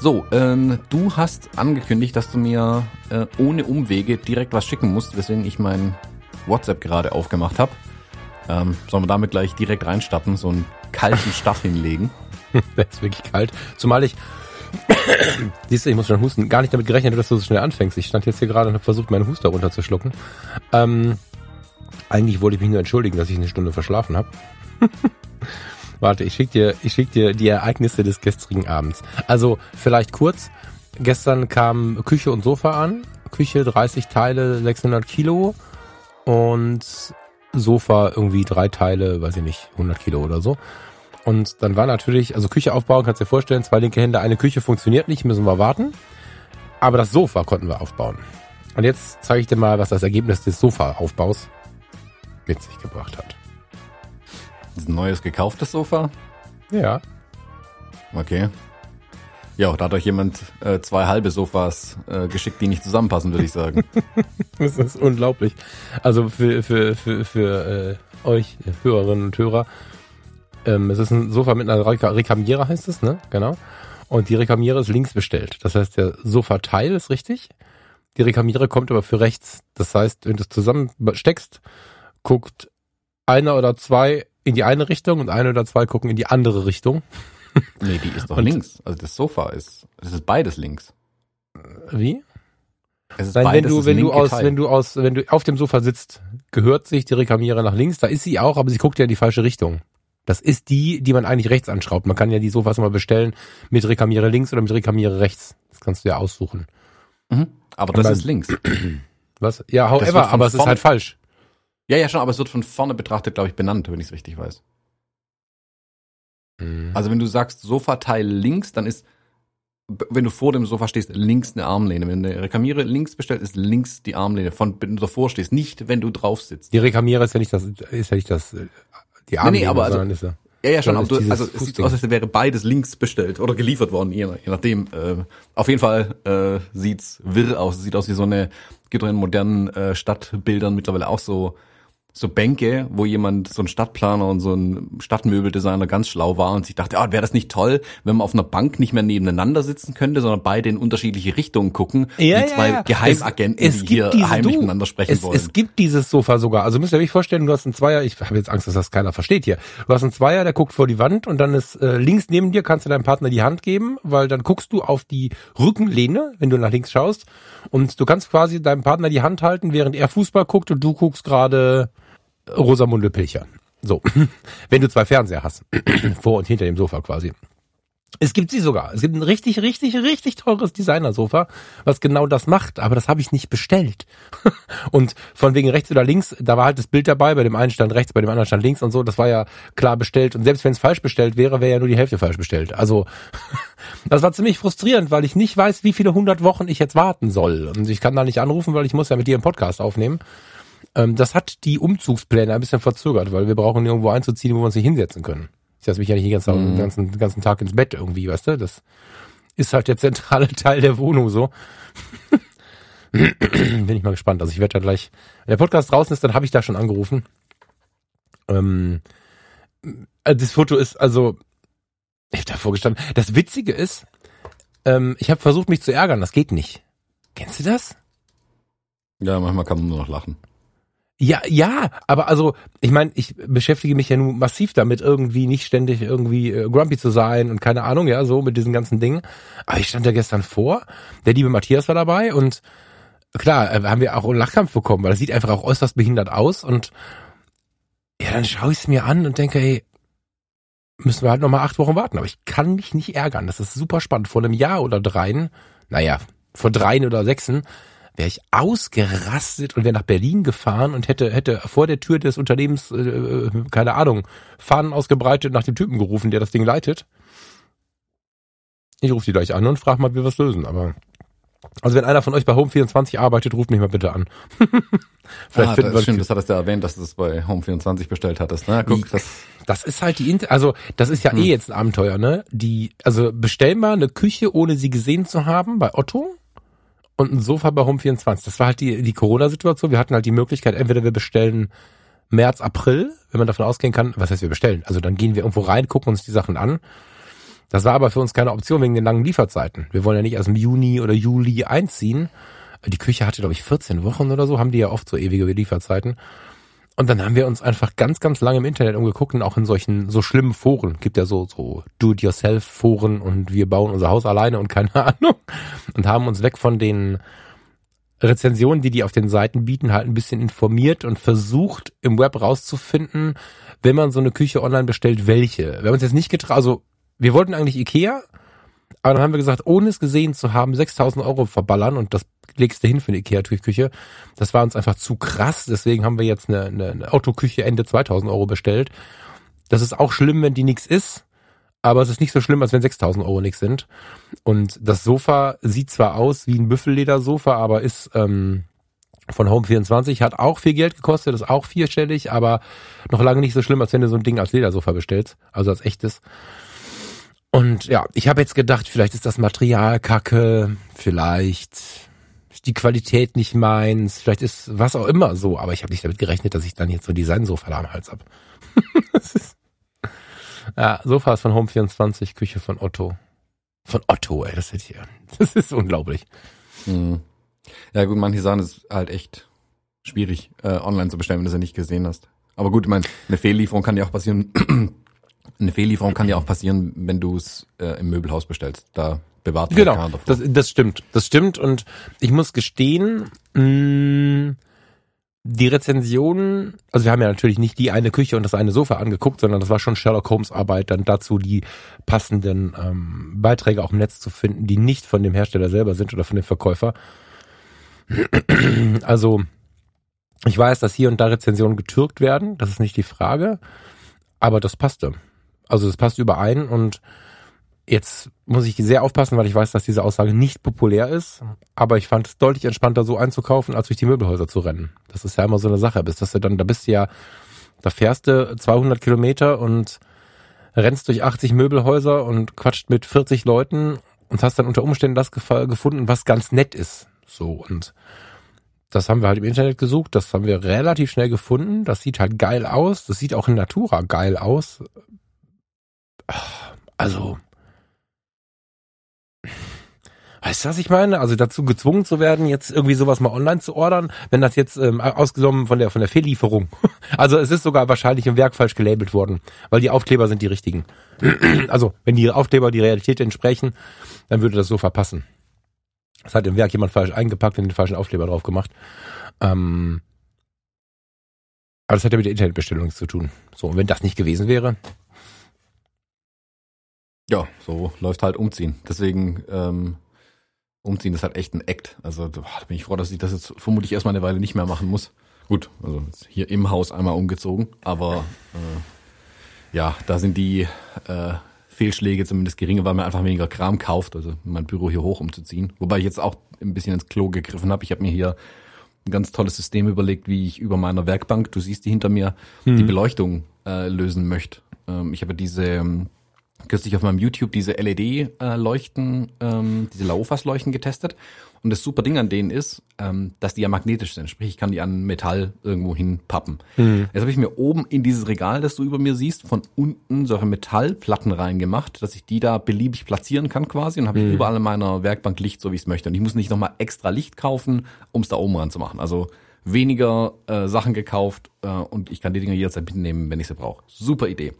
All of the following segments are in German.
So, ähm, du hast angekündigt, dass du mir äh, ohne Umwege direkt was schicken musst, weswegen ich mein WhatsApp gerade aufgemacht habe. Ähm, sollen wir damit gleich direkt reinstarten, so einen kalten Start hinlegen? Der ist wirklich kalt. Zumal ich Siehst du, ich muss schon husten. Gar nicht damit gerechnet, dass du so schnell anfängst. Ich stand jetzt hier gerade und habe versucht, meinen Huster runterzuschlucken. Ähm, eigentlich wollte ich mich nur entschuldigen, dass ich eine Stunde verschlafen habe. Warte, ich schick dir, ich schick dir die Ereignisse des gestrigen Abends. Also vielleicht kurz. Gestern kam Küche und Sofa an. Küche 30 Teile, 600 Kilo und Sofa irgendwie drei Teile, weiß ich nicht, 100 Kilo oder so. Und dann war natürlich, also Küche aufbauen, kannst du dir vorstellen, zwei linke Hände, eine Küche funktioniert nicht, müssen wir warten. Aber das Sofa konnten wir aufbauen. Und jetzt zeige ich dir mal, was das Ergebnis des Sofa-Aufbaus mit sich gebracht hat. Ist ein neues gekauftes Sofa? Ja. Okay. Ja, da hat euch jemand äh, zwei halbe Sofas äh, geschickt, die nicht zusammenpassen, würde ich sagen. das ist unglaublich. Also für, für, für, für äh, euch Hörerinnen und Hörer, ähm, es ist ein Sofa mit einer Rekamiere, heißt es, ne? Genau. Und die Rekamiere ist links bestellt. Das heißt, der Sofateil ist richtig. Die Rekamiere kommt aber für rechts. Das heißt, wenn du es zusammensteckst, guckt einer oder zwei in die eine Richtung und eine oder zwei gucken in die andere Richtung. Nee, die ist doch und links. Also das Sofa ist, das ist beides links. Wie? Es ist Nein, beides wenn du, wenn du aus, Teil. wenn du aus, wenn du auf dem Sofa sitzt, gehört sich die Rekamiere nach links. Da ist sie auch, aber sie guckt ja in die falsche Richtung. Das ist die, die man eigentlich rechts anschraubt. Man kann ja die Sofas immer bestellen mit Rekamiere links oder mit Rekamiere rechts. Das kannst du ja aussuchen. Mhm. Aber das ist links. Was? Ja, however, aber es ist halt falsch. Ja, ja, schon, aber es wird von vorne betrachtet, glaube ich, benannt, wenn ich es richtig weiß. Also wenn du sagst Sofateil links, dann ist, wenn du vor dem Sofa stehst, links eine Armlehne. Wenn eine Rekamiere links bestellt, ist links die Armlehne. Von wenn du davor stehst, nicht wenn du drauf sitzt. die Rekamiere ist ja nicht das, ist ja nicht das, äh, die Armlehne, aber also- sondern ist ja, Ja, ja, schon, aber du, also es sieht aus, als wäre beides links bestellt oder geliefert worden, je, je nachdem. Äh, auf jeden Fall äh, sieht's wirr aus. Es sieht aus wie so eine, gibt in modernen äh, Stadtbildern mittlerweile auch so so Bänke, wo jemand, so ein Stadtplaner und so ein Stadtmöbeldesigner ganz schlau war und sich dachte, ah, wäre das nicht toll, wenn man auf einer Bank nicht mehr nebeneinander sitzen könnte, sondern beide in unterschiedliche Richtungen gucken, Ja, wie zwei ja, ja. Geheimagenten, Es- es die hier heimlich du, miteinander sprechen es, wollen. Es gibt dieses Sofa sogar. Also müsst ihr euch vorstellen, du hast einen Zweier, ich habe jetzt Angst, dass das keiner versteht hier. Du hast einen Zweier, der guckt vor die Wand und dann ist äh, links neben dir, kannst du deinem Partner die Hand geben, weil dann guckst du auf die Rückenlehne, wenn du nach links schaust. Und du kannst quasi deinem Partner die Hand halten, während er Fußball guckt und du guckst gerade Rosamunde Pilcher. So, wenn du zwei Fernseher hast, vor und hinter dem Sofa quasi. Es gibt sie sogar. Es gibt ein richtig, richtig, richtig teures Designersofa, was genau das macht, aber das habe ich nicht bestellt. Und von wegen rechts oder links, da war halt das Bild dabei, bei dem einen stand rechts, bei dem anderen stand links und so, das war ja klar bestellt. Und selbst wenn es falsch bestellt wäre, wäre ja nur die Hälfte falsch bestellt. Also das war ziemlich frustrierend, weil ich nicht weiß, wie viele hundert Wochen ich jetzt warten soll. Und ich kann da nicht anrufen, weil ich muss ja mit dir einen Podcast aufnehmen. Ähm, das hat die Umzugspläne ein bisschen verzögert, weil wir brauchen irgendwo einzuziehen, wo wir uns nicht hinsetzen können. Ich setze mich ja nicht den ganzen, den ganzen, ganzen Tag ins Bett irgendwie, weißt du? Das ist halt der zentrale Teil der Wohnung so. Bin ich mal gespannt. Also ich werde da gleich, wenn der Podcast draußen ist, dann habe ich da schon angerufen. Ähm, äh, das Foto ist also, ich habe davor gestanden. Das Witzige ist, ähm, ich habe versucht, mich zu ärgern. Das geht nicht. Kennst du das? ja, manchmal kann man nur noch lachen. Ja, ja, aber also, ich meine, ich beschäftige mich ja nun massiv damit, irgendwie nicht ständig irgendwie äh, grumpy zu sein und keine Ahnung, ja, so mit diesen ganzen Dingen. Aber ich stand ja gestern vor, der liebe Matthias war dabei und klar, äh, haben wir auch einen Lachkampf bekommen, weil er sieht einfach auch äußerst behindert aus und ja, dann schaue ich es mir an und denke, ey, müssen wir halt nochmal acht Wochen warten. Aber ich kann mich nicht ärgern. Das ist super spannend. Vor einem Jahr oder dreien, naja, vor dreien oder sechsen, wäre ich ausgerastet und wäre nach Berlin gefahren und hätte hätte vor der Tür des Unternehmens, äh, keine Ahnung, Fahnen ausgebreitet nach dem Typen gerufen, der das Ding leitet. Ich rufe die gleich an und frage mal, wie wir es lösen, aber Also wenn einer von euch bei Home24 arbeitet, ruft mich mal bitte an. Vielleicht ah, finden das, stimmt, das hattest du ja erwähnt, dass du es bei Home24 bestellt hattest. Ne? Guck, das, das ist halt die, Inter also das ist ja eh hm. eh jetzt ein Abenteuer, ne? Die, also bestell mal eine Küche, ohne sie gesehen zu haben, bei Otto und ein Sofa bei Home24. Das war halt die, die Corona-Situation. Wir hatten halt die Möglichkeit, entweder wir bestellen März, April, wenn man davon ausgehen kann, was heißt wir bestellen? Also dann gehen wir irgendwo rein, gucken uns die Sachen an. Das war aber für uns keine Option wegen den langen Lieferzeiten. Wir wollen ja nicht erst im Juni oder Juli einziehen. Die Küche hatte, glaube ich, 14 Wochen oder so, haben die ja oft so ewige Lieferzeiten. Und dann haben wir uns einfach ganz, ganz lange im Internet umgeguckt und auch in solchen so schlimmen Foren. Gibt ja so, so Do-it-yourself-Foren und wir bauen unser Haus alleine und keine Ahnung. Und haben uns weg von den Rezensionen, die die auf den Seiten bieten, halt ein bisschen informiert und versucht im Web rauszufinden, wenn man so eine Küche online bestellt, welche. Wir haben uns jetzt nicht getraut, also wir wollten eigentlich Ikea, aber dann haben wir gesagt, ohne es gesehen zu haben, 6000 Euro verballern und das legst du hin für eine Ikea-Küche. Das war uns einfach zu krass, deswegen haben wir jetzt eine, eine, eine Autoküche Ende 2000 Euro bestellt. Das ist auch schlimm, wenn die nichts ist, aber es ist nicht so schlimm, als wenn 6000 Euro nichts sind. Und das Sofa sieht zwar aus wie ein Büffelledersofa, aber ist ähm, von Home24, hat auch viel Geld gekostet, ist auch vierstellig, aber noch lange nicht so schlimm, als wenn du so ein Ding als Ledersofa bestellst, also als echtes. Und ja, ich habe jetzt gedacht, vielleicht ist das Material kacke, vielleicht die Qualität nicht meins, vielleicht ist was auch immer so, aber ich habe nicht damit gerechnet, dass ich dann jetzt so ein Designsofa am Hals hab. ja, Sofa ist von Home24, Küche von Otto. Von Otto, ey, das ist hier. Das ist unglaublich. Mhm. Ja gut, manche sagen, es ist halt echt schwierig, äh, online zu bestellen, wenn du es ja nicht gesehen hast. Aber gut, ich meine, eine Fehllieferung kann ja auch passieren. eine Fehllieferung kann ja auch passieren, wenn du es äh, im Möbelhaus bestellst. Da bewahrt genau, davor. Das, das stimmt. Das stimmt. Und ich muss gestehen, mh, mm, die Rezensionen, also wir haben ja natürlich nicht die eine Küche und das eine Sofa angeguckt, sondern das war schon Sherlock Holmes Arbeit, dann dazu die passenden ähm, Beiträge auch im Netz zu finden, die nicht von dem Hersteller selber sind oder von dem Verkäufer. Also ich weiß, dass hier und da Rezensionen getürkt werden, das ist nicht die Frage, aber das passte. Also das passt überein und Jetzt muss ich sehr aufpassen, weil ich weiß, dass diese Aussage nicht populär ist. Aber ich fand es deutlich entspannter, so einzukaufen, als durch die Möbelhäuser zu rennen. Das ist ja immer so eine Sache. Bis dass du dann, da bist du ja, da fährst du 200 Kilometer und rennst durch 80 Möbelhäuser und quatscht mit 40 Leuten und hast dann unter Umständen das gefunden, was ganz nett ist. So und das haben wir halt im Internet gesucht, das haben wir relativ schnell gefunden. Das sieht halt geil aus. Das sieht auch in Natura geil aus. Also, Weißt du, was ich meine? Also dazu gezwungen zu werden, jetzt irgendwie sowas mal online zu ordern, wenn das jetzt ähm, ausgenommen von der von der Fehllieferung. Also es ist sogar wahrscheinlich im Werk falsch gelabelt worden, weil die Aufkleber sind die richtigen. Also wenn die Aufkleber die Realität entsprechen, dann würde das so verpassen. Das hat im Werk jemand falsch eingepackt und den falschen Aufkleber drauf gemacht. Ähm, aber das hat ja mit der Internetbestellung nichts zu tun. So, und wenn das nicht gewesen wäre, ja, so läuft halt umziehen. Deswegen ähm, umziehen ist halt echt ein Act. Also da bin ich froh, dass ich das jetzt vermutlich erstmal eine Weile nicht mehr machen muss. Gut, also hier im Haus einmal umgezogen, aber äh, ja, da sind die äh, Fehlschläge zumindest geringer, weil man einfach weniger Kram kauft, also mein Büro hier hoch umzuziehen. Wobei ich jetzt auch ein bisschen ins Klo gegriffen habe. Ich habe mir hier ein ganz tolles System überlegt, wie ich über meiner Werkbank, du siehst die hinter mir, hm. die Beleuchtung äh, lösen möchte. Ähm, ich habe diese ähm, kürzlich auf meinem YouTube diese LED-Leuchten, ähm, diese Laufas-Leuchten getestet. Und das super Ding an denen ist, ähm, dass die ja magnetisch sind. Sprich, ich kann die an Metall irgendwo hinpappen. Mhm. Jetzt habe ich mir oben in dieses Regal, das du über mir siehst, von unten solche Metallplatten reingemacht, dass ich die da beliebig platzieren kann quasi. Und habe mhm. ich überall in meiner Werkbank Licht, so wie ich es möchte. Und ich muss nicht nochmal extra Licht kaufen, um es da oben ranzumachen. Also weniger äh, Sachen gekauft äh, und ich kann die Dinger jederzeit mitnehmen, wenn ich sie brauche. Super Idee.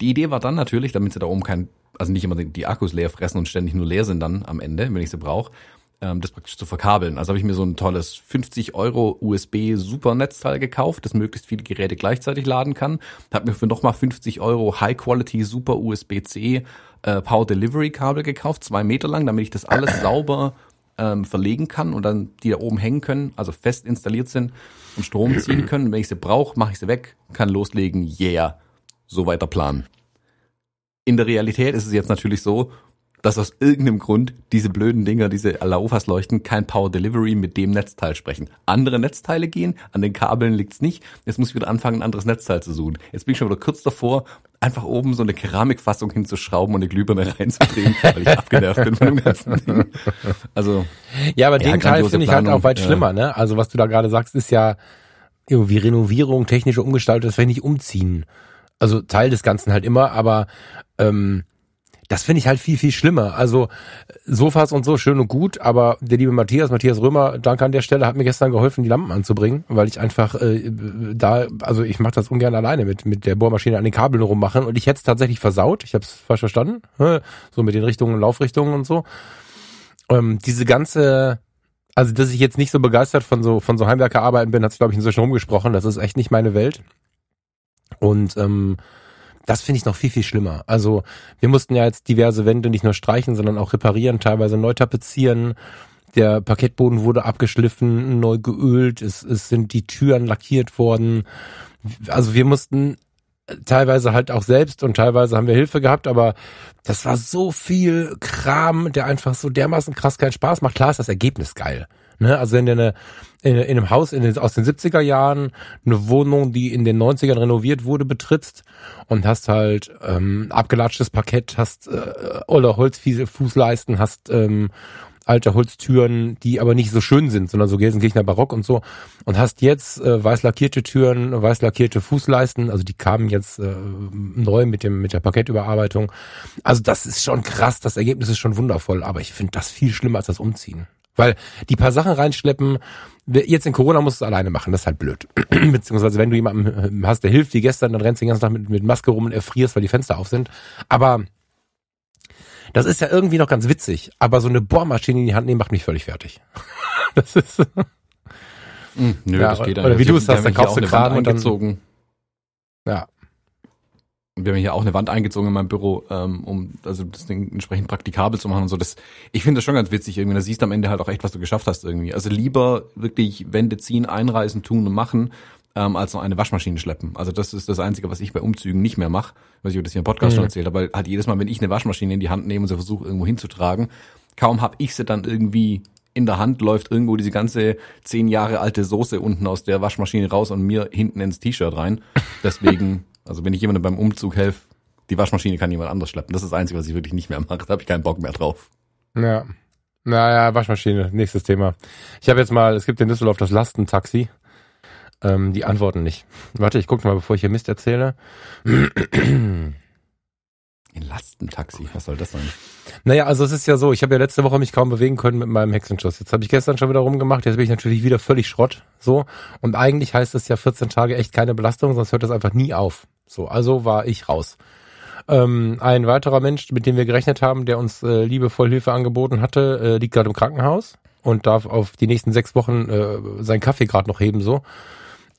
Die Idee war dann natürlich, damit sie da oben kein, also nicht immer die Akkus leer fressen und ständig nur leer sind dann am Ende, wenn ich sie brauche, ähm, das praktisch zu verkabeln. Also habe ich mir so ein tolles 50 Euro USB Supernetzteil gekauft, das möglichst viele Geräte gleichzeitig laden kann. Habe mir für nochmal 50 Euro High Quality Super USB-C äh, Power Delivery Kabel gekauft, zwei Meter lang, damit ich das alles sauber ähm, verlegen kann und dann die da oben hängen können, also fest installiert sind und Strom ziehen können. wenn ich sie brauche, mache ich sie weg, kann loslegen, yeah, so weiter planen. In der Realität ist es jetzt natürlich so, dass aus irgendeinem Grund diese blöden Dinger, diese Alaufas leuchten, kein Power Delivery mit dem Netzteil sprechen. Andere Netzteile gehen, an den Kabeln liegt's nicht. Jetzt muss ich wieder anfangen, ein anderes Netzteil zu suchen. Jetzt bin ich schon wieder kurz davor, einfach oben so eine Keramikfassung hinzuschrauben und eine Glühbirne reinzudrehen, weil ich abgenervt bin von dem ganzen Ding. Also. Ja, aber ja, den Teil finde ich halt auch weit ja. schlimmer, ne? Also was du da gerade sagst, ist ja irgendwie Renovierung, technische Umgestaltung, das will ich nicht umziehen. Also Teil des Ganzen halt immer, aber ähm, das finde ich halt viel, viel schlimmer. Also Sofas und so schön und gut, aber der liebe Matthias, Matthias Römer, danke an der Stelle, hat mir gestern geholfen, die Lampen anzubringen, weil ich einfach äh, da, also ich mache das ungern alleine mit mit der Bohrmaschine an den Kabeln rummachen und ich hätte es tatsächlich versaut. Ich habe es falsch verstanden, so mit den Richtungen, Laufrichtungen und so. Ähm, diese ganze also, dass ich jetzt nicht so begeistert von so von so Heimwerkerarbeiten bin, hat sich glaube ich inzwischen rumgesprochen. Das ist echt nicht meine Welt. Und ähm, das finde ich noch viel, viel schlimmer. Also wir mussten ja jetzt diverse Wände nicht nur streichen, sondern auch reparieren, teilweise neu tapezieren. Der Parkettboden wurde abgeschliffen, neu geölt, es, es sind die Türen lackiert worden. Also wir mussten teilweise halt auch selbst und teilweise haben wir Hilfe gehabt, aber das war so viel Kram, der einfach so dermaßen krass keinen Spaß macht. Klar ist das Ergebnis geil. Ne? Also wenn du eine, in, in einem Haus in den, aus den 70er Jahren eine Wohnung, die in den 90ern renoviert wurde, betrittst und hast halt ähm, abgelatschtes Parkett, hast äh, oder Holzfußleisten, hast ähm, alte Holztüren, die aber nicht so schön sind, sondern so Gelsenkirchener Barock und so. Und hast jetzt äh, weiß lackierte Türen, weiß lackierte Fußleisten, also die kamen jetzt äh, neu mit dem mit der Parkettüberarbeitung. Also das ist schon krass, das Ergebnis ist schon wundervoll, aber ich finde das viel schlimmer als das Umziehen. Weil die paar Sachen reinschleppen, jetzt in Corona musst du es alleine machen, das ist halt blöd. Beziehungsweise wenn du jemanden hast, der hilft wie gestern, dann rennst du den ganzen Tag mit, mit Maske rum und erfrierst, weil die Fenster auf sind. Aber das ist ja irgendwie noch ganz witzig. Aber so eine Bohrmaschine in die Hand nehmen macht mich völlig fertig. das ist... Mm, nö, ja, das geht Oder wie du es hast, dann kaufst du Kran und dann... Ja, wir haben hier auch eine Wand eingezogen in meinem Büro, ähm, um also das Ding entsprechend praktikabel zu machen und so. Das, ich finde das schon ganz witzig irgendwie. Da siehst du am Ende halt auch echt, was du geschafft hast irgendwie. Also lieber wirklich Wände ziehen, einreißen, tun und machen, ähm, als noch eine Waschmaschine schleppen. Also das ist das Einzige, was ich bei Umzügen nicht mehr mache, was ich das hier im Podcast mhm. schon erzählt habe. Weil halt jedes Mal, wenn ich eine Waschmaschine in die Hand nehme und sie versuche irgendwo hinzutragen, kaum hab ich sie dann irgendwie in der Hand läuft irgendwo diese ganze zehn Jahre alte Soße unten aus der Waschmaschine raus und mir hinten ins T-Shirt rein. Deswegen also wenn ich jemandem beim Umzug helfe, die Waschmaschine kann jemand anders schleppen. Das ist das Einzige, was ich wirklich nicht mehr mache. Da habe ich keinen Bock mehr drauf. Ja. Naja, Waschmaschine, nächstes Thema. Ich habe jetzt mal, es gibt in Düsseldorf das Lastentaxi. Ähm, die antworten nicht. Warte, ich gucke mal, bevor ich hier Mist erzähle. Ein Lastentaxi, was soll das sein? Naja, also es ist ja so, ich habe ja letzte Woche mich kaum bewegen können mit meinem Hexenschuss. Jetzt habe ich gestern schon wieder rumgemacht, jetzt bin ich natürlich wieder völlig Schrott. So. Und eigentlich heißt es ja 14 Tage echt keine Belastung, sonst hört das einfach nie auf. So, also war ich raus. Ähm, ein weiterer Mensch, mit dem wir gerechnet haben, der uns äh, liebevoll Hilfe angeboten hatte, äh, liegt gerade im Krankenhaus und darf auf die nächsten sechs Wochen äh, seinen Kaffee gerade noch heben so.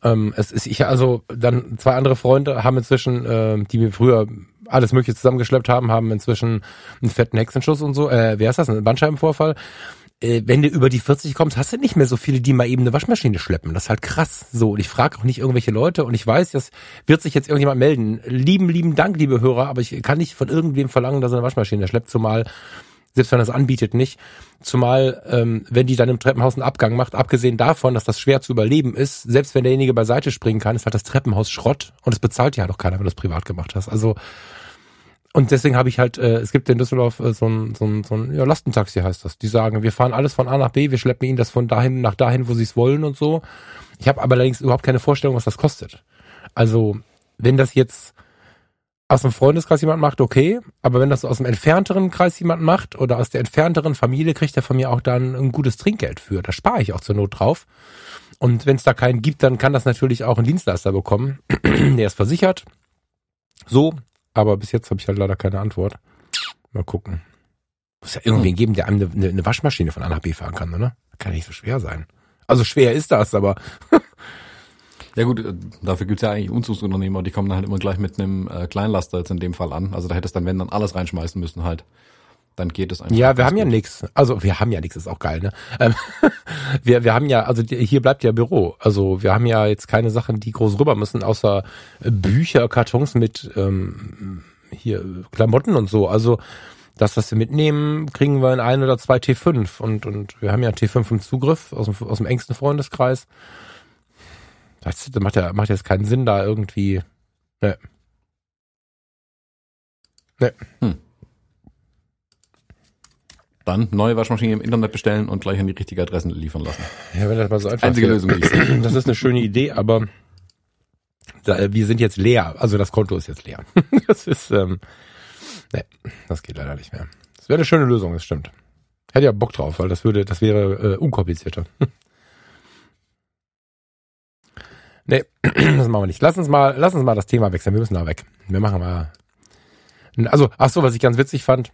Ähm, es ist ich also dann zwei andere Freunde haben inzwischen, äh, die mir früher alles Mögliche zusammengeschleppt haben, haben inzwischen einen fetten Hexenschuss und so. Äh, wer ist das? Ein Bandscheibenvorfall? Äh, wenn du über die 40 kommst, hast du nicht mehr so viele, die mal eben eine Waschmaschine schleppen. Das ist halt krass. So, und ich frage auch nicht irgendwelche Leute und ich weiß, das wird sich jetzt irgendjemand melden. Lieben, lieben Dank, liebe Hörer, aber ich kann nicht von irgendwem verlangen, dass er eine Waschmaschine schleppt, zumal selbst wenn er es anbietet, nicht. Zumal, ähm, wenn die dann im Treppenhaus einen Abgang macht, abgesehen davon, dass das schwer zu überleben ist, selbst wenn derjenige beiseite springen kann, ist halt das Treppenhaus Schrott und es bezahlt ja auch keiner, wenn du es privat gemacht hast. Also und deswegen habe ich halt, äh, es gibt in Düsseldorf äh, so ein, so ein, so ein ja, Lastentaxi heißt das. Die sagen, wir fahren alles von A nach B, wir schleppen ihnen das von dahin nach dahin, wo sie es wollen und so. Ich habe aber allerdings überhaupt keine Vorstellung, was das kostet. Also, wenn das jetzt aus dem Freundeskreis jemand macht, okay, aber wenn das aus dem entfernteren Kreis jemand macht oder aus der entfernteren Familie, kriegt er von mir auch dann ein gutes Trinkgeld für. Da spare ich auch zur Not drauf. Und wenn es da keinen gibt, dann kann das natürlich auch ein Dienstleister bekommen. der ist versichert. So, aber bis jetzt habe ich halt leider keine Antwort. Mal gucken. Muss ja irgendwen geben, der einem eine, eine Waschmaschine von A nach B fahren kann, oder? Kann nicht so schwer sein. Also schwer ist das, aber. ja gut, äh, dafür gibt's ja eigentlich Umzugsunternehmer, die kommen dann halt immer gleich mit einem äh, Kleinlaster jetzt in dem Fall an. Also da hättest dann, wenn dann alles reinschmeißen müssen halt dann geht es einfach. Ja, wir haben gut. ja nichts. Also wir haben ja nichts, ist auch geil, ne? Ähm, wir, wir haben ja, also hier bleibt ja Büro. Also wir haben ja jetzt keine Sachen, die groß rüber müssen, außer Bücher, Kartons mit ähm, hier Klamotten und so. Also das, was wir mitnehmen, kriegen wir in ein oder zwei T5 und, und wir haben ja T5 im Zugriff aus dem, aus dem engsten Freundeskreis. Das macht ja, macht jetzt keinen Sinn, da irgendwie. Ne. Ne. Hm. Dann neue Waschmaschine im Internet bestellen und gleich an die richtige Adressen liefern lassen. Ja, wenn das mal so einfach Einzige Lösung, die ich sehe. Das ist eine schöne Idee, aber da, wir sind jetzt leer. Also das Konto ist jetzt leer. das ist, ähm, ne, das geht leider nicht mehr. Das wäre eine schöne Lösung, das stimmt. Hätte ja Bock drauf, weil das würde, das wäre äh, unkomplizierter. nee, das machen wir nicht. Lass uns mal, lass uns mal das Thema wechseln. Wir müssen da weg. Wir machen mal. Also, ach so, was ich ganz witzig fand.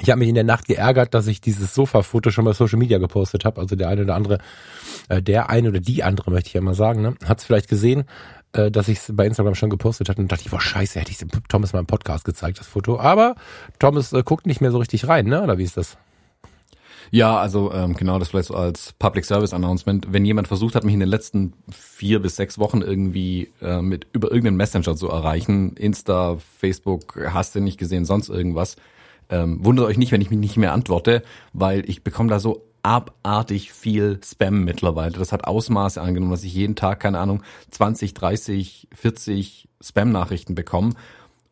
Ich habe mich in der Nacht geärgert, dass ich dieses Sofa-Foto schon bei Social Media gepostet habe. Also der eine oder andere, äh, der eine oder die andere, möchte ich ja mal sagen, ne, hat es vielleicht gesehen, äh, dass ich es bei Instagram schon gepostet hatte und dachte ich, boah, scheiße, hätte ich Thomas mal im Podcast gezeigt, das Foto. Aber Thomas äh, guckt nicht mehr so richtig rein, ne? Oder wie ist das? Ja, also ähm, genau das vielleicht so als Public Service Announcement. Wenn jemand versucht hat, mich in den letzten vier bis sechs Wochen irgendwie äh, mit über irgendeinen Messenger zu erreichen, Insta, Facebook, hast du nicht gesehen, sonst irgendwas, ähm, wundert euch nicht, wenn ich mich nicht mehr antworte, weil ich bekomme da so abartig viel Spam mittlerweile. Das hat Ausmaße angenommen, dass ich jeden Tag, keine Ahnung, 20, 30, 40 Spam-Nachrichten bekomme.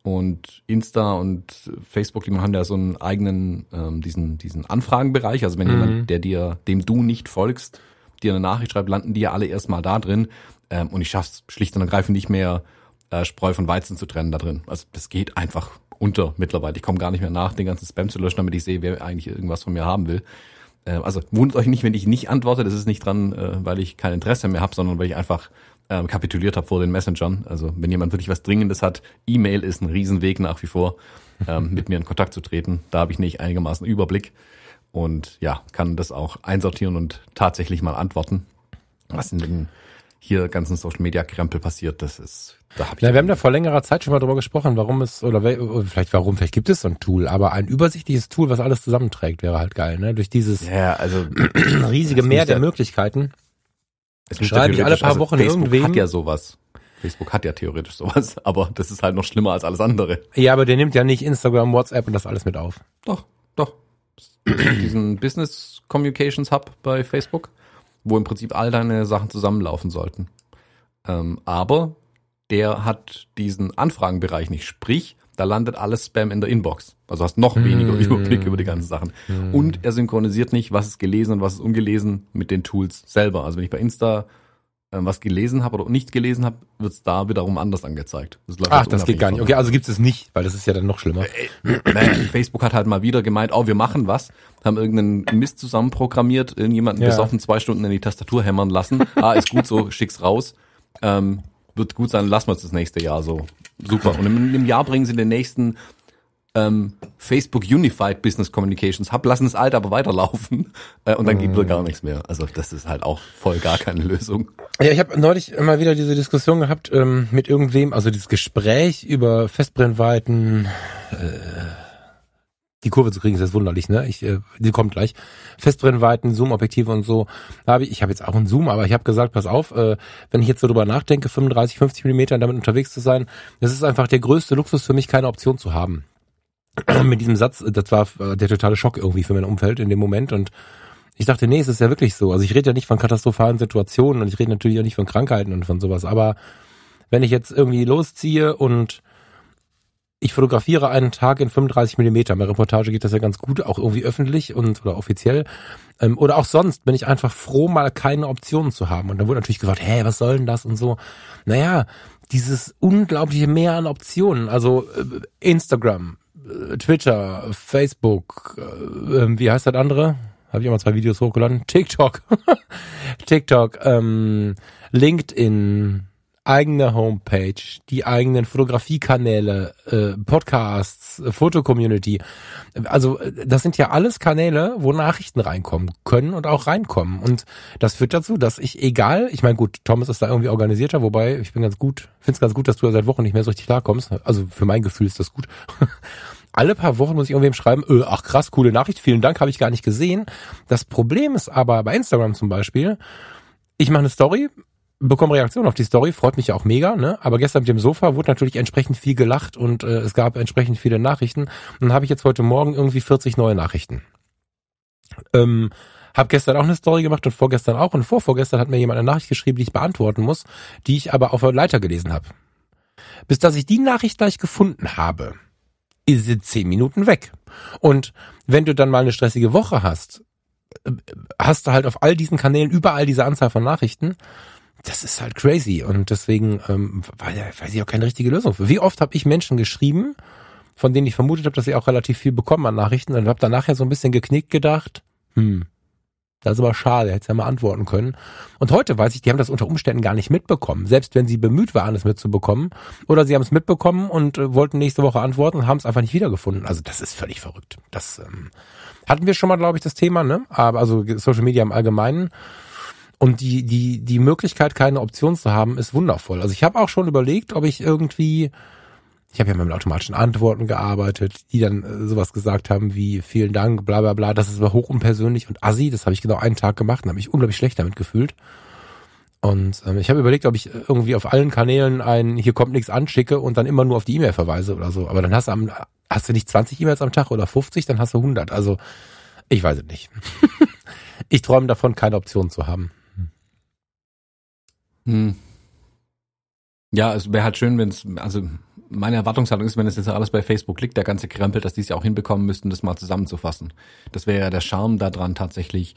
Und Insta und Facebook, die haben ja so einen eigenen, ähm, diesen, diesen Anfragenbereich. Also wenn mhm. jemand, der dir, dem du nicht folgst, dir eine Nachricht schreibt, landen die ja alle erstmal da drin. Ähm, und ich schaff's schlicht und ergreifend nicht mehr, äh, Spreu von Weizen zu trennen da drin. Also das geht einfach unter mittlerweile. Ich komme gar nicht mehr nach, den ganzen Spam zu löschen, damit ich sehe, wer eigentlich irgendwas von mir haben will. Äh, also wundert euch nicht, wenn ich nicht antworte. Das ist nicht dran, äh, weil ich kein Interesse mehr habe, sondern weil ich einfach ähm, kapituliert habe vor den Messengern. Also wenn jemand wirklich was Dringendes hat, E-Mail ist ein Riesenweg nach wie vor, ähm, mit mir in Kontakt zu treten. Da habe ich nicht einigermaßen Überblick und ja, kann das auch einsortieren und tatsächlich mal antworten. Was in den hier ganzen Social Media Krempel passiert, das ist, da habe ich. Ja, wir haben da vor längerer Zeit schon mal drüber gesprochen, warum es, oder vielleicht warum, vielleicht gibt es so ein Tool, aber ein übersichtliches Tool, was alles zusammenträgt, wäre halt geil, ne? Durch dieses ja, also, riesige Meer der Möglichkeiten. Es schreibe ich alle paar also Wochen Facebook irgendwem. hat ja sowas. Facebook hat ja theoretisch sowas, aber das ist halt noch schlimmer als alles andere. Ja, aber der nimmt ja nicht Instagram, WhatsApp und das alles mit auf. Doch, doch. Diesen Business Communications Hub bei Facebook wo im Prinzip all deine Sachen zusammenlaufen sollten. Ähm, aber der hat diesen Anfragenbereich nicht. Sprich, da landet alles Spam in der Inbox. Also hast noch weniger mm. Überblick über die ganzen Sachen. Mm. Und er synchronisiert nicht, was ist gelesen und was ist ungelesen mit den Tools selber. Also wenn ich bei Insta äh, was gelesen habe oder nicht gelesen habe, wird es da wiederum anders angezeigt. Das Ach, das geht gar nicht. Okay, also gibt es nicht, weil das ist ja dann noch schlimmer. Äh, äh, Facebook hat halt mal wieder gemeint, oh, wir machen was, haben irgendeinen Mist zusammenprogrammiert, irgendjemanden ja. besoffen zwei Stunden in die Tastatur hämmern lassen. Ah, ist gut so, schick's raus. Ähm, wird gut sein, lassen wir es das nächste Jahr so. Super. Und im, im Jahr bringen sie den nächsten ähm, Facebook Unified Business Communications Hub, lassen das alte aber weiterlaufen äh, und dann mm. gibt es gar nichts mehr. Also das ist halt auch voll gar keine Lösung. Ja, ich habe neulich immer wieder diese Diskussion gehabt ähm, mit irgendwem, also dieses Gespräch über Festbrennweiten, äh, die Kurve zu kriegen ist jetzt wunderlich, ne? Ich, äh, die kommt gleich. Festbrennweiten, Zoom-Objektive und so. Da habe ich, ich habe jetzt auch einen Zoom, aber ich habe gesagt, pass auf, äh, wenn ich jetzt so drüber nachdenke, 35, 50 Millimeter damit unterwegs zu sein, das ist einfach der größte Luxus für mich, keine Option zu haben. mit diesem Satz, das war äh, der totale Schock irgendwie für mein Umfeld in dem Moment und ich dachte, nee, es ist ja wirklich so. Also ich rede ja nicht von katastrophalen Situationen und ich rede natürlich auch nicht von Krankheiten und von sowas, aber wenn ich jetzt irgendwie losziehe und ich fotografiere einen Tag in 35 Millimeter. Bei Reportage geht das ja ganz gut, auch irgendwie öffentlich und oder offiziell. Ähm, oder auch sonst bin ich einfach froh, mal keine Optionen zu haben. Und dann wurde natürlich gefragt, hä, was soll denn das und so. Naja, dieses unglaubliche Mehr an Optionen. Also äh, Instagram, Twitter, Facebook, äh, ähm, wie heißt das andere? Habe ich mal zwei Videos hochgeladen. TikTok. TikTok, ähm, LinkedIn, eigene Homepage, die eigenen Fotografiekanäle, äh, Podcasts, äh, Fotocommunity. Also äh, das sind ja alles Kanäle, wo Nachrichten reinkommen können und auch reinkommen. Und das führt dazu, dass ich egal, ich meine gut, Thomas ist da irgendwie organisierter, wobei ich bin ganz gut, finde es ganz gut, dass du ja seit Wochen nicht mehr so richtig klarkommst. Also für mein Gefühl ist das gut. alle paar Wochen muss ich irgendwem schreiben, öh, ach krass, coole Nachricht, vielen Dank, habe ich gar nicht gesehen. Das Problem ist aber bei Instagram zum Beispiel, ich mache eine Story, bekomme Reaktionen auf die Story, freut mich ja auch mega, ne? Aber gestern mit dem Sofa wurde natürlich entsprechend viel gelacht und äh, es gab entsprechend viele Nachrichten. Und dann habe ich jetzt heute Morgen irgendwie 40 neue Nachrichten. Ähm, hab gestern auch eine Story gemacht und vorgestern auch. Und vorvorgestern hat mir jemand eine Nachricht geschrieben, die ich beantworten muss, die ich aber auf der Leiter gelesen habe. Bis dass ich die Nachricht gleich gefunden habe, ist sie zehn Minuten weg. Und wenn du dann mal eine stressige Woche hast, äh, hast du halt auf all diesen Kanälen überall diese Anzahl von Nachrichten das ist halt crazy und deswegen ähm, weiß ich auch keine richtige Lösung. Wie oft habe ich Menschen geschrieben, von denen ich vermutet habe, dass sie auch relativ viel bekommen an Nachrichten und habe dann nachher so ein bisschen geknickt gedacht, hm, das ist aber schade, hätte ja mal antworten können. Und heute weiß ich, die haben das unter Umständen gar nicht mitbekommen, selbst wenn sie bemüht waren, es mitzubekommen. Oder sie haben es mitbekommen und äh, wollten nächste Woche antworten und haben es einfach nicht wiedergefunden. Also das ist völlig verrückt. Das ähm, hatten wir schon mal, glaube ich, das Thema, ne? Aber also Social Media im Allgemeinen. Und die, die, die Möglichkeit, keine Option zu haben, ist wundervoll. Also ich habe auch schon überlegt, ob ich irgendwie, ich habe ja mit automatischen Antworten gearbeitet, die dann äh, sowas gesagt haben wie vielen Dank, bla bla bla, das ist aber hoch unpersönlich und assi, das habe ich genau einen Tag gemacht und habe mich unglaublich schlecht damit gefühlt. Und ähm, ich habe überlegt, ob ich irgendwie auf allen Kanälen ein hier kommt nichts anschicke und dann immer nur auf die E-Mail verweise oder so. Aber dann hast du am, hast du nicht 20 E-Mails am Tag oder 50, dann hast du 100. Also ich weiß es nicht. ich träume davon, keine Option zu haben. Hm. Ja, es wäre halt schön, wenn es, also meine Erwartungshaltung ist, wenn es jetzt alles bei Facebook liegt, der ganze Krempel, dass die es ja auch hinbekommen müssten, das mal zusammenzufassen. Das wäre ja der Charme daran, tatsächlich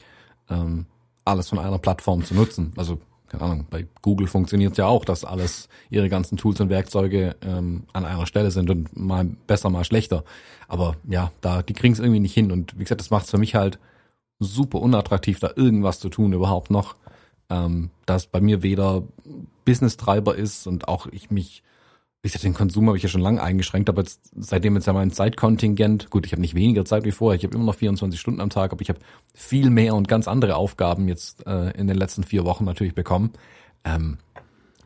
ähm, alles von einer Plattform zu nutzen. Also, keine Ahnung, bei Google funktioniert ja auch, dass alles, ihre ganzen Tools und Werkzeuge ähm, an einer Stelle sind und mal besser, mal schlechter. Aber ja, da, die kriegen es irgendwie nicht hin. Und wie gesagt, das macht es für mich halt super unattraktiv, da irgendwas zu tun überhaupt noch ähm, dass bei mir weder Business-Treiber ist und auch ich mich, wie gesagt, den Konsum habe ich ja schon lange eingeschränkt, aber jetzt, seitdem jetzt ja mein Zeitkontingent, gut, ich habe nicht weniger Zeit wie vorher, ich habe immer noch 24 Stunden am Tag, aber ich habe viel mehr und ganz andere Aufgaben jetzt äh, in den letzten vier Wochen natürlich bekommen. Ähm,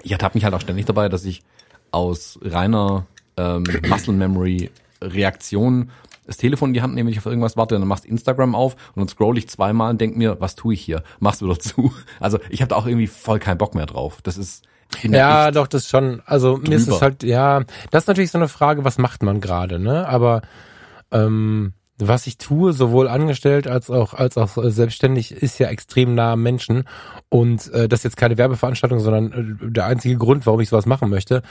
ich ertappe mich halt auch ständig dabei, dass ich aus reiner ähm, Muscle Memory Reaktion das Telefon in die Hand nehme, wenn ich auf irgendwas warte, dann machst Instagram auf und dann scroll ich zweimal und denk mir, was tue ich hier? Machst du doch zu. Also ich habe da auch irgendwie voll keinen Bock mehr drauf. Das ist ja, doch, das schon. Also drüber. mir ist es halt, ja, das ist natürlich so eine Frage, was macht man gerade, ne? Aber ähm, was ich tue, sowohl angestellt als auch als auch selbstständig, ist ja extrem nah am Menschen. Und äh, das ist jetzt keine Werbeveranstaltung, sondern äh, der einzige Grund, warum ich sowas machen möchte.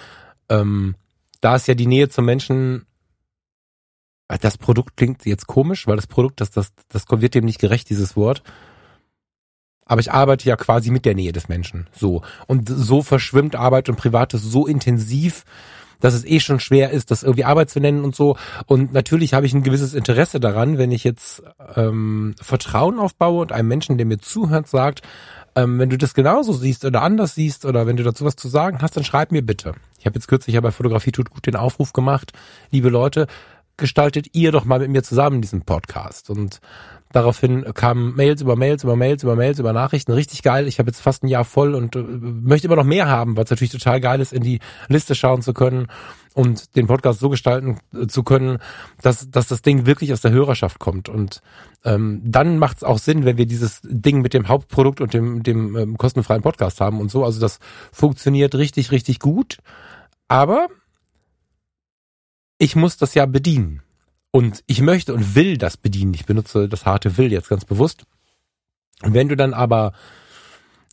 Ähm, da ist ja die Nähe zum Menschen das Produkt klingt jetzt komisch, weil das Produkt, das, das, das wird dem nicht gerecht, dieses Wort. Aber ich arbeite ja quasi mit der Nähe des Menschen. So. Und so verschwimmt Arbeit und Privates so intensiv, dass es eh schon schwer ist, das irgendwie Arbeit zu nennen und so. Und natürlich habe ich ein gewisses Interesse daran, wenn ich jetzt ähm, Vertrauen aufbaue und einem Menschen, der mir zuhört, sagt, ähm, wenn du das genauso siehst oder anders siehst oder wenn du dazu was zu sagen hast, dann schreib mir bitte. Ich habe jetzt kürzlich ja bei Fotografie tut gut den Aufruf gemacht, liebe Leute, gestaltet ihr doch mal mit mir zusammen diesen Podcast. Und daraufhin kamen Mails über Mails über Mails über Mails über Nachrichten. Richtig geil. Ich habe jetzt fast ein Jahr voll und äh, möchte immer noch mehr haben, weil es natürlich total geil ist, in die Liste schauen zu können und den Podcast so gestalten äh, zu können, dass, dass das Ding wirklich aus der Hörerschaft kommt. Und ähm, dann macht es auch Sinn, wenn wir dieses Ding mit dem Hauptprodukt und dem, dem ähm, kostenfreien Podcast haben und so. Also das funktioniert richtig, richtig gut. Aber ich muss das ja bedienen. Und ich möchte und will das bedienen. Ich benutze das harte will jetzt ganz bewusst. Und wenn du dann aber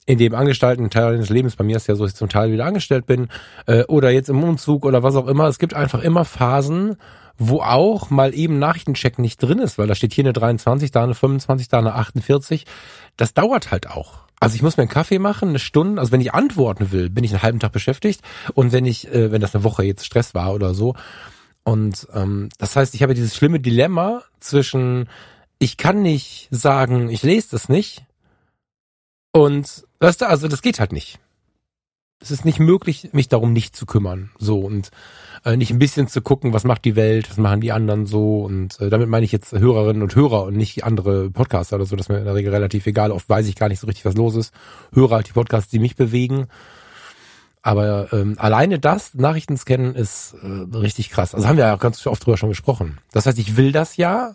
in dem angestellten Teil deines Lebens, bei mir ist ja so, dass ich zum Teil wieder angestellt bin, äh, oder jetzt im Umzug oder was auch immer, es gibt einfach immer Phasen, wo auch mal eben Nachrichtencheck nicht drin ist, weil da steht hier eine 23, da eine 25, da eine 48. Das dauert halt auch. Also ich muss mir einen Kaffee machen, eine Stunde. Also wenn ich antworten will, bin ich einen halben Tag beschäftigt. Und wenn ich, äh, wenn das eine Woche jetzt Stress war oder so, und ähm, das heißt, ich habe dieses schlimme Dilemma zwischen, ich kann nicht sagen, ich lese das nicht. Und weißt du, also das geht halt nicht. Es ist nicht möglich, mich darum nicht zu kümmern. So und äh, nicht ein bisschen zu gucken, was macht die Welt, was machen die anderen so. Und äh, damit meine ich jetzt Hörerinnen und Hörer und nicht andere Podcaster oder so. Das ist mir in der Regel relativ egal. Oft weiß ich gar nicht so richtig, was los ist. Höre halt die Podcasts, die mich bewegen. Aber ähm, alleine das, Nachrichten scannen, ist äh, richtig krass. Also haben wir ja ganz oft drüber schon gesprochen. Das heißt, ich will das ja.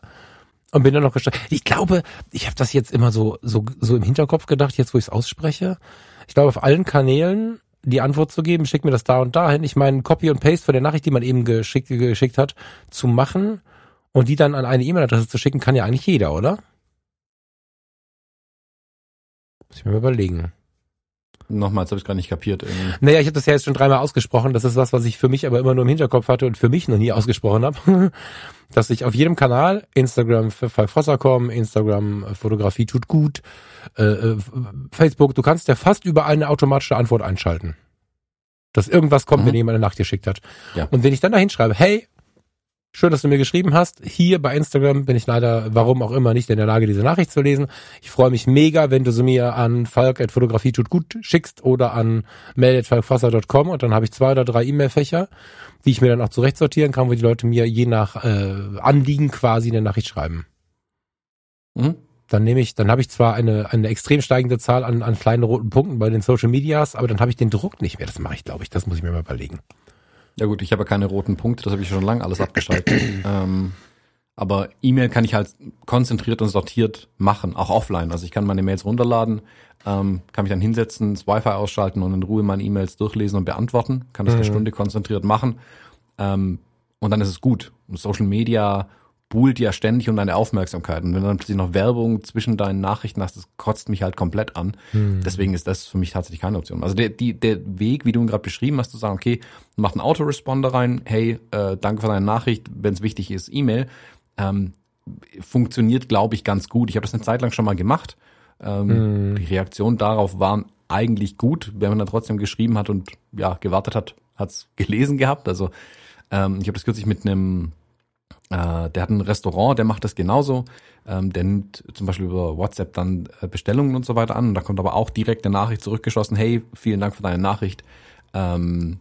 Und bin dann noch gestartet. Ich glaube, ich habe das jetzt immer so, so, so im Hinterkopf gedacht, jetzt wo ich es ausspreche. Ich glaube, auf allen Kanälen die Antwort zu geben, schick mir das da und dahin. Ich meine, Copy und Paste von der Nachricht, die man eben geschickt, geschickt hat, zu machen und die dann an eine E-Mail-Adresse zu schicken, kann ja eigentlich jeder, oder? Muss ich mir mal überlegen. Nochmals habe ich gerade nicht kapiert. Irgendwie. Naja, ich habe das ja jetzt schon dreimal ausgesprochen. Das ist was, was ich für mich aber immer nur im Hinterkopf hatte und für mich noch nie ausgesprochen habe. Dass ich auf jedem Kanal, Instagram Fossercom, Instagram Fotografie tut gut, äh, äh, Facebook, du kannst ja fast überall eine automatische Antwort einschalten. Dass irgendwas kommt, Mhm. wenn jemand eine Nachricht geschickt hat. Ja. Und wenn ich dann da hinschreibe, hey, Schön, dass du mir geschrieben hast. Hier bei Instagram bin ich leider, warum auch immer, nicht in der Lage, diese Nachricht zu lesen. Ich freue mich mega, wenn du sie mir an falk.fotografie tut gut schickst oder an mail.falkfasser.com und dann habe ich zwei oder drei E-Mail-Fächer, die ich mir dann auch zurechtsortieren kann, wo die Leute mir je nach äh, Anliegen quasi eine Nachricht schreiben. Mhm. Dann nehme ich, dann habe ich zwar eine, eine extrem steigende Zahl an, an kleinen roten Punkten bei den Social Medias, aber dann habe ich den Druck nicht mehr. Das mache ich, glaube ich. Das muss ich mir mal überlegen. Ja gut, ich habe ja keine roten Punkte, das habe ich schon lange alles abgeschaltet. ähm, aber E-Mail kann ich halt konzentriert und sortiert machen, auch offline. Also ich kann meine Mails runterladen, ähm, kann mich dann hinsetzen, das Wi-Fi ausschalten und in Ruhe meine E-Mails durchlesen und beantworten. Kann das eine Mhm. Stunde konzentriert machen. Ähm, und dann ist es gut. Und Social Media buhlt ja ständig um deine Aufmerksamkeit. Und wenn du dann plötzlich noch Werbung zwischen deinen Nachrichten hast, das kotzt mich halt komplett an. Hm. Deswegen ist das für mich tatsächlich keine Option. Also der, die, der Weg, wie du ihn gerade beschrieben hast, zu sagen, okay, mach einen Autoresponder rein, hey, äh, danke für deine Nachricht, wenn es wichtig ist, E-Mail, ähm, funktioniert, glaube ich, ganz gut. Ich habe das eine Zeit lang schon mal gemacht. Ähm, Hm. Die Reaktionen darauf waren eigentlich gut, wenn man dann trotzdem geschrieben hat und ja, gewartet hat, hat's gelesen gehabt. Also ähm, ich habe das kürzlich mit einem äh, der hat ein Restaurant, der macht das genauso. Ähm, der nimmt zum Beispiel über WhatsApp dann äh, Bestellungen und so weiter an. Und da kommt aber auch direkt eine Nachricht zurückgeschossen. Hey, vielen Dank für deine Nachricht. Ähm,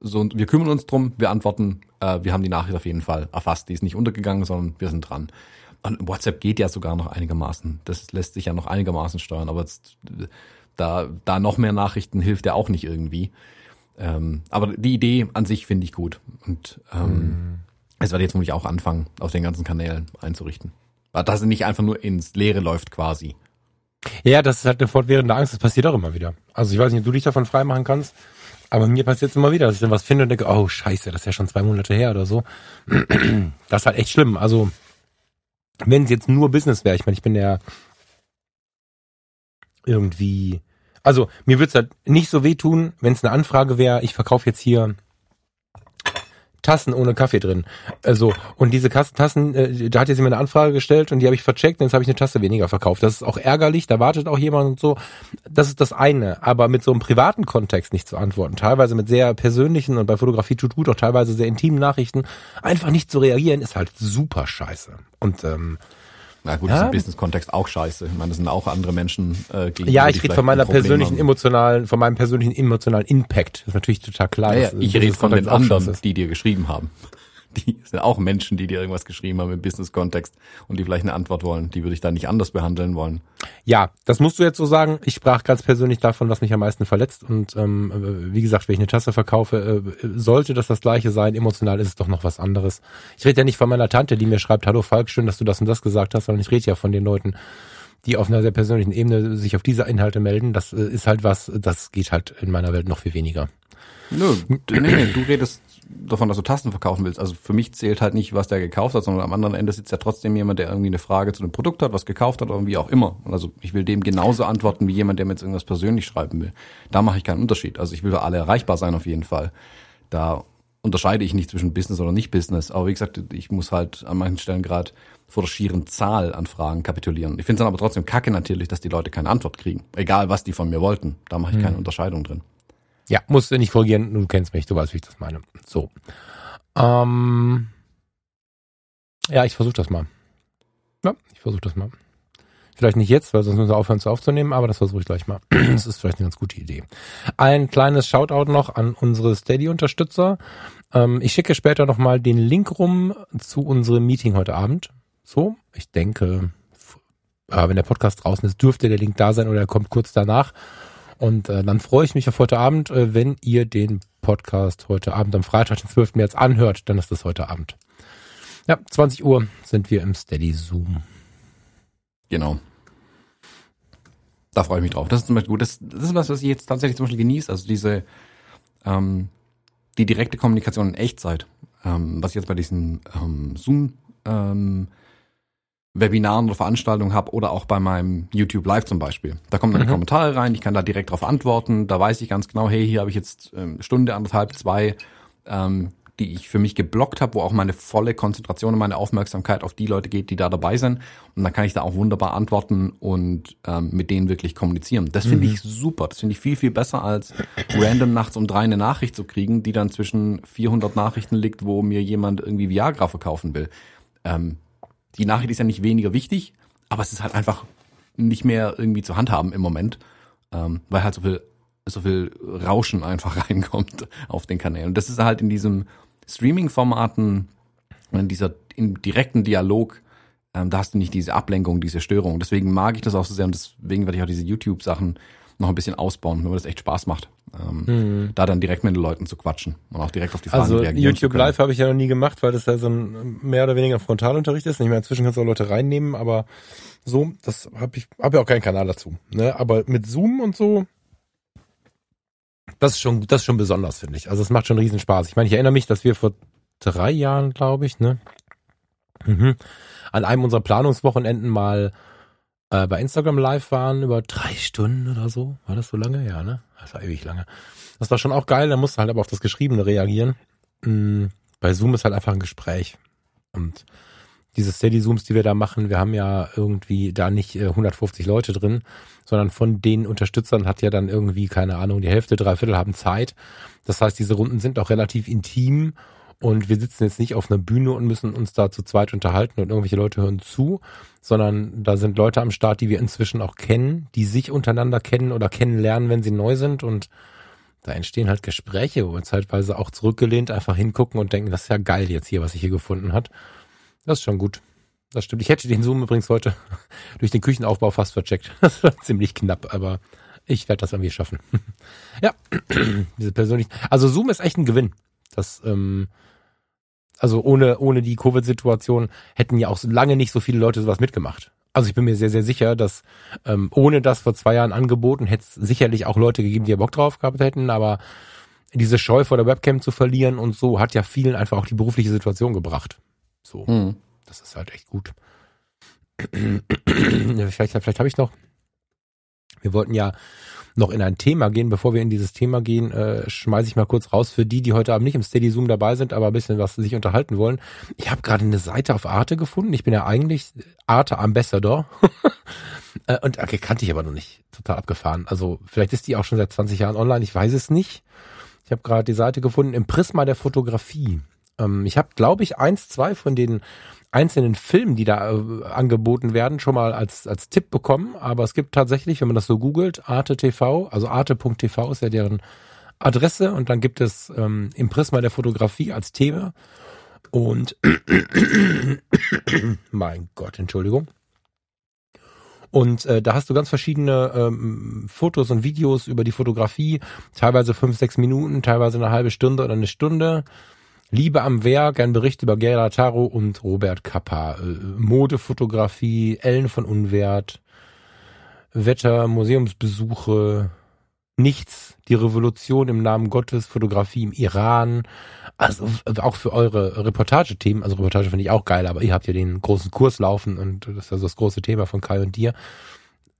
so, wir kümmern uns drum, wir antworten, äh, wir haben die Nachricht auf jeden Fall erfasst. Die ist nicht untergegangen, sondern wir sind dran. Und WhatsApp geht ja sogar noch einigermaßen. Das lässt sich ja noch einigermaßen steuern, aber jetzt, da, da noch mehr Nachrichten hilft ja auch nicht irgendwie. Ähm, aber die Idee an sich finde ich gut. Und ähm, es werde jetzt nämlich auch anfangen, auf den ganzen Kanälen einzurichten. Dass es nicht einfach nur ins Leere läuft quasi. Ja, das ist halt eine fortwährende Angst. Das passiert auch immer wieder. Also ich weiß nicht, ob du dich davon freimachen kannst, aber mir passiert es immer wieder, dass ich dann was finde und denke, oh scheiße, das ist ja schon zwei Monate her oder so. Das ist halt echt schlimm. Also wenn es jetzt nur Business wäre, ich meine, ich bin ja irgendwie, also mir würde es halt nicht so wehtun, wenn es eine Anfrage wäre, ich verkaufe jetzt hier Tassen ohne Kaffee drin. Also, und diese Tassen, äh, da hat jetzt jemand eine Anfrage gestellt und die habe ich vercheckt und jetzt habe ich eine Tasse weniger verkauft. Das ist auch ärgerlich, da wartet auch jemand und so. Das ist das eine. Aber mit so einem privaten Kontext nicht zu antworten, teilweise mit sehr persönlichen und bei Fotografie tut gut auch teilweise sehr intimen Nachrichten, einfach nicht zu reagieren, ist halt super scheiße. Und ähm, Na gut, Ja. das ist im Business-Kontext auch scheiße. Ich meine, das sind auch andere Menschen äh, gegenüber. ja, ich rede von meiner persönlichen haben. emotionalen, von meinem persönlichen emotionalen Impact. Das ist natürlich total klar. Ja, ja, ich rede von den anderen, die dir geschrieben haben. Die sind auch Menschen, die dir irgendwas geschrieben haben im Business-Kontext und die vielleicht eine Antwort wollen. Die würde ich da nicht anders behandeln wollen. Ja, das musst du jetzt so sagen. Ich sprach ganz persönlich davon, was mich am meisten verletzt. Und ähm, äh, wie gesagt, wenn ich eine Tasse verkaufe, äh, sollte das das gleiche sein. Emotional ist es doch noch was anderes. Ich rede ja nicht von meiner Tante, die mir schreibt, hallo Falk, schön, dass du das und das gesagt hast, sondern ich rede ja von den Leuten, die auf einer sehr persönlichen Ebene sich auf diese Inhalte melden. Das äh, ist halt was, das geht halt in meiner Welt noch viel weniger. Nö, nee, du redest davon, dass du Tassen verkaufen willst. Also für mich zählt halt nicht, was der gekauft hat, sondern am anderen Ende sitzt ja trotzdem jemand, der irgendwie eine Frage zu einem Produkt hat, was gekauft hat oder wie auch immer. Also ich will dem genauso antworten wie jemand, der mir jetzt irgendwas persönlich schreiben will. Da mache ich keinen Unterschied. Also ich will für alle erreichbar sein auf jeden Fall. Da unterscheide ich nicht zwischen Business oder nicht Business. Aber wie gesagt, ich muss halt an manchen Stellen gerade vor der schieren Zahl an Fragen kapitulieren. Ich finde es dann aber trotzdem kacke natürlich, dass die Leute keine Antwort kriegen. Egal, was die von mir wollten. Da mache ich keine Unterscheidung drin. Ja, musst du nicht korrigieren, du kennst mich, du weißt, wie ich das meine. So. Ähm, ja, ich versuche das mal. Ja, ich versuche das mal. Vielleicht nicht jetzt, weil sonst müssen wir aufhören zu aufzunehmen, aber das versuche ich gleich mal. Das ist vielleicht eine ganz gute Idee. Ein kleines Shoutout noch an unsere Steady-Unterstützer. Ähm, ich schicke später nochmal den Link rum zu unserem Meeting heute Abend. So, ich denke, äh, wenn der Podcast draußen ist, dürfte der Link da sein oder er kommt kurz danach. Und äh, dann freue ich mich auf heute Abend, äh, wenn ihr den Podcast heute Abend am Freitag, den 12. März anhört, dann ist das heute Abend. Ja, 20 Uhr sind wir im Steady Zoom. Genau. Da freue ich mich drauf. Das ist zum Beispiel gut. Das, das ist was, was ich jetzt tatsächlich zum Beispiel genieße. Also diese, ähm, die direkte Kommunikation in Echtzeit. Ähm, was ich jetzt bei diesen ähm, Zoom ähm, Webinaren oder Veranstaltungen habe oder auch bei meinem YouTube Live zum Beispiel. Da kommen dann mhm. Kommentare rein, ich kann da direkt drauf antworten. Da weiß ich ganz genau, hey, hier habe ich jetzt ähm, Stunde, anderthalb, zwei ähm, die ich für mich geblockt habe, wo auch meine volle Konzentration und meine Aufmerksamkeit auf die Leute geht, die da dabei sind. Und dann kann ich da auch wunderbar antworten und ähm, mit denen wirklich kommunizieren. Das finde mhm. ich super. Das finde ich viel, viel besser, als random nachts um drei eine Nachricht zu kriegen, die dann zwischen 400 Nachrichten liegt, wo mir jemand irgendwie Viagra verkaufen will. Ähm, die Nachricht ist ja nicht weniger wichtig, aber es ist halt einfach nicht mehr irgendwie zu handhaben im Moment, ähm, weil halt so viel so viel Rauschen einfach reinkommt auf den Kanälen. Und das ist halt in diesem Streaming-Formaten, in dieser im direkten Dialog, ähm, da hast du nicht diese Ablenkung, diese Störung. Deswegen mag ich das auch so sehr und deswegen werde ich auch diese YouTube-Sachen noch ein bisschen ausbauen, weil mir das echt Spaß macht, ähm, mhm. da dann direkt mit den Leuten zu quatschen und auch direkt auf die Fragen also, reagieren YouTube Live habe ich ja noch nie gemacht, weil das ja so ein mehr oder weniger Frontalunterricht ist. Nicht mehr inzwischen kannst du auch Leute reinnehmen, aber so, das habe ich, habe ja auch keinen Kanal dazu. Ne? Aber mit Zoom und so, das ist schon, das ist schon besonders, finde ich. Also es macht schon riesen Spaß. Ich meine, ich erinnere mich, dass wir vor drei Jahren, glaube ich, ne, mhm, an einem unserer Planungswochenenden mal äh, bei Instagram live waren über drei Stunden oder so. War das so lange? Ja, ne? Das war ewig lange. Das war schon auch geil. Da musste halt aber auf das Geschriebene reagieren. Mhm. Bei Zoom ist halt einfach ein Gespräch. Und diese Steady Zooms, die wir da machen, wir haben ja irgendwie da nicht äh, 150 Leute drin, sondern von den Unterstützern hat ja dann irgendwie, keine Ahnung, die Hälfte, drei Viertel haben Zeit. Das heißt, diese Runden sind auch relativ intim und wir sitzen jetzt nicht auf einer Bühne und müssen uns da zu zweit unterhalten und irgendwelche Leute hören zu, sondern da sind Leute am Start, die wir inzwischen auch kennen, die sich untereinander kennen oder kennenlernen, wenn sie neu sind und da entstehen halt Gespräche, wo wir zeitweise auch zurückgelehnt einfach hingucken und denken, das ist ja geil jetzt hier, was ich hier gefunden hat. Das ist schon gut. Das stimmt. Ich hätte den Zoom übrigens heute durch den Küchenaufbau fast vercheckt. Das war ziemlich knapp, aber ich werde das irgendwie schaffen. ja, diese persönlich. Also Zoom ist echt ein Gewinn. Das, ähm, also ohne, ohne die Covid-Situation hätten ja auch lange nicht so viele Leute sowas mitgemacht. Also ich bin mir sehr, sehr sicher, dass ähm, ohne das vor zwei Jahren angeboten, hätte es sicherlich auch Leute gegeben, die ja Bock drauf gehabt hätten, aber diese Scheu vor der Webcam zu verlieren und so hat ja vielen einfach auch die berufliche Situation gebracht. So. Mhm. Das ist halt echt gut. vielleicht vielleicht habe ich noch. Wir wollten ja noch in ein Thema gehen. Bevor wir in dieses Thema gehen, äh, schmeiße ich mal kurz raus für die, die heute Abend nicht im Steady Zoom dabei sind, aber ein bisschen was sich unterhalten wollen. Ich habe gerade eine Seite auf Arte gefunden. Ich bin ja eigentlich Arte Ambassador. äh, und okay, kannte ich aber noch nicht. Total abgefahren. Also vielleicht ist die auch schon seit 20 Jahren online. Ich weiß es nicht. Ich habe gerade die Seite gefunden im Prisma der Fotografie. Ähm, ich habe, glaube ich, eins, zwei von den einzelnen Filmen, die da äh, angeboten werden, schon mal als, als Tipp bekommen. Aber es gibt tatsächlich, wenn man das so googelt, Arte TV, also arte.tv ist ja deren Adresse und dann gibt es ähm, im Prisma der Fotografie als Thema. Und mein Gott, Entschuldigung. Und äh, da hast du ganz verschiedene ähm, Fotos und Videos über die Fotografie, teilweise fünf, sechs Minuten, teilweise eine halbe Stunde oder eine Stunde. Liebe am Werk, ein Bericht über Gerda Taro und Robert Kappa. Äh, Modefotografie, Ellen von Unwert, Wetter, Museumsbesuche, Nichts, die Revolution im Namen Gottes, Fotografie im Iran. Also auch für eure Reportagethemen. Also Reportage finde ich auch geil, aber ihr habt ja den großen Kurs laufen und das ist also das große Thema von Kai und dir.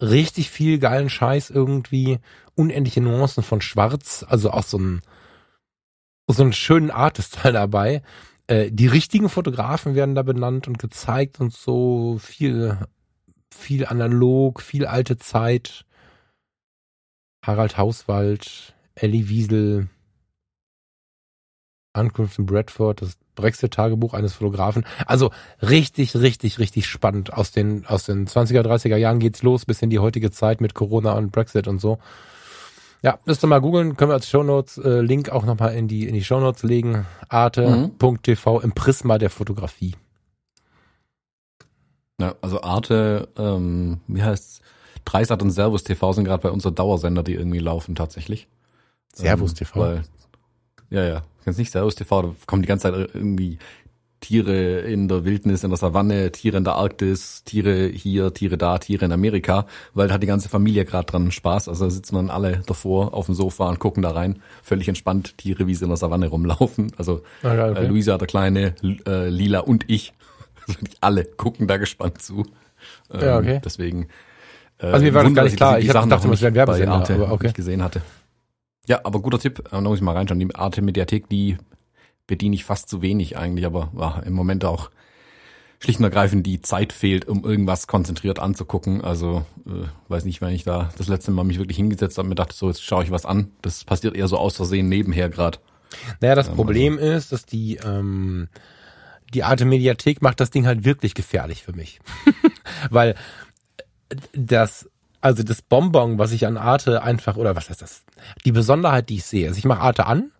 Richtig viel geilen Scheiß irgendwie, unendliche Nuancen von Schwarz, also auch so ein so einen schönen Artist dabei. Äh, die richtigen Fotografen werden da benannt und gezeigt und so viel, viel analog, viel alte Zeit. Harald Hauswald, Ellie Wiesel, Ankunft in Bradford, das Brexit-Tagebuch eines Fotografen. Also richtig, richtig, richtig spannend. Aus den, aus den 20er, 30er Jahren geht's los bis in die heutige Zeit mit Corona und Brexit und so. Ja, müsst ihr mal googeln, können wir als Shownotes äh, Link auch nochmal in die in die Shownotes legen. Arte.tv im Prisma der Fotografie. Ja, also Arte, ähm, wie heißt's? Dreisat und Servus TV sind gerade bei unserer Dauersender, die irgendwie laufen tatsächlich. Servus TV. Ähm, weil, ja, ja. Kennst nicht Servus TV, da kommen die ganze Zeit irgendwie Tiere in der Wildnis, in der Savanne, Tiere in der Arktis, Tiere hier, Tiere da, Tiere in Amerika, weil da hat die ganze Familie gerade dran Spaß. Also sitzen dann alle davor auf dem Sofa und gucken da rein, völlig entspannt, Tiere, wie sie in der Savanne rumlaufen. Also Ah, ja, okay. äh, Luisa, der Kleine, äh, Lila und ich, also alle gucken da gespannt zu. Ähm, Ja, okay. Deswegen. Äh, Also mir war das gar nicht klar. die Ich Sachen gedacht, noch das wäre ein Werbesender, aber okay. nicht gesehen hatte. Ja, aber guter Tipp. Äh, Da muss ich mal reinschauen. Die Arte Mediathek, die bediene ich fast zu wenig eigentlich, aber ja, im Moment auch schlicht und ergreifend die Zeit fehlt, um irgendwas konzentriert anzugucken. Also äh, weiß nicht, wenn ich da das letzte Mal mich wirklich hingesetzt habe und mir dachte, so jetzt schaue ich was an. Das passiert eher so aus Versehen nebenher gerade. Naja, das Problem ist, dass die, ähm, die Arte Mediathek macht das Ding halt wirklich gefährlich für mich. Weil das, also das Bonbon, was ich an Arte einfach, oder was heißt das? Die Besonderheit, die ich sehe, also ich mache Arte an,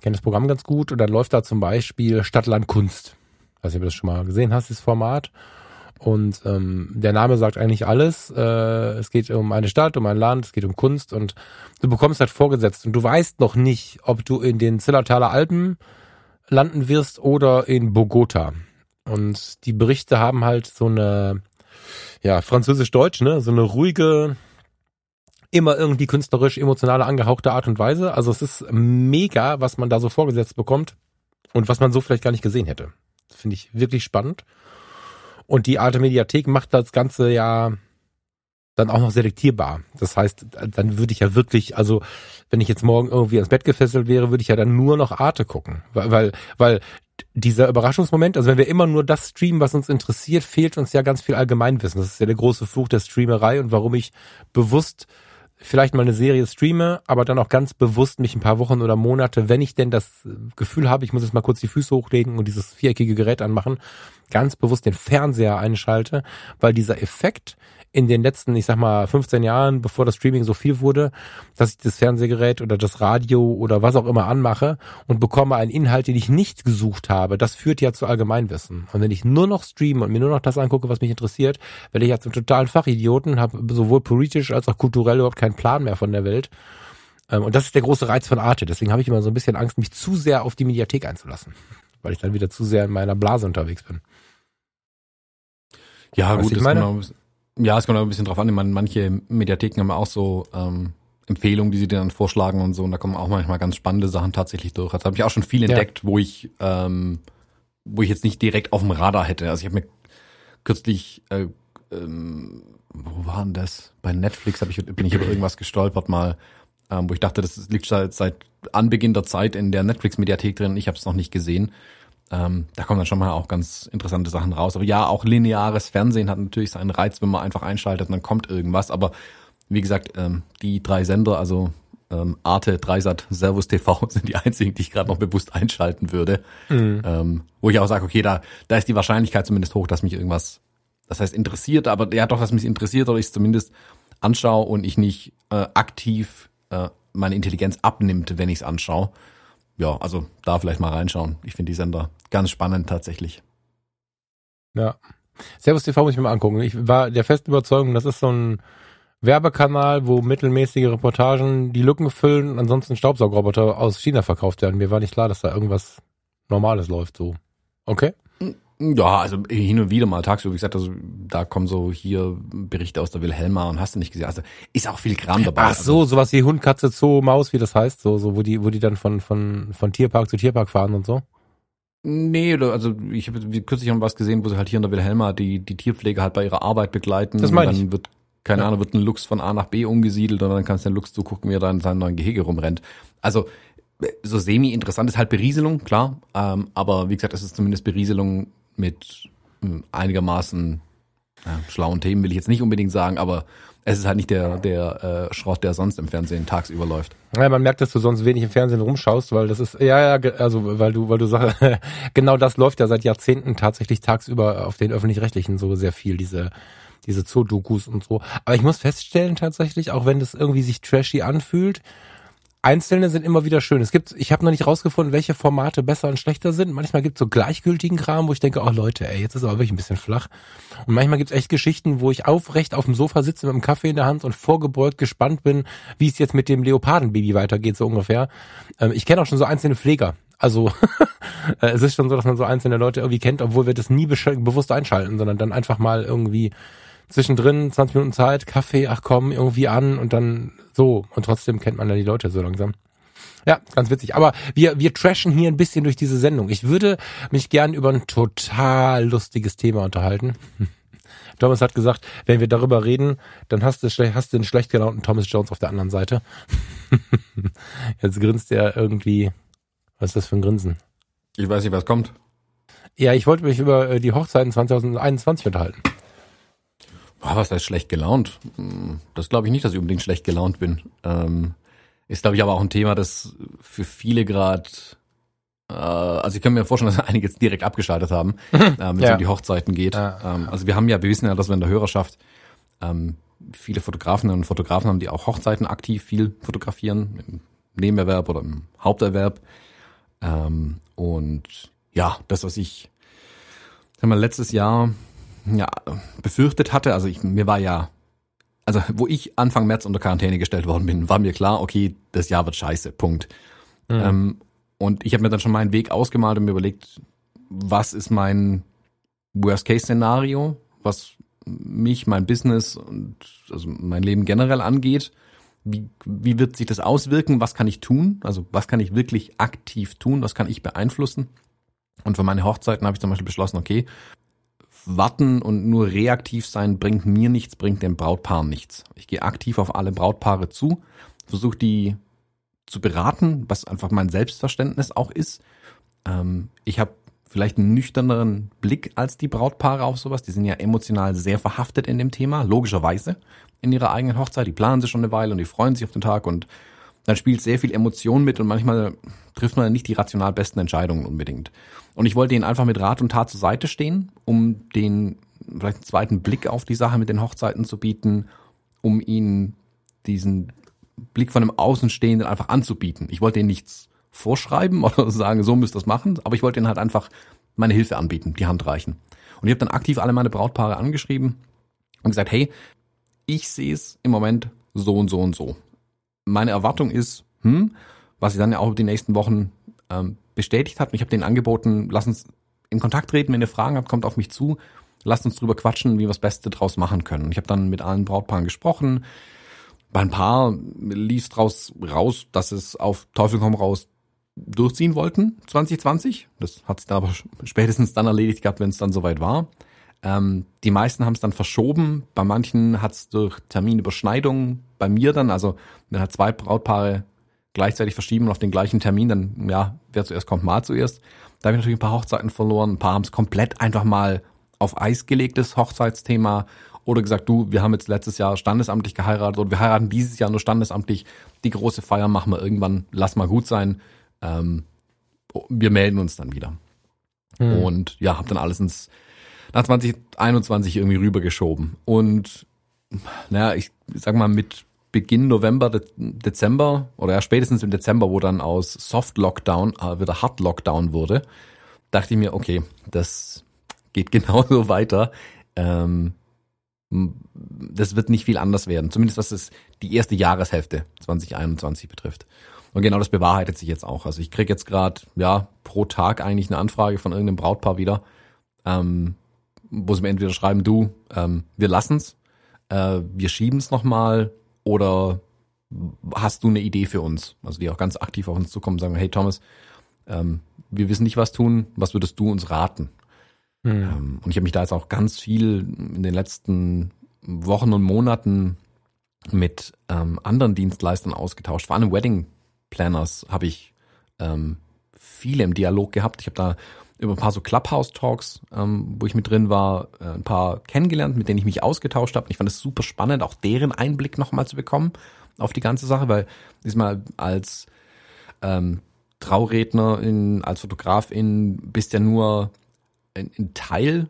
kenne das Programm ganz gut und dann läuft da zum Beispiel Stadtland Kunst. weiß nicht, ob du das schon mal gesehen hast, das Format. Und ähm, der Name sagt eigentlich alles. Äh, es geht um eine Stadt, um ein Land, es geht um Kunst und du bekommst halt vorgesetzt und du weißt noch nicht, ob du in den Zillertaler Alpen landen wirst oder in Bogota. Und die Berichte haben halt so eine, ja, französisch-deutsch, ne, so eine ruhige, immer irgendwie künstlerisch, emotionale, angehauchte Art und Weise. Also es ist mega, was man da so vorgesetzt bekommt und was man so vielleicht gar nicht gesehen hätte. Finde ich wirklich spannend. Und die Arte Mediathek macht das Ganze ja dann auch noch selektierbar. Das heißt, dann würde ich ja wirklich, also wenn ich jetzt morgen irgendwie ans Bett gefesselt wäre, würde ich ja dann nur noch Arte gucken. Weil, weil, weil dieser Überraschungsmoment, also wenn wir immer nur das streamen, was uns interessiert, fehlt uns ja ganz viel Allgemeinwissen. Das ist ja der große Fluch der Streamerei und warum ich bewusst vielleicht mal eine Serie streame, aber dann auch ganz bewusst mich ein paar Wochen oder Monate, wenn ich denn das Gefühl habe, ich muss jetzt mal kurz die Füße hochlegen und dieses viereckige Gerät anmachen, ganz bewusst den Fernseher einschalte, weil dieser Effekt in den letzten, ich sag mal, 15 Jahren, bevor das Streaming so viel wurde, dass ich das Fernsehgerät oder das Radio oder was auch immer anmache und bekomme einen Inhalt, den ich nicht gesucht habe, das führt ja zu Allgemeinwissen. Und wenn ich nur noch streame und mir nur noch das angucke, was mich interessiert, werde ich ja zum totalen Fachidioten, habe sowohl politisch als auch kulturell überhaupt keinen Plan mehr von der Welt. Ähm, Und das ist der große Reiz von Arte. Deswegen habe ich immer so ein bisschen Angst, mich zu sehr auf die Mediathek einzulassen, weil ich dann wieder zu sehr in meiner Blase unterwegs bin. Ja, Weißt gut, das meine? auch ein bisschen, ja, es kommt auch ein bisschen drauf an. Ich meine, manche Mediatheken haben auch so ähm, Empfehlungen, die sie dir dann vorschlagen und so. Und da kommen auch manchmal ganz spannende Sachen tatsächlich durch. Also habe ich auch schon viel Ja. entdeckt, wo ich, ähm, wo ich jetzt nicht direkt auf dem Radar hätte. Also ich habe mir kürzlich, äh, ähm, wo war denn das? Bei Netflix hab ich, bin ich über irgendwas gestolpert mal, ähm, wo ich dachte, das liegt seit, seit Anbeginn der Zeit in der Netflix-Mediathek drin. Ich habe es noch nicht gesehen. Ähm, da kommen dann schon mal auch ganz interessante Sachen raus. Aber ja, auch lineares Fernsehen hat natürlich seinen Reiz, wenn man einfach einschaltet und dann kommt irgendwas. Aber wie gesagt, ähm, die drei Sender, also ähm, Arte, Dreisat, Servus TV sind die einzigen, die ich gerade noch bewusst einschalten würde. Ähm, wo ich auch sage, okay, da, da ist die Wahrscheinlichkeit zumindest hoch, dass mich irgendwas, das heißt interessiert, aber ja doch, dass mich interessiert oder ich es zumindest anschaue und ich nicht äh, aktiv äh, meine Intelligenz abnimmt, wenn ich es anschaue. Ja, also da vielleicht mal reinschauen. Ich finde die Sender ganz spannend tatsächlich. Ja. Servus TV muss ich mir mal angucken. Ich war der festen Überzeugung, das ist so ein Werbekanal, wo mittelmäßige Reportagen die Lücken füllen und ansonsten Staubsaugerroboter aus China verkauft werden. Mir war nicht klar, dass da irgendwas Normales läuft so. Okay? Ja, also hin und wieder mal tagsüber, wie gesagt, also da kommen so hier Berichte aus der Wilhelma und hast du nicht gesehen. Also ist auch viel Kram dabei. Ach so, sowas wie Hund, Katze, Zoo, Maus, wie das heißt, so, so, wo die, wo die dann von, von, von Tierpark zu Tierpark fahren und so. Nee, also ich habe kürzlich noch was gesehen, wo sie halt hier in der Wilhelma die, die Tierpflege halt bei ihrer Arbeit begleiten. Das meine ich. dann wird, keine Ja. Ahnung, wird ein Luchs von A nach B umgesiedelt und dann kannst du den Luchs zugucken, wie er da in seinem neuen Gehege rumrennt. Also so semi-interessant ist halt Berieselung, klar. Ähm, aber wie gesagt, es ist zumindest Berieselung mit ähm, einigermaßen ja, schlauen Themen, will ich jetzt nicht unbedingt sagen, aber es ist halt nicht der, der äh, Schrott, der sonst im Fernsehen tagsüber läuft. Ja, man merkt, dass du sonst wenig im Fernsehen rumschaust, weil das ist, ja, ja, also, weil du, weil du sagst, genau das läuft ja seit Jahrzehnten tatsächlich tagsüber auf den Öffentlich-Rechtlichen so sehr viel, diese, diese Zoo-Dokus und so. Aber ich muss feststellen tatsächlich, auch wenn das irgendwie sich trashy anfühlt, Einzelne sind immer wieder schön. Es gibt, ich habe noch nicht rausgefunden, welche Formate besser und schlechter sind. Manchmal gibt es so gleichgültigen Kram, wo ich denke, oh Leute, ey, jetzt ist aber wirklich ein bisschen flach. Und manchmal gibt es echt Geschichten, wo ich aufrecht auf dem Sofa sitze mit einem Kaffee in der Hand und vorgebeugt gespannt bin, wie es jetzt mit dem Leopardenbaby weitergeht, so ungefähr. Ähm, ich kenne auch schon so einzelne Pfleger. Also äh, es ist schon so, dass man so einzelne Leute irgendwie kennt, obwohl wir das nie bewusst einschalten, sondern dann einfach mal irgendwie zwischendrin 20 Minuten Zeit, Kaffee, ach komm, irgendwie an und dann so. Und trotzdem kennt man ja die Leute so langsam. Ja, ganz witzig. Aber wir, wir trashen hier ein bisschen durch diese Sendung. Ich würde mich gern über ein total lustiges Thema unterhalten. Thomas hat gesagt, wenn wir darüber reden, dann hast du, hast du einen schlecht gelaunten Thomas Jones auf der anderen Seite. Jetzt grinst er irgendwie. Was ist das für ein Grinsen? Ich weiß nicht, was kommt. Ja, ich wollte mich über äh, die Hochzeiten 2021 unterhalten. Boah, was heißt schlecht gelaunt? Hm, das glaube ich nicht, dass ich unbedingt schlecht gelaunt bin. Ähm, ist, glaube ich, aber auch ein Thema, das für viele gerade äh, also ich kann mir vorstellen, dass einige jetzt direkt abgeschaltet haben, äh, wenn es ja. um die Hochzeiten geht. Ja. Ähm, also wir haben ja, wir wissen ja, dass wir in der Hörerschaft ähm, viele Fotografen und Fotografen haben, die auch Hochzeiten aktiv viel fotografieren, im Nebenerwerb oder im Haupterwerb. Ähm, und ja, das, was ich sag mal, letztes Jahr ja, befürchtet hatte, also ich, mir war ja, also wo ich Anfang März unter Quarantäne gestellt worden bin, war mir klar, okay, das Jahr wird scheiße, Punkt. Mhm. Ähm, und ich habe mir dann schon meinen Weg ausgemalt und mir überlegt, was ist mein Worst-Case-Szenario, was mich, mein Business und also mein Leben generell angeht. Wie, wie wird sich das auswirken? Was kann ich tun? Also was kann ich wirklich aktiv tun? Was kann ich beeinflussen? Und für meine Hochzeiten habe ich zum Beispiel beschlossen, okay, warten und nur reaktiv sein bringt mir nichts, bringt dem Brautpaar nichts. Ich gehe aktiv auf alle Brautpaare zu, versuche die zu beraten, was einfach mein Selbstverständnis auch ist. Ähm, ich habe vielleicht einen nüchterneren Blick als die Brautpaare auf sowas. Die sind ja emotional sehr verhaftet in dem Thema, logischerweise in ihrer eigenen Hochzeit. Die planen sich schon eine Weile und die freuen sich auf den Tag und dann spielt sehr viel Emotion mit und manchmal trifft man nicht die rational besten Entscheidungen unbedingt. Und ich wollte ihnen einfach mit Rat und Tat zur Seite stehen, um den vielleicht einen zweiten Blick auf die Sache mit den Hochzeiten zu bieten, um ihnen diesen Blick von einem Außenstehenden einfach anzubieten. Ich wollte ihnen nichts vorschreiben oder sagen, so müsst ihr das machen, aber ich wollte ihnen halt einfach meine Hilfe anbieten, die Hand reichen. Und ich habe dann aktiv alle meine Brautpaare angeschrieben und gesagt, hey, ich sehe es im Moment so und so und so. Meine Erwartung ist, hm, was sie dann ja auch die nächsten Wochen ähm, bestätigt hat. Ich habe denen angeboten, lass uns in Kontakt treten, wenn ihr Fragen habt, kommt auf mich zu, lasst uns drüber quatschen, wie wir das Beste draus machen können. Ich habe dann mit allen Brautpaaren gesprochen, bei ein paar lief draus raus, dass es auf Teufel komm raus durchziehen wollten, 2020. Das hat es dann aber spätestens dann erledigt gehabt, wenn es dann soweit war. Ähm, die meisten haben es dann verschoben. Bei manchen hat es durch Terminüberschneidung bei mir dann, also wenn halt zwei Brautpaare gleichzeitig verschieben auf den gleichen Termin, dann ja, wer zuerst kommt, mal zuerst. Da habe ich natürlich ein paar Hochzeiten verloren. Ein paar haben es komplett einfach mal auf Eis gelegtes Hochzeitsthema oder gesagt, du, wir haben jetzt letztes Jahr standesamtlich geheiratet oder wir heiraten dieses Jahr nur standesamtlich, die große Feier machen wir irgendwann, lass mal gut sein, ähm, wir melden uns dann wieder. Hm. Und ja, hab dann alles ins nach 2021 irgendwie rübergeschoben. Und naja, ich sag mal, mit Beginn November, Dezember oder ja spätestens im Dezember, wo dann aus Soft Lockdown äh, wieder Hard Lockdown wurde, dachte ich mir, okay, das geht genauso weiter. Ähm, das wird nicht viel anders werden, zumindest was es die erste Jahreshälfte 2021 betrifft. Und genau das bewahrheitet sich jetzt auch. Also ich krieg jetzt gerade ja pro Tag eigentlich eine Anfrage von irgendeinem Brautpaar wieder, ähm, wo sie mir entweder schreiben, du, ähm, wir lassen's, äh, wir schieben's nochmal oder hast du eine Idee für uns? Also die auch ganz aktiv auf uns zukommen und sagen, hey Thomas, ähm, wir wissen nicht, was tun, was würdest du uns raten? Mhm. Und ich habe mich da jetzt auch ganz viel in den letzten Wochen und Monaten mit ähm, anderen Dienstleistern ausgetauscht. Vor allem Wedding Planners habe ich ähm, viele im Dialog gehabt. Ich habe da über ein paar so Clubhouse-Talks, ähm, wo ich mit drin war, äh, ein paar kennengelernt, mit denen ich mich ausgetauscht habe. Ich fand es super spannend, auch deren Einblick nochmal zu bekommen auf die ganze Sache, weil diesmal als ähm, Traurednerin, als Fotografin bist ja nur ein, ein Teil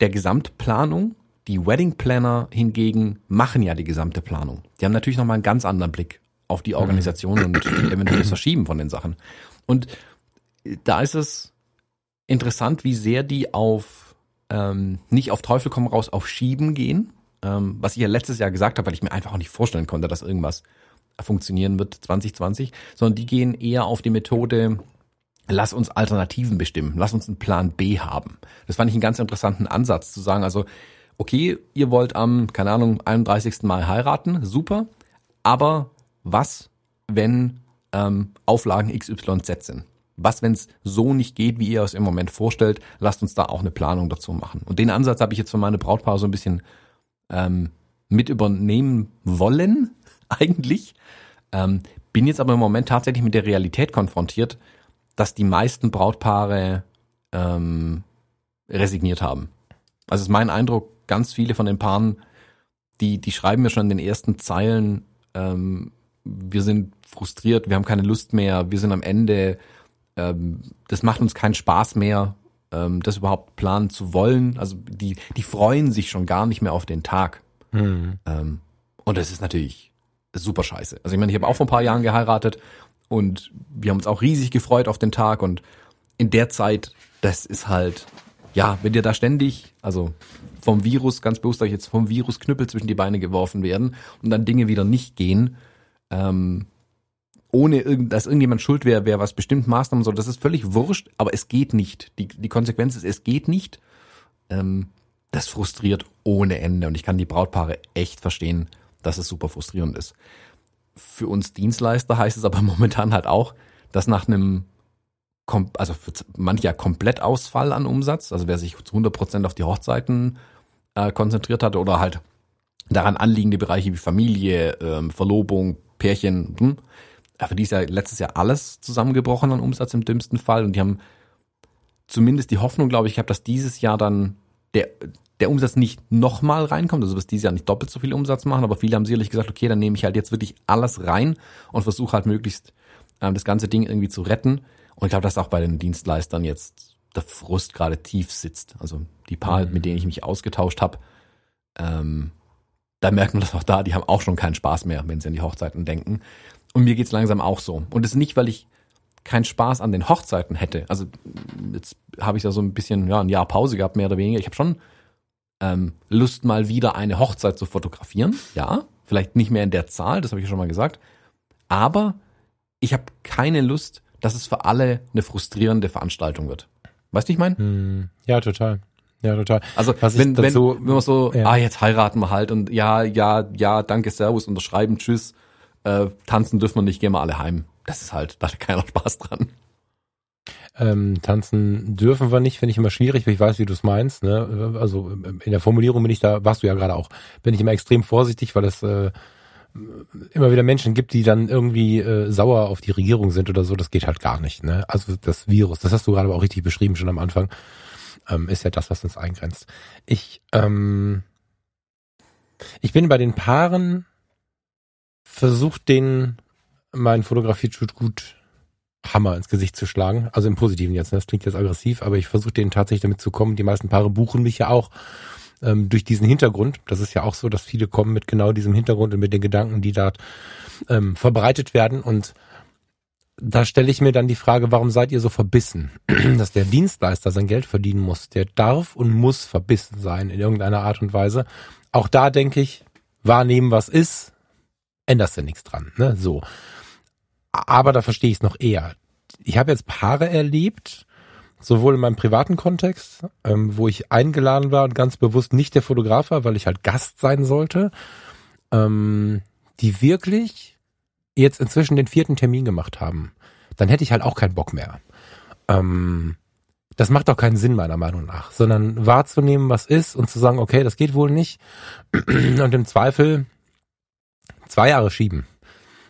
der Gesamtplanung. Die Wedding Planner hingegen machen ja die gesamte Planung. Die haben natürlich nochmal einen ganz anderen Blick auf die Organisation mhm. und eventuell das Verschieben von den Sachen. Und da ist es interessant, wie sehr die auf ähm, nicht auf Teufel komm raus auf Schieben gehen, ähm, was ich ja letztes Jahr gesagt habe, weil ich mir einfach auch nicht vorstellen konnte, dass irgendwas funktionieren wird 2020, sondern die gehen eher auf die Methode, lass uns Alternativen bestimmen, lass uns einen Plan B haben. Das fand ich einen ganz interessanten Ansatz zu sagen, also okay, ihr wollt am, keine Ahnung, 31. Mai heiraten, super, aber was, wenn ähm, Auflagen XYZ sind? Was, wenn es so nicht geht, wie ihr es im Moment vorstellt? Lasst uns da auch eine Planung dazu machen. Und den Ansatz habe ich jetzt für meine Brautpaar so ein bisschen ähm, mit übernehmen wollen, eigentlich. Ähm, bin jetzt aber im Moment tatsächlich mit der Realität konfrontiert, dass die meisten Brautpaare ähm, resigniert haben. Also ist mein Eindruck, ganz viele von den Paaren, die, die schreiben mir schon in den ersten Zeilen, ähm, wir sind frustriert, wir haben keine Lust mehr, wir sind am Ende, ähm, das macht uns keinen Spaß mehr, ähm, das überhaupt planen zu wollen. Also die, die freuen sich schon gar nicht mehr auf den Tag. Mhm. Ähm, und das ist natürlich super scheiße. Also ich meine, ich habe auch vor ein paar Jahren geheiratet und wir haben uns auch riesig gefreut auf den Tag und in der Zeit, das ist halt, ja, wenn dir da ständig, also vom Virus, ganz bewusst sage ich jetzt, vom Virus Knüppel zwischen die Beine geworfen werden und dann Dinge wieder nicht gehen, ähm, ohne dass irgendjemand schuld wäre, wer was bestimmt Maßnahmen soll, das ist völlig wurscht, aber es geht nicht. Die, die Konsequenz ist, es geht nicht. Ähm, das frustriert ohne Ende und ich kann die Brautpaare echt verstehen, dass es super frustrierend ist. Für uns Dienstleister heißt es aber momentan halt auch, dass nach einem also für mancher Komplettausfall an Umsatz, also wer sich zu 100 Prozent auf die Hochzeiten äh, konzentriert hatte oder halt daran anliegende Bereiche wie Familie, ähm, Verlobung, Pärchen, hm, für die ist ja letztes Jahr alles zusammengebrochen an Umsatz im dümmsten Fall und die haben zumindest die Hoffnung, glaube ich, gehabt, dass dieses Jahr dann der, der Umsatz nicht nochmal reinkommt, also wirst dieses Jahr nicht doppelt so viel Umsatz machen, aber viele haben sicherlich gesagt, okay, dann nehme ich halt jetzt wirklich alles rein und versuche halt möglichst ähm, das ganze Ding irgendwie zu retten. Und ich glaube, dass auch bei den Dienstleistern jetzt der Frust gerade tief sitzt. Also die paar, mhm. mit denen ich mich ausgetauscht habe, ähm, da merkt man das auch da, die haben auch schon keinen Spaß mehr, wenn sie an die Hochzeiten denken. Und mir geht's langsam auch so. Und es ist nicht, weil ich keinen Spaß an den Hochzeiten hätte. Also jetzt habe ich da so ein bisschen, ja, ein Jahr Pause gehabt, mehr oder weniger. Ich habe schon ähm, Lust, mal wieder eine Hochzeit zu fotografieren. Ja, vielleicht nicht mehr in der Zahl, das habe ich ja schon mal gesagt. Aber ich habe keine Lust, dass es für alle eine frustrierende Veranstaltung wird. Weißt du, ich meine? Hm, ja, total. Ja, total. Also Was wenn, wenn, wenn man so, ja. ah, jetzt heiraten wir halt und ja, ja, ja, danke, Servus, unterschreiben, tschüss, äh, tanzen dürfen wir nicht, gehen wir alle heim. Das ist halt, da hat keiner Spaß dran. Ähm, tanzen dürfen wir nicht, finde ich immer schwierig, weil ich weiß, wie du es meinst. Ne? Also in der Formulierung bin ich da, warst du ja gerade auch, bin ich immer extrem vorsichtig, weil es äh, immer wieder Menschen gibt, die dann irgendwie äh, sauer auf die Regierung sind oder so. Das geht halt gar nicht. Ne? Also das Virus, das hast du gerade auch richtig beschrieben schon am Anfang, ähm, ist ja das, was uns eingrenzt. Ich, ähm, ich bin bei den Paaren versucht, den mein Fotografie-Shoot gut Hammer ins Gesicht zu schlagen. Also im Positiven jetzt. Ne? Das klingt jetzt aggressiv, aber ich versuche denen tatsächlich damit zu kommen. Die meisten Paare buchen mich ja auch ähm, durch diesen Hintergrund. Das ist ja auch so, dass viele kommen mit genau diesem Hintergrund und mit den Gedanken, die da ähm, verbreitet werden. Und da stelle ich mir dann die Frage, warum seid ihr so verbissen? Dass der Dienstleister sein Geld verdienen muss. Der darf und muss verbissen sein in irgendeiner Art und Weise. Auch da denke ich, wahrnehmen, was ist, änderst du nichts dran. Ne? So. Aber da verstehe ich es noch eher. Ich habe jetzt Paare erlebt, sowohl in meinem privaten Kontext, ähm, wo ich eingeladen war und ganz bewusst nicht der Fotograf war, weil ich halt Gast sein sollte, ähm, die wirklich jetzt inzwischen den vierten Termin gemacht haben. Dann hätte ich halt auch keinen Bock mehr. Ähm, das macht auch keinen Sinn meiner Meinung nach, sondern wahrzunehmen, was ist und zu sagen, okay, das geht wohl nicht und im Zweifel zwei Jahre schieben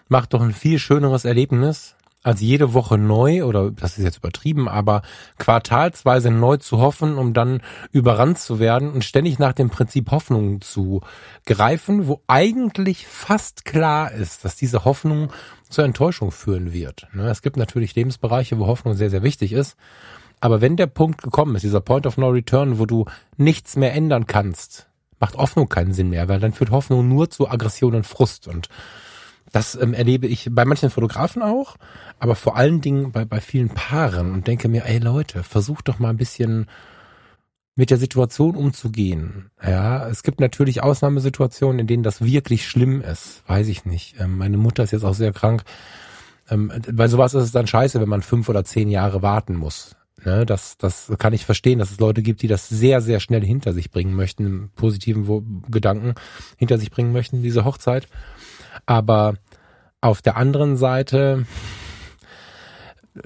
macht doch ein viel schöneres Erlebnis, als jede Woche neu, oder das ist jetzt übertrieben, aber quartalsweise neu zu hoffen, um dann überrannt zu werden und ständig nach dem Prinzip Hoffnung zu greifen, wo eigentlich fast klar ist, dass diese Hoffnung zur Enttäuschung führen wird. Ne, es gibt natürlich Lebensbereiche, wo Hoffnung sehr, sehr wichtig ist. Aber wenn der Punkt gekommen ist, dieser Point of No Return, wo du nichts mehr ändern kannst, macht Hoffnung keinen Sinn mehr, weil dann führt Hoffnung nur zu Aggression und Frust und das ähm, erlebe ich bei manchen Fotografen auch, aber vor allen Dingen bei, bei vielen Paaren und denke mir, ey Leute, versucht doch mal ein bisschen mit der Situation umzugehen. Ja, es gibt natürlich Ausnahmesituationen, in denen das wirklich schlimm ist. Weiß ich nicht. Ähm, meine Mutter ist jetzt auch sehr krank. Ähm, bei sowas ist es dann scheiße, wenn man fünf oder zehn Jahre warten muss. Ne, das, das kann ich verstehen, dass es Leute gibt, die das sehr, sehr schnell hinter sich bringen möchten, im positiven Gedanken hinter sich bringen möchten, diese Hochzeit. Aber auf der anderen Seite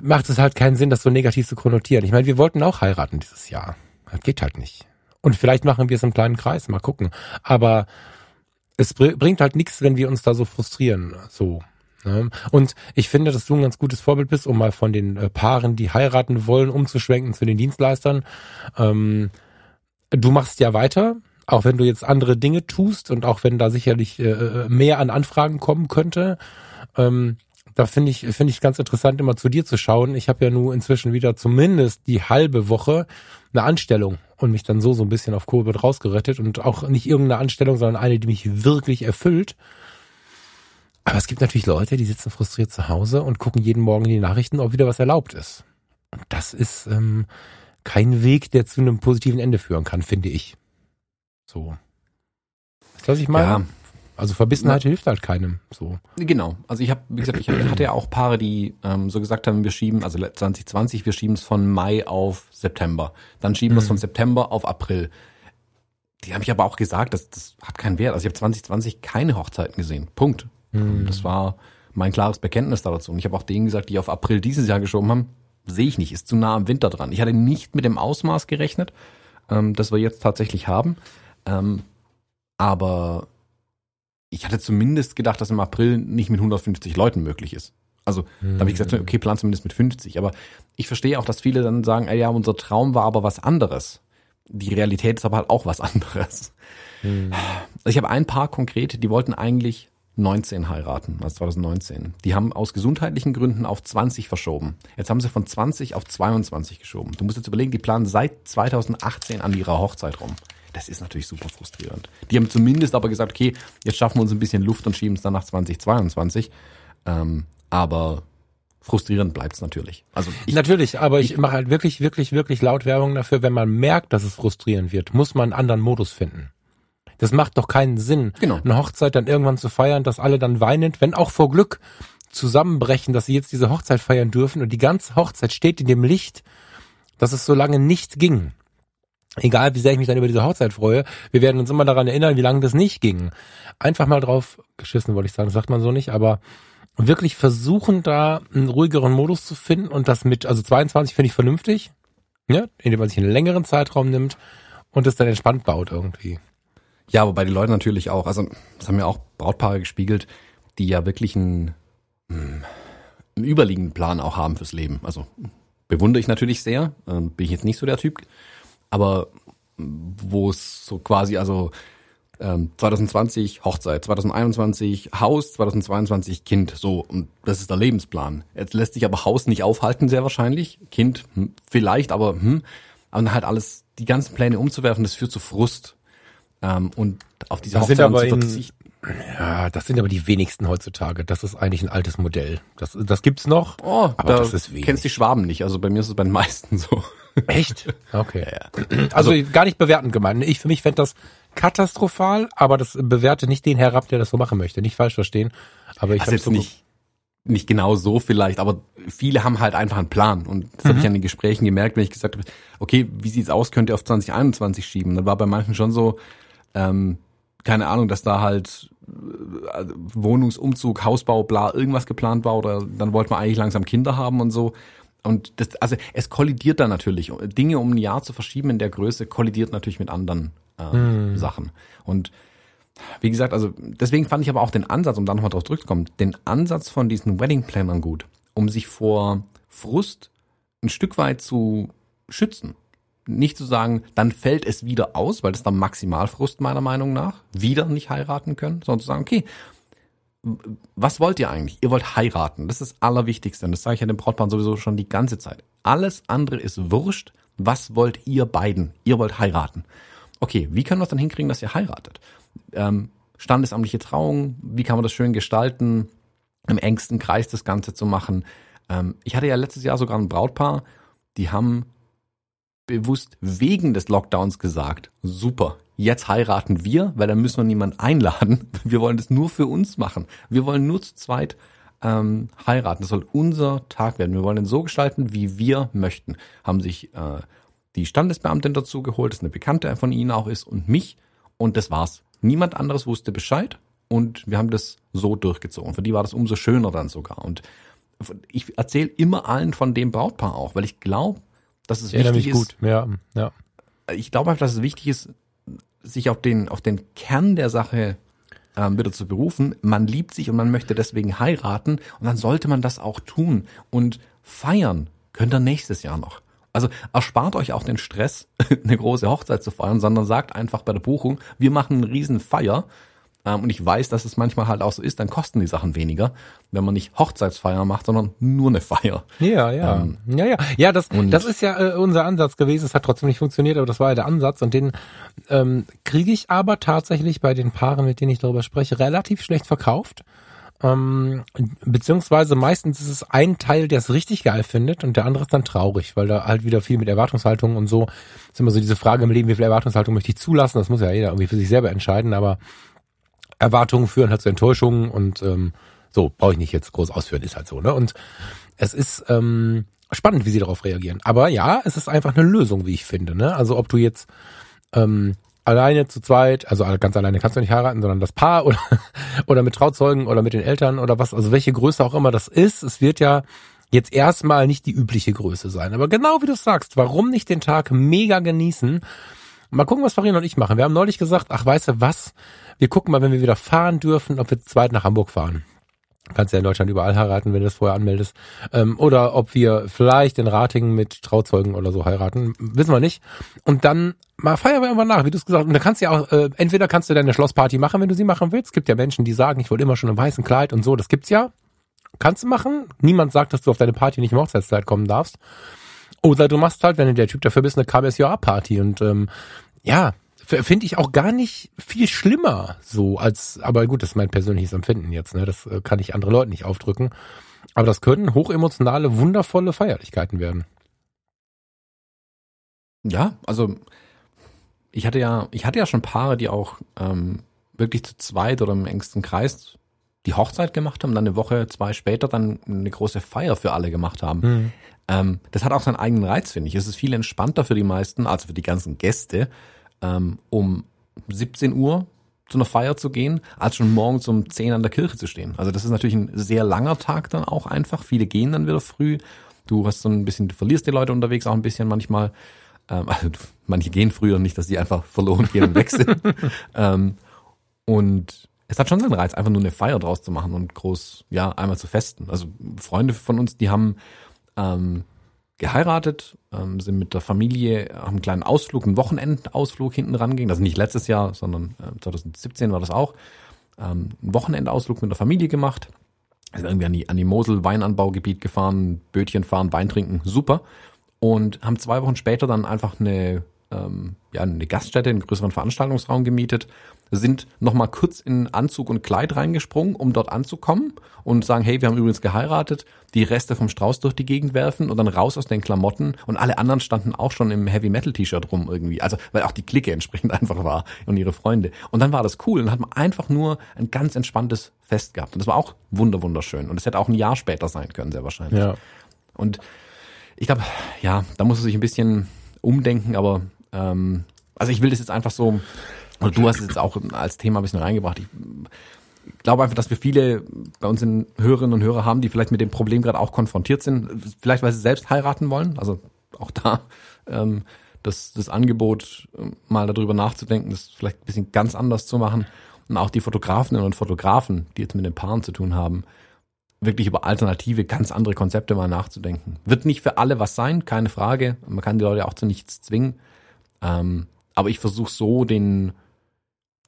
macht es halt keinen Sinn, das so negativ zu konnotieren. Ich meine, wir wollten auch heiraten dieses Jahr. Das geht halt nicht. Und vielleicht machen wir es im kleinen Kreis, mal gucken. Aber es bringt halt nichts, wenn wir uns da so frustrieren. So. Ne? Und ich finde, dass du ein ganz gutes Vorbild bist, um mal von den äh, Paaren, die heiraten wollen, umzuschwenken zu den Dienstleistern. Ähm, du machst ja weiter, auch wenn du jetzt andere Dinge tust und auch wenn da sicherlich äh, äh mehr an Anfragen kommen könnte. Ähm, da finde ich finde ich ganz interessant immer zu dir zu schauen. Ich habe ja nun inzwischen wieder zumindest die halbe Woche eine Anstellung und mich dann so so ein bisschen auf Covid rausgerettet und auch nicht irgendeine Anstellung, sondern eine, die mich wirklich erfüllt. Aber es gibt natürlich Leute, die sitzen frustriert zu Hause und gucken jeden Morgen in die Nachrichten, ob wieder was erlaubt ist. Und das ist ähm, kein Weg, der zu einem positiven Ende führen kann, finde ich. So. Du, was ich meine? Ja. Also Verbissenheit ja. hilft halt keinem. So. Genau. Also ich habe, wie gesagt, ich hatte ja auch Paare, die ähm, so gesagt haben, wir schieben, also 2020, wir schieben es von Mai auf September. Dann schieben wir es mhm. von September auf April. Die habe ich aber auch gesagt, das, das hat keinen Wert. Also ich habe 2020 keine Hochzeiten gesehen. Punkt. Mhm. Das war mein klares Bekenntnis dazu. Und ich habe auch denen gesagt, die auf April dieses Jahr geschoben haben, sehe ich nicht, ist zu nah am Winter dran. Ich hatte nicht mit dem Ausmaß gerechnet, ähm, das wir jetzt tatsächlich haben. Ähm, aber ich hatte zumindest gedacht, dass im April nicht mit 150 Leuten möglich ist. Also da habe ich gesagt, okay, plan zumindest mit 50. Aber ich verstehe auch, dass viele dann sagen, ey, ja, unser Traum war aber was anderes. Die Realität ist aber halt auch was anderes. Mhm. Also ich habe ein paar konkrete, die wollten eigentlich 19 heiraten, also 2019. Die haben aus gesundheitlichen Gründen auf 20 verschoben. Jetzt haben sie von 20 auf 22 geschoben. Du musst jetzt überlegen, die planen seit 2018 an ihrer Hochzeit rum. Das ist natürlich super frustrierend. Die haben zumindest aber gesagt, okay, jetzt schaffen wir uns ein bisschen Luft und schieben es dann nach 2022. Ähm, aber frustrierend bleibt es natürlich. Also ich, natürlich, aber ich, ich mache halt wirklich, wirklich, wirklich laut Werbung dafür, wenn man merkt, dass es frustrierend wird, muss man einen anderen Modus finden. Das macht doch keinen Sinn, genau. eine Hochzeit dann irgendwann zu feiern, dass alle dann weinend, wenn auch vor Glück, zusammenbrechen, dass sie jetzt diese Hochzeit feiern dürfen und die ganze Hochzeit steht in dem Licht, dass es so lange nicht ging egal wie sehr ich mich dann über diese Hochzeit freue, wir werden uns immer daran erinnern, wie lange das nicht ging. Einfach mal drauf geschissen, wollte ich sagen, das sagt man so nicht, aber wirklich versuchen, da einen ruhigeren Modus zu finden und das mit, also 22 finde ich vernünftig, ja, indem man sich einen längeren Zeitraum nimmt und es dann entspannt baut irgendwie. Ja, aber bei den Leuten natürlich auch. Also, das haben ja auch Brautpaare gespiegelt, die ja wirklich einen, hm, einen überliegenden Plan auch haben fürs Leben. Also, bewundere ich natürlich sehr. Ähm, bin ich jetzt nicht so der Typ aber wo es so quasi, also ähm, 2020 Hochzeit, 2021 Haus, 2022 Kind, so, und das ist der Lebensplan. Jetzt lässt sich aber Haus nicht aufhalten, sehr wahrscheinlich. Kind hm, vielleicht, aber hm, aber halt alles, die ganzen Pläne umzuwerfen, das führt zu Frust. Ähm, und auf diese das Hochzeit zu verzichten. Ja, das sind aber die wenigsten heutzutage. Das ist eigentlich ein altes Modell. Das, das gibt's noch. Oh, aber da das ist wenig. kennst die Schwaben nicht. Also bei mir ist es bei den meisten so. Echt? Okay. Ja, ja. Also, also, gar nicht bewertend gemeint. Ich für mich fände das katastrophal, aber das bewerte nicht den herab, der das so machen möchte. Nicht falsch verstehen. Aber ich also jetzt so nicht, nicht genau so vielleicht, aber viele haben halt einfach einen Plan. Und das mhm. habe ich an den Gesprächen gemerkt, wenn ich gesagt habe, okay, wie sieht's aus, könnt ihr auf 2021 schieben? Dann war bei manchen schon so, ähm, keine Ahnung, dass da halt äh, Wohnungsumzug, Hausbau, bla, irgendwas geplant war oder dann wollte man eigentlich langsam Kinder haben und so. Und das, also es kollidiert da natürlich. Dinge um ein Jahr zu verschieben in der Größe kollidiert natürlich mit anderen äh, hm. Sachen. Und wie gesagt, also deswegen fand ich aber auch den Ansatz, um da nochmal drauf zurückzukommen, den Ansatz von diesen Wedding Plannern gut, um sich vor Frust ein Stück weit zu schützen. Nicht zu sagen, dann fällt es wieder aus, weil das dann Maximalfrust meiner Meinung nach, wieder nicht heiraten können, sondern zu sagen, okay, was wollt ihr eigentlich? Ihr wollt heiraten. Das ist das Allerwichtigste. Und das sage ich ja dem Brautpaar sowieso schon die ganze Zeit. Alles andere ist wurscht. Was wollt ihr beiden? Ihr wollt heiraten. Okay, wie können wir es dann hinkriegen, dass ihr heiratet? Ähm, standesamtliche Trauung, wie kann man das schön gestalten? Im engsten Kreis das Ganze zu machen. Ähm, ich hatte ja letztes Jahr sogar ein Brautpaar, die haben bewusst wegen des Lockdowns gesagt, super, jetzt heiraten wir, weil dann müssen wir niemand einladen. Wir wollen das nur für uns machen. Wir wollen nur zu zweit ähm, heiraten. Das soll unser Tag werden. Wir wollen ihn so gestalten, wie wir möchten. Haben sich äh, die Standesbeamtin dazu geholt, das eine Bekannte von ihnen auch ist und mich. Und das war's. Niemand anderes wusste Bescheid und wir haben das so durchgezogen. Für die war das umso schöner dann sogar. Und ich erzähle immer allen von dem Brautpaar auch, weil ich glaube, dass es wichtig mich ist. gut. Ja, ja. Ich glaube einfach, dass es wichtig ist, sich auf den auf den Kern der Sache ähm, wieder zu berufen. Man liebt sich und man möchte deswegen heiraten und dann sollte man das auch tun und feiern. Könnt ihr nächstes Jahr noch. Also erspart euch auch den Stress, eine große Hochzeit zu feiern, sondern sagt einfach bei der Buchung, wir machen einen riesen Feier. Ähm, und ich weiß, dass es manchmal halt auch so ist, dann kosten die Sachen weniger, wenn man nicht Hochzeitsfeier macht, sondern nur eine Feier. Ja, ja. Ähm, ja, ja. Ja, das, das ist ja äh, unser Ansatz gewesen. Es hat trotzdem nicht funktioniert, aber das war ja der Ansatz. Und den ähm, kriege ich aber tatsächlich bei den Paaren, mit denen ich darüber spreche, relativ schlecht verkauft. Ähm, beziehungsweise meistens ist es ein Teil, der es richtig geil findet und der andere ist dann traurig, weil da halt wieder viel mit Erwartungshaltung und so ist immer so diese Frage im Leben, wie viel Erwartungshaltung möchte ich zulassen? Das muss ja jeder irgendwie für sich selber entscheiden, aber Erwartungen führen halt zu Enttäuschungen und ähm, so, brauche ich nicht jetzt groß ausführen, ist halt so, ne? Und es ist ähm, spannend, wie sie darauf reagieren. Aber ja, es ist einfach eine Lösung, wie ich finde, ne? Also ob du jetzt ähm, alleine zu zweit, also ganz alleine kannst du nicht heiraten, sondern das Paar oder, oder mit Trauzeugen oder mit den Eltern oder was, also welche Größe auch immer das ist, es wird ja jetzt erstmal nicht die übliche Größe sein. Aber genau wie du sagst, warum nicht den Tag mega genießen? Mal gucken, was Farin und ich machen. Wir haben neulich gesagt, ach, weißt du was? Wir gucken mal, wenn wir wieder fahren dürfen, ob wir zu zweit nach Hamburg fahren. Kannst ja in Deutschland überall heiraten, wenn du das vorher anmeldest. Ähm, oder ob wir vielleicht in Ratingen mit Trauzeugen oder so heiraten. Wissen wir nicht. Und dann mal feiern wir irgendwann nach, wie du es gesagt hast. Und da kannst du ja auch, äh, entweder kannst du deine Schlossparty machen, wenn du sie machen willst. Es gibt ja Menschen, die sagen, ich wollte immer schon im weißen Kleid und so. Das gibt's ja. Kannst du machen. Niemand sagt, dass du auf deine Party nicht im Hochzeitskleid kommen darfst. Oder du machst halt, wenn du der Typ dafür bist, eine KBSJA-Party. Und ähm, ja, finde ich auch gar nicht viel schlimmer so als, aber gut, das ist mein persönliches Empfinden jetzt, ne? Das äh, kann ich andere Leute nicht aufdrücken. Aber das können hochemotionale, wundervolle Feierlichkeiten werden. Ja, also ich hatte ja, ich hatte ja schon Paare, die auch ähm, wirklich zu zweit oder im engsten Kreis die Hochzeit gemacht haben, dann eine Woche, zwei später dann eine große Feier für alle gemacht haben. Ähm, das hat auch seinen eigenen Reiz, finde ich. Es ist viel entspannter für die meisten, also für die ganzen Gäste, ähm, um 17 Uhr zu einer Feier zu gehen, als schon morgens um 10 an der Kirche zu stehen. Also das ist natürlich ein sehr langer Tag dann auch einfach. Viele gehen dann wieder früh. Du hast so ein bisschen, du verlierst die Leute unterwegs auch ein bisschen manchmal. Ähm, also manche gehen früher nicht, dass die einfach verloren gehen und weg sind. ähm, und es hat schon seinen Reiz, einfach nur eine Feier draus zu machen und groß, ja, einmal zu festen. Also Freunde von uns, die haben ähm, geheiratet, ähm, sind mit der Familie, haben einen kleinen Ausflug, einen Wochenendausflug hinten rangehen. Also nicht letztes Jahr, sondern äh, 2017 war das auch. Ähm, einen Wochenendausflug mit der Familie gemacht. Sind irgendwie an die, an die Mosel Weinanbaugebiet gefahren, Bötchen fahren, Wein trinken, super. Und haben zwei Wochen später dann einfach eine, ähm, ja, eine Gaststätte, einen größeren Veranstaltungsraum gemietet, sind nochmal kurz in Anzug und Kleid reingesprungen, um dort anzukommen und sagen, hey, wir haben übrigens geheiratet, die Reste vom Strauß durch die Gegend werfen und dann raus aus den Klamotten und alle anderen standen auch schon im Heavy Metal T-Shirt rum irgendwie, also weil auch die Clique entsprechend einfach war und ihre Freunde. Und dann war das cool und hat man einfach nur ein ganz entspanntes Fest gehabt und das war auch wunder wunderschön und es hätte auch ein Jahr später sein können, sehr wahrscheinlich. Ja. Und ich glaube, ja, da muss er sich ein bisschen umdenken, aber ähm, also ich will das jetzt einfach so, oder du hast es jetzt auch als Thema ein bisschen reingebracht. Ich glaube einfach, dass wir viele bei uns in Hörerinnen und Hörer haben, die vielleicht mit dem Problem gerade auch konfrontiert sind, vielleicht weil sie selbst heiraten wollen. Also auch da ähm, das, das Angebot, ähm, mal darüber nachzudenken, das vielleicht ein bisschen ganz anders zu machen. Und auch die Fotografinnen und Fotografen, die jetzt mit den Paaren zu tun haben, wirklich über alternative, ganz andere Konzepte mal nachzudenken. Wird nicht für alle was sein, keine Frage. Man kann die Leute auch zu nichts zwingen. Ähm, aber ich versuche so den,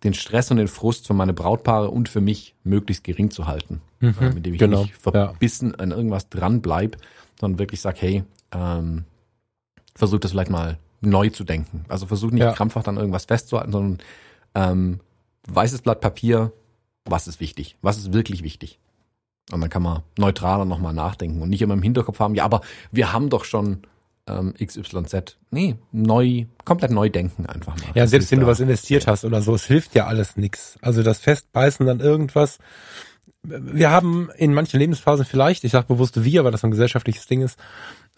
den Stress und den Frust für meine Brautpaare und für mich möglichst gering zu halten. Mhm, äh, mit dem ich genau, nicht verbissen an irgendwas dran bleib, sondern wirklich sag, hey, ähm, versuch das vielleicht mal neu zu denken. Also versuch nicht Ja. krampfhaft an irgendwas festzuhalten, sondern ähm, weißes Blatt Papier, was ist wichtig? Was ist wirklich wichtig? Und dann kann man neutraler nochmal nachdenken und nicht immer im Hinterkopf haben, ja, aber wir haben doch schon ähm, XYZ. Nee, neu, komplett neu denken einfach mal. Ja, Das selbst wenn du was investiert hast oder so, es hilft ja alles nix. Also das Festbeißen an irgendwas wir haben in manchen Lebensphasen vielleicht, ich sage bewusst wir, weil das ein gesellschaftliches Ding ist,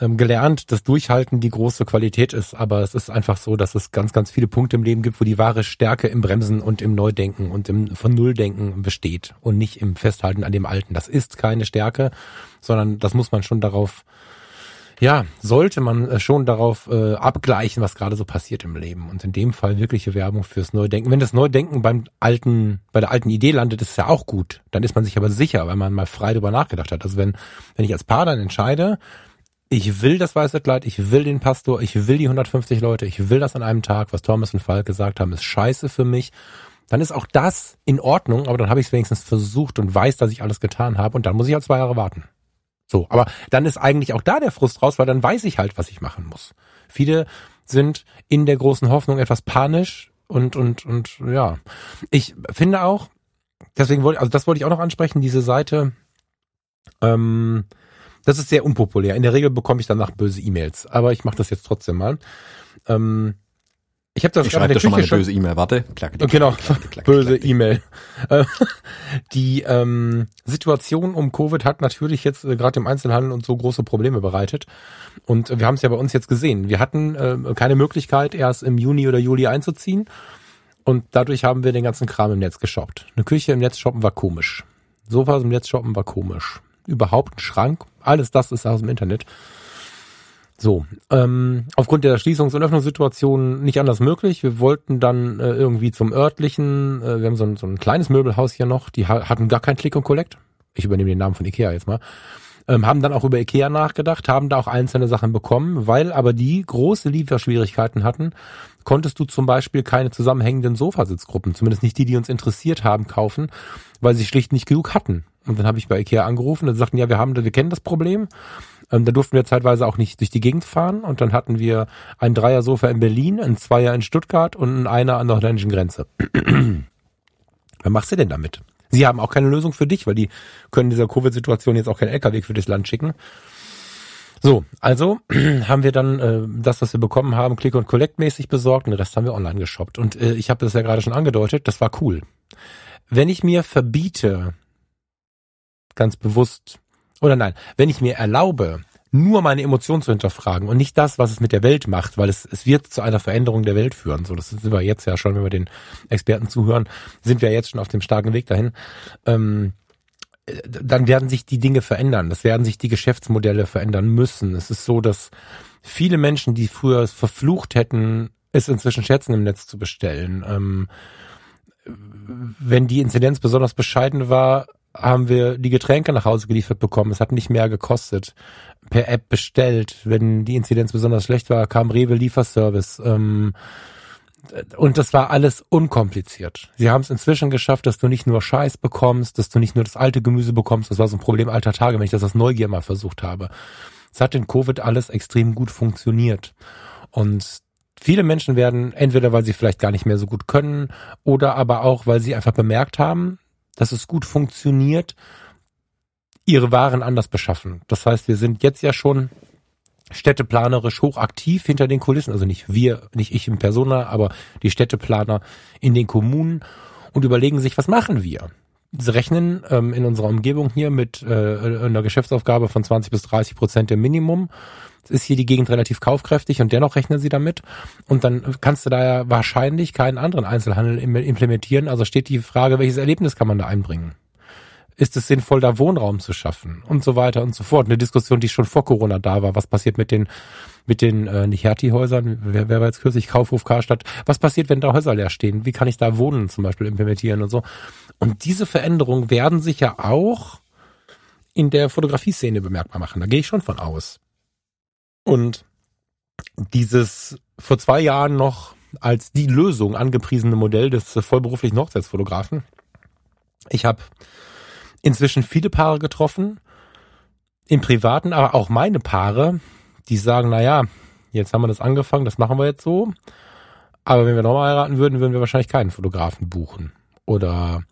ähm, gelernt, dass Durchhalten die große Qualität ist. Aber es ist einfach so, dass es ganz, ganz viele Punkte im Leben gibt, wo die wahre Stärke im Bremsen und im Neudenken und im von Nulldenken besteht und nicht im Festhalten an dem Alten. Das ist keine Stärke, sondern das muss man schon darauf ja, sollte man äh, schon darauf äh, abgleichen, was gerade so passiert im Leben. Und in dem Fall wirkliche Werbung fürs Neudenken. Wenn das Neudenken beim alten, bei der alten Idee landet, ist ja auch gut. Dann ist man sich aber sicher, weil man mal frei drüber nachgedacht hat. Also wenn, wenn ich als Paar dann entscheide, ich will das weiße Kleid, ich will den Pastor, ich will die 150 Leute, ich will das an einem Tag, was Thomas und Falk gesagt haben, ist scheiße für mich. Dann ist auch das in Ordnung, aber dann habe ich es wenigstens versucht und weiß, dass ich alles getan habe und dann muss ich halt zwei Jahre warten. So, aber dann ist eigentlich auch da der Frust raus, weil dann weiß ich halt, was ich machen muss. Viele sind in der großen Hoffnung etwas panisch und und und ja, ich finde auch, deswegen wollte also das wollte ich auch noch ansprechen, diese Seite. Ähm, das ist sehr unpopulär. In der Regel bekomme ich danach böse E-Mails, aber ich mache das jetzt trotzdem mal. Ähm, ich habe das ich schon mal eine böse E-Mail. Warte. Klack, klack, genau, klack, klack, böse E-Mail. Äh, die ähm, Situation um Covid hat natürlich jetzt äh, gerade im Einzelhandel und so große Probleme bereitet. Und wir haben es ja bei uns jetzt gesehen. Wir hatten äh, keine Möglichkeit, erst im Juni oder Juli einzuziehen. Und dadurch haben wir den ganzen Kram im Netz geshoppt. Eine Küche im Netz shoppen war komisch. Sofas im Netz shoppen war komisch. Überhaupt ein Schrank. Alles das ist aus dem Internet. So, ähm, aufgrund der Schließungs- und Öffnungssituation nicht anders möglich. Wir wollten dann äh, irgendwie zum örtlichen, äh, wir haben so ein, so ein kleines Möbelhaus hier noch, die ha hatten gar kein Click und Collect. Ich übernehme den Namen von Ikea jetzt mal. Ähm, haben dann auch über Ikea nachgedacht, haben da auch einzelne Sachen bekommen, weil aber die große Lieferschwierigkeiten hatten, konntest du zum Beispiel keine zusammenhängenden Sofasitzgruppen, zumindest nicht die, die uns interessiert haben, kaufen, weil sie schlicht nicht genug hatten. Und dann habe ich bei Ikea angerufen und sagten, ja, wir haben, wir kennen das Problem ähm, da durften wir zeitweise auch nicht durch die Gegend fahren und dann hatten wir ein Dreiersofa in Berlin, ein Zweier in Stuttgart und ein Einer an der holländischen Grenze. Was machst du denn damit? Sie haben auch keine Lösung für dich, weil die können dieser Covid-Situation jetzt auch kein LKW für das Land schicken. So, also haben wir dann äh, das, was wir bekommen haben, Click und Collect mäßig besorgt und den Rest haben wir online geshoppt. Und äh, ich habe das ja gerade schon angedeutet, das war cool. Wenn ich mir verbiete, ganz bewusst oder nein, wenn ich mir erlaube, nur meine Emotionen zu hinterfragen und nicht das, was es mit der Welt macht, weil es, es wird zu einer Veränderung der Welt führen. So, das sind wir jetzt ja schon, wenn wir den Experten zuhören, sind wir jetzt schon auf dem starken Weg dahin. Ähm, dann werden sich die Dinge verändern. Das werden sich die Geschäftsmodelle verändern müssen. Es ist so, dass viele Menschen, die früher es verflucht hätten, es inzwischen schätzen, im Netz zu bestellen. Ähm, wenn die Inzidenz besonders bescheiden war, haben wir die Getränke nach Hause geliefert bekommen. Es hat nicht mehr gekostet. Per App bestellt. Wenn die Inzidenz besonders schlecht war, kam Rewe Lieferservice. Ähm, und das war alles unkompliziert. Sie haben es inzwischen geschafft, dass du nicht nur Scheiß bekommst, dass du nicht nur das alte Gemüse bekommst. Das war so ein Problem alter Tage, wenn ich das aus Neugier mal versucht habe. Es hat in Covid alles extrem gut funktioniert. Und viele Menschen werden entweder, weil sie vielleicht gar nicht mehr so gut können oder aber auch, weil sie einfach bemerkt haben, dass es gut funktioniert, ihre Waren anders beschaffen. Das heißt, wir sind jetzt ja schon städteplanerisch hochaktiv hinter den Kulissen, also nicht wir, nicht ich im Persona, aber die Städteplaner in den Kommunen und überlegen sich, was machen wir? Sie rechnen ähm, in unserer Umgebung hier mit äh, einer Geschäftsaufgabe von 20 bis 30 Prozent im Minimum. Es ist hier die Gegend relativ kaufkräftig und dennoch rechnen sie damit. Und dann kannst du da ja wahrscheinlich keinen anderen Einzelhandel implementieren. Also steht die Frage, welches Erlebnis kann man da einbringen? Ist es sinnvoll, da Wohnraum zu schaffen? Und so weiter und so fort. Eine Diskussion, die schon vor Corona da war. Was passiert mit den, mit den, äh, nicht Hertie-Häusern? Wer, wer war jetzt kürzlich? Kaufhof, Karstadt. Was passiert, wenn da Häuser leer stehen? Wie kann ich da Wohnen zum Beispiel implementieren und so? Und diese Veränderungen werden sich ja auch in der Fotografie-Szene bemerkbar machen. Da gehe ich schon von aus. Und dieses vor zwei Jahren noch als die Lösung angepriesene Modell des vollberuflichen Hochzeitsfotografen. Ich habe inzwischen viele Paare getroffen, im Privaten, aber auch meine Paare, die sagen, na ja, jetzt haben wir das angefangen, das machen wir jetzt so. Aber wenn wir nochmal heiraten würden, würden wir wahrscheinlich keinen Fotografen buchen. Oder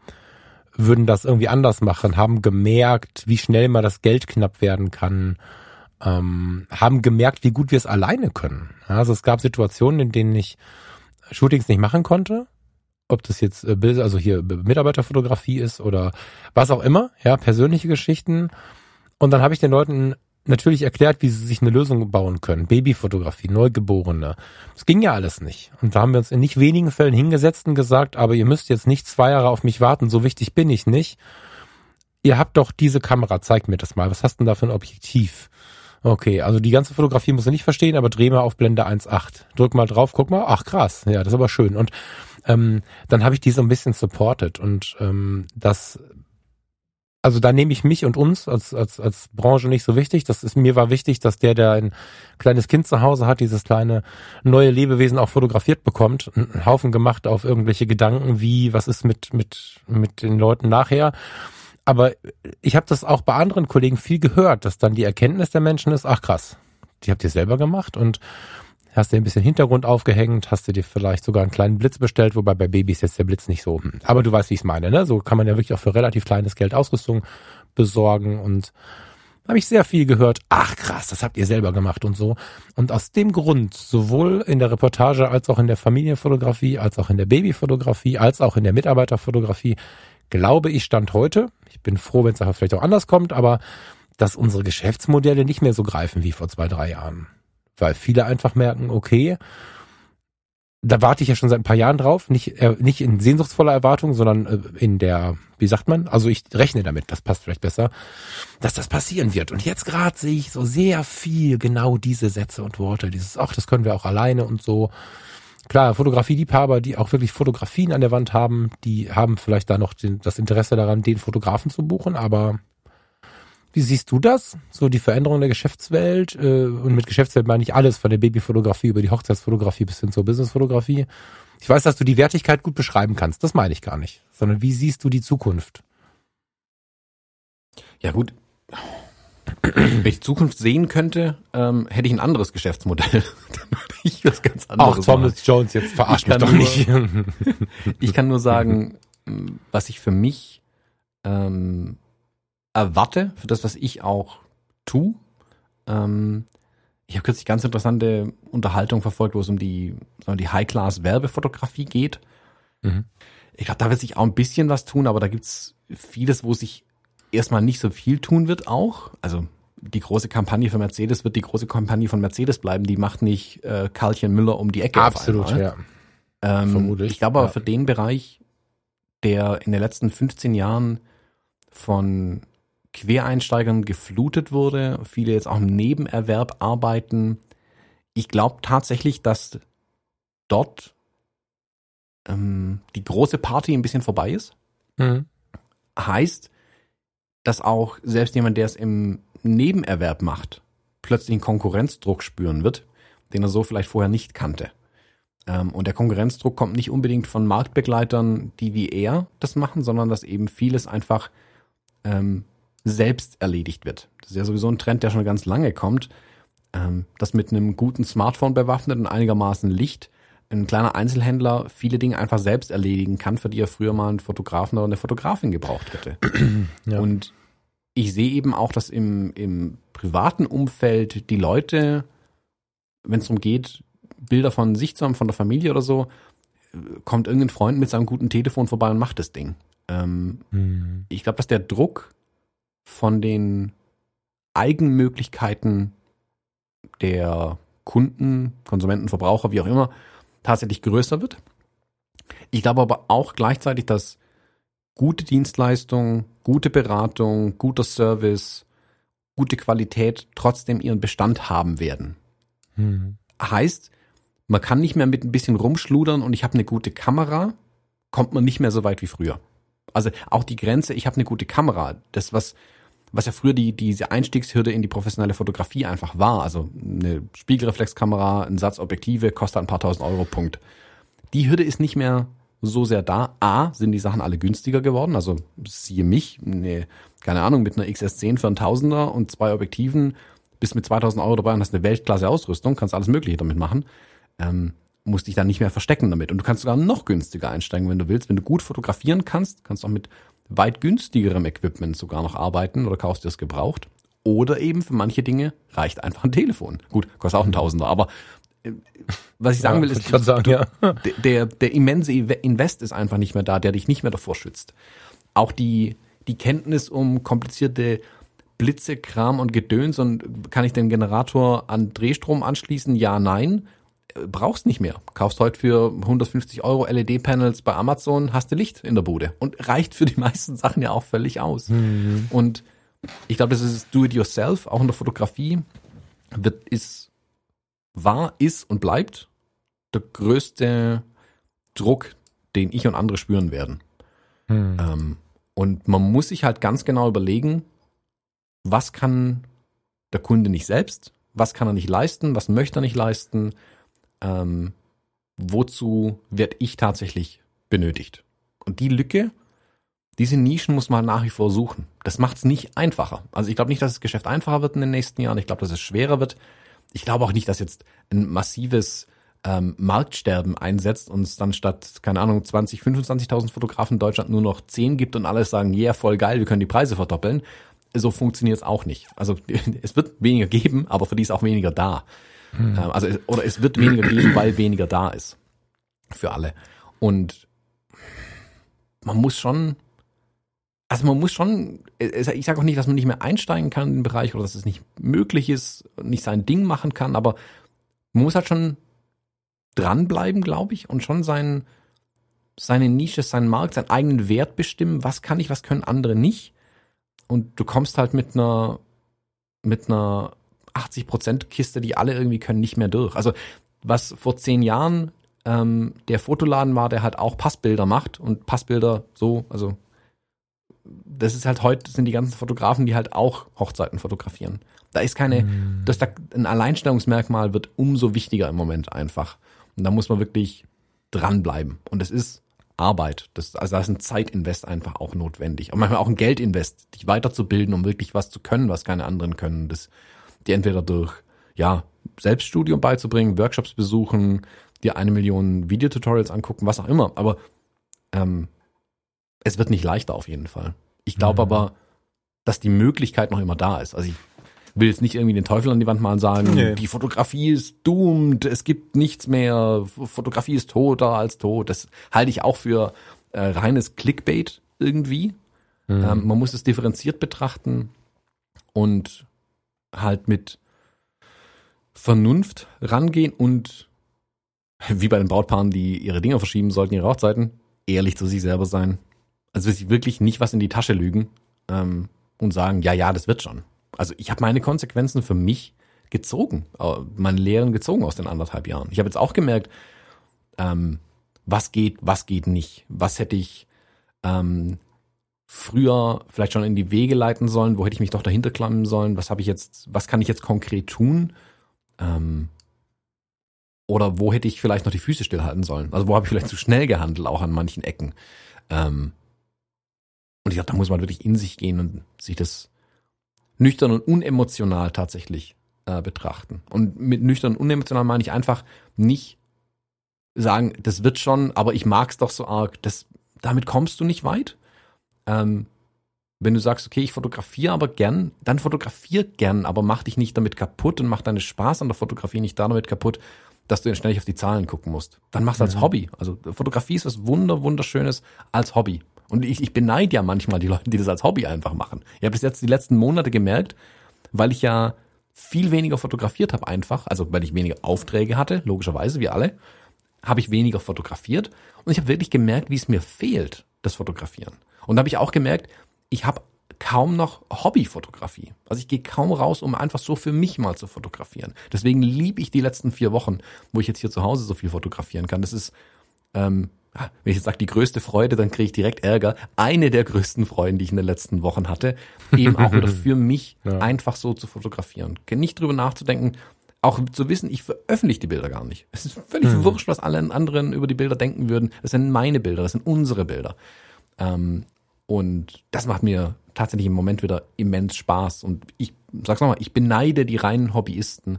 würden das irgendwie anders machen, haben gemerkt, wie schnell mal das Geld knapp werden kann ähm, haben gemerkt, wie gut wir es alleine können. Also es gab Situationen, in denen ich Shootings nicht machen konnte ob das jetzt äh, Bild, also hier Mitarbeiterfotografie ist oder was auch immer, ja, persönliche Geschichten. Und dann habe ich den Leuten natürlich erklärt, wie sie sich eine Lösung bauen können. Babyfotografie, Neugeborene. Das ging ja alles nicht. Und da haben wir uns in nicht wenigen Fällen hingesetzt und gesagt, aber ihr müsst jetzt nicht zwei Jahre auf mich warten, so wichtig bin ich nicht. Ihr habt doch diese Kamera, zeigt mir das mal. Was hast denn da für ein Objektiv? Okay, also die ganze Fotografie musst du nicht verstehen, aber dreh mal auf Blende 1.8. Drück mal drauf, guck mal, ach krass, ja, das ist aber schön. Und ähm, dann habe ich die so ein bisschen supported und ähm, das also da nehme ich mich und uns als, als, als Branche nicht so wichtig. Das ist mir war wichtig, dass der, der ein kleines Kind zu Hause hat, dieses kleine neue Lebewesen auch fotografiert bekommt, einen Haufen gemacht auf irgendwelche Gedanken wie, was ist mit, mit, mit den Leuten nachher. Aber ich habe das auch bei anderen Kollegen viel gehört, dass dann die Erkenntnis der Menschen ist, ach krass, die habt ihr selber gemacht und hast dir ein bisschen Hintergrund aufgehängt, hast du dir vielleicht sogar einen kleinen Blitz bestellt, wobei bei Babys jetzt der Blitz nicht so. Hm. Aber du weißt, wie ich es meine, ne? So kann man ja wirklich auch für relativ kleines Geld Ausrüstung besorgen und habe ich sehr viel gehört, ach krass, das habt ihr selber gemacht und so. Und aus dem Grund, sowohl in der Reportage als auch in der Familienfotografie, als auch in der Babyfotografie, als auch in der Mitarbeiterfotografie, glaube ich, stand heute, ich bin froh, wenn es vielleicht auch anders kommt, aber dass unsere Geschäftsmodelle nicht mehr so greifen wie vor zwei, drei Jahren weil viele einfach merken, okay, da warte ich ja schon seit ein paar Jahren drauf, nicht, äh, nicht in sehnsuchtsvoller Erwartung, sondern äh, in der, wie sagt man, also ich rechne damit, das passt vielleicht besser, dass das passieren wird. Und jetzt gerade sehe ich so sehr viel genau diese Sätze und Worte, dieses, ach, das können wir auch alleine und so. Klar, Fotografieliebhaber, die auch wirklich Fotografien an der Wand haben, die haben vielleicht da noch den, das Interesse daran, den Fotografen zu buchen, aber wie siehst du das? So die Veränderung der Geschäftswelt äh, und mit Geschäftswelt meine ich alles, von der Babyfotografie über die Hochzeitsfotografie bis hin zur Businessfotografie. Ich weiß, dass du die Wertigkeit gut beschreiben kannst. Das meine ich gar nicht. Sondern wie siehst du die Zukunft? Ja gut. Wenn ich Zukunft sehen könnte, ähm, hätte ich ein anderes Geschäftsmodell. Dann würde ich was ganz anderes Ach, Thomas machen. Jones, jetzt verarscht mich doch nur, nicht. ich kann nur sagen, was ich für mich ähm, erwarte, für das, was ich auch tue. Ähm, ich habe kürzlich ganz interessante Unterhaltung verfolgt, wo es um die, die High-Class-Werbefotografie geht. Mhm. Ich glaube, da wird sich auch ein bisschen was tun, aber da gibt's vieles, wo sich erstmal nicht so viel tun wird auch. Also die große Kampagne für Mercedes wird die große Kampagne von Mercedes bleiben. Die macht nicht äh, Karlchen Müller um die Ecke. Absolut, ja. Ähm, Vermutlich. Ich glaube aber ja. für den Bereich, der in den letzten 15 Jahren von Quereinsteigern geflutet wurde, viele jetzt auch im Nebenerwerb arbeiten. Ich glaube tatsächlich, dass dort ähm, die große Party ein bisschen vorbei ist. Mhm. Heißt, dass auch selbst jemand, der es im Nebenerwerb macht, plötzlich einen Konkurrenzdruck spüren wird, den er so vielleicht vorher nicht kannte. Ähm, und der Konkurrenzdruck kommt nicht unbedingt von Marktbegleitern, die wie er das machen, sondern dass eben vieles einfach ähm, selbst erledigt wird. Das ist ja sowieso ein Trend, der schon ganz lange kommt, ähm, dass mit einem guten Smartphone bewaffnet und einigermaßen Licht ein kleiner Einzelhändler viele Dinge einfach selbst erledigen kann, für die er früher mal einen Fotografen oder eine Fotografin gebraucht hätte. Ja. Und ich sehe eben auch, dass im, im privaten Umfeld die Leute, wenn es darum geht, Bilder von sich zu haben, von der Familie oder so, kommt irgendein Freund mit seinem guten Telefon vorbei und macht das Ding. Ähm, mhm. Ich glaube, dass der Druck von den Eigenmöglichkeiten der Kunden, Konsumenten, Verbraucher, wie auch immer, tatsächlich größer wird. Ich glaube aber auch gleichzeitig, dass gute Dienstleistung, gute Beratung, guter Service, gute Qualität trotzdem ihren Bestand haben werden. Mhm. Heißt, man kann nicht mehr mit ein bisschen rumschludern und ich habe eine gute Kamera, kommt man nicht mehr so weit wie früher. Also auch die Grenze, ich habe eine gute Kamera, das was was ja früher die, diese Einstiegshürde in die professionelle Fotografie einfach war. Also eine Spiegelreflexkamera, ein Satz Objektive, kostet ein paar tausend Euro, Punkt. Die Hürde ist nicht mehr so sehr da. A, sind die Sachen alle günstiger geworden. Also siehe mich, ne, keine Ahnung, mit einer XS10 für einen Tausender und zwei Objektiven bist mit 2000 Euro dabei und hast eine Weltklasse-Ausrüstung, kannst alles Mögliche damit machen. Ähm, musst dich dann nicht mehr verstecken damit. Und du kannst sogar noch günstiger einsteigen, wenn du willst. Wenn du gut fotografieren kannst, kannst du auch mit weit günstigerem Equipment sogar noch arbeiten oder kaufst dir es gebraucht. Oder eben für manche Dinge reicht einfach ein Telefon. Gut, kostet auch ein Tausender, aber was ich sagen Ja, will, ist, sagen, ja. der, der, der immense Invest ist einfach nicht mehr da, der dich nicht mehr davor schützt. Auch die, die Kenntnis um komplizierte Blitze, Kram und Gedöns und kann ich den Generator an Drehstrom anschließen? Ja, nein. Brauchst nicht mehr. Kaufst heute für 150 Euro LED-Panels bei Amazon, hast du Licht in der Bude. Und reicht für die meisten Sachen ja auch völlig aus. Und ich glaube, das ist Do-it-yourself, auch in der Fotografie, wird, ist, war, ist und bleibt der größte Druck, den ich und andere spüren werden. Hm. Ähm, und man muss sich halt ganz genau überlegen, was kann der Kunde nicht selbst, was kann er nicht leisten, was möchte er nicht leisten, ähm, wozu werde ich tatsächlich benötigt. Und die Lücke, diese Nischen muss man nach wie vor suchen. Das macht es nicht einfacher. Also ich glaube nicht, dass das Geschäft einfacher wird in den nächsten Jahren. Ich glaube, dass es schwerer wird. Ich glaube auch nicht, dass jetzt ein massives ähm, Marktsterben einsetzt und es dann statt, keine Ahnung, 20, 25.000 Fotografen in Deutschland nur noch 10 gibt und alle sagen, yeah, voll geil, wir können die Preise verdoppeln. So funktioniert es auch nicht. Also es wird weniger geben, aber für die ist auch weniger da. Ähm, also oder es wird weniger geben, weil weniger da ist für alle. Und man muss schon, also man muss schon, ich sage auch nicht, dass man nicht mehr einsteigen kann in den Bereich oder dass es nicht möglich ist, nicht sein Ding machen kann, aber man muss halt schon dranbleiben, glaube ich, und schon sein, seine Nische, seinen Markt, seinen eigenen Wert bestimmen. Was kann ich, was können andere nicht? Und du kommst halt mit einer, mit einer 80% Kiste, die alle irgendwie können, nicht mehr durch. Also was vor zehn Jahren ähm, der Fotoladen war, der halt auch Passbilder macht und Passbilder so, also das ist halt heute, sind die ganzen Fotografen, die halt auch Hochzeiten fotografieren. Da ist keine, das da ein Alleinstellungsmerkmal wird umso wichtiger im Moment einfach. Und da muss man wirklich dranbleiben. Und es ist Arbeit. Das, also da ist ein Zeitinvest einfach auch notwendig. Und manchmal auch ein Geldinvest, dich weiterzubilden, um wirklich was zu können, was keine anderen können. Das, die entweder durch, ja, Selbststudium beizubringen, Workshops besuchen, dir eine Million Videotutorials angucken, was auch immer. Aber ähm, es wird nicht leichter auf jeden Fall. Ich glaube Mhm. aber, dass die Möglichkeit noch immer da ist. Also ich will jetzt nicht irgendwie den Teufel an die Wand malen und sagen, Nee. die Fotografie ist doomed, es gibt nichts mehr, Fotografie ist toter als tot. Das halte ich auch für äh, reines Clickbait irgendwie. Mhm. Ähm, man muss es differenziert betrachten und halt mit Vernunft rangehen und wie bei den Brautpaaren, die ihre Dinger verschieben sollten, ihre Hochzeiten, ehrlich zu sich selber sein. Also wirklich nicht was in die Tasche lügen ähm, und sagen, ja, ja, das wird schon. Also ich habe meine Konsequenzen für mich gezogen, meine Lehren gezogen aus den anderthalb Jahren. Ich habe jetzt auch gemerkt, ähm, was geht, was geht nicht. Was hätte ich ähm, früher vielleicht schon in die Wege leiten sollen? Wo hätte ich mich doch dahinter klammen sollen? Was habe ich jetzt, was kann ich jetzt konkret tun? Ähm, oder wo hätte ich vielleicht noch die Füße stillhalten sollen? Also wo habe ich vielleicht zu schnell gehandelt, auch an manchen Ecken. Ähm, und ich glaube, da muss man wirklich in sich gehen und sich das nüchtern und unemotional tatsächlich äh, betrachten. Und mit nüchtern und unemotional meine ich einfach nicht sagen, das wird schon, aber ich mag's doch so arg. Das, damit kommst du nicht weit. Ähm, wenn du sagst, okay, ich fotografiere aber gern, dann fotografier gern, aber mach dich nicht damit kaputt und mach deinen Spaß an der Fotografie nicht damit kaputt, dass du ständig auf die Zahlen gucken musst. Dann mach's als Mhm. Hobby. Also Fotografie ist was wunder, wunderschönes als Hobby. Und ich, ich beneide ja manchmal die Leute, die das als Hobby einfach machen. Ich habe bis jetzt die letzten Monate gemerkt, weil ich ja viel weniger fotografiert habe einfach, also weil ich weniger Aufträge hatte, logischerweise, wie alle, habe ich weniger fotografiert und ich habe wirklich gemerkt, wie es mir fehlt, das Fotografieren. Und da habe ich auch gemerkt, ich habe kaum noch Hobbyfotografie. Also ich gehe kaum raus, um einfach so für mich mal zu fotografieren. Deswegen liebe ich die letzten vier Wochen, wo ich jetzt hier zu Hause so viel fotografieren kann. Das ist, ähm, ah, wenn ich jetzt sage, die größte Freude, dann kriege ich direkt Ärger. Eine der größten Freuden, die ich in den letzten Wochen hatte, eben auch wieder für mich Ja. einfach so zu fotografieren. Nicht drüber nachzudenken, auch zu wissen, ich veröffentliche die Bilder gar nicht. Es ist völlig Hm. wurscht, was alle anderen über die Bilder denken würden. Das sind meine Bilder, das sind unsere Bilder. Ähm, und das macht mir tatsächlich im Moment wieder immens Spaß. Und ich sag's nochmal, ich beneide die reinen Hobbyisten,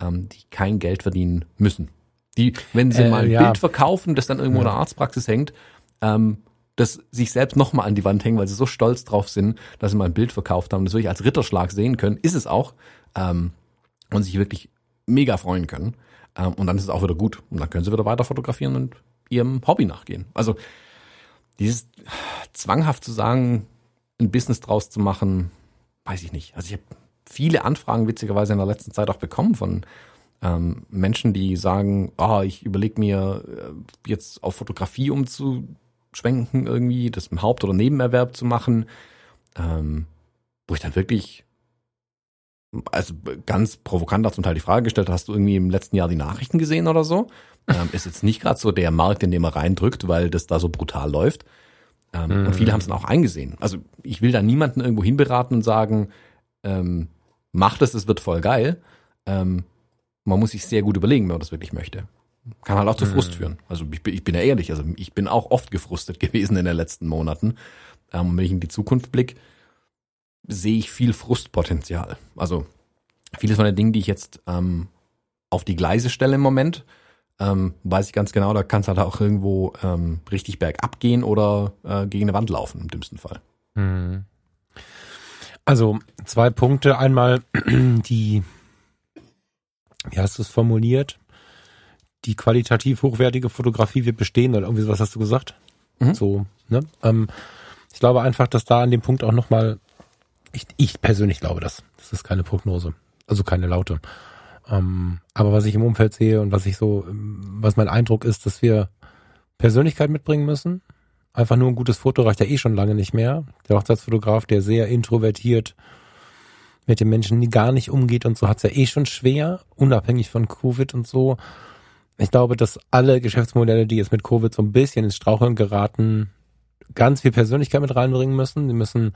ähm, die kein Geld verdienen müssen. Die, wenn sie Äh, mal ein ja. Bild verkaufen, das dann irgendwo in der Arztpraxis hängt, ähm, das sich selbst nochmal an die Wand hängen, weil sie so stolz drauf sind, dass sie mal ein Bild verkauft haben, das wirklich als Ritterschlag sehen können, ist es auch, ähm, und sich wirklich mega freuen können. Ähm, und dann ist es auch wieder gut. Und dann können sie wieder weiter fotografieren und ihrem Hobby nachgehen. Also dieses zwanghaft zu sagen, ein Business draus zu machen, weiß ich nicht. Also ich habe viele Anfragen witzigerweise in der letzten Zeit auch bekommen von ähm, Menschen, die sagen, ah, ich überlege mir äh, jetzt auf Fotografie umzuschwenken irgendwie, das im Haupt- oder Nebenerwerb zu machen, ähm, wo ich dann wirklich also ganz provokant auch zum Teil die Frage gestellt, hast du irgendwie im letzten Jahr die Nachrichten gesehen oder so? Ähm, ist jetzt nicht gerade so der Markt, in dem er reindrückt, weil das da so brutal läuft. Ähm, mhm. Und viele haben es dann auch eingesehen. Also ich will da niemanden irgendwo hinberaten und sagen, ähm, mach das, es wird voll geil. Ähm, man muss sich sehr gut überlegen, wenn man das wirklich möchte. Kann halt auch zu Frust mhm. führen. Also ich, ich, bin ja ehrlich, also ich bin auch oft gefrustet gewesen in den letzten Monaten. Ähm, wenn ich in die Zukunft blicke, sehe ich viel Frustpotenzial. Also vieles von den Dingen, die ich jetzt ähm, auf die Gleise stelle im Moment, ähm, weiß ich ganz genau, da kann es halt auch irgendwo ähm, richtig bergab gehen oder äh, gegen eine Wand laufen, im dümmsten Fall. Mhm. Also zwei Punkte. Einmal die, wie hast du es formuliert? Die qualitativ hochwertige Fotografie wird bestehen oder irgendwie was hast du gesagt? Mhm. So, ne? Ähm, ich glaube einfach, dass da an dem Punkt auch nochmal, ich, ich persönlich glaube das. Das ist keine Prognose. Also keine laute. Ähm, aber was ich im Umfeld sehe und was ich so, was mein Eindruck ist, dass wir Persönlichkeit mitbringen müssen. Einfach nur ein gutes Foto reicht ja eh schon lange nicht mehr. Der Hochzeitsfotograf, der sehr introvertiert mit den Menschen gar nicht umgeht und so, hat's ja eh schon schwer, unabhängig von Covid und so. Ich glaube, dass alle Geschäftsmodelle, die jetzt mit Covid so ein bisschen ins Straucheln geraten, ganz viel Persönlichkeit mit reinbringen müssen. Die müssen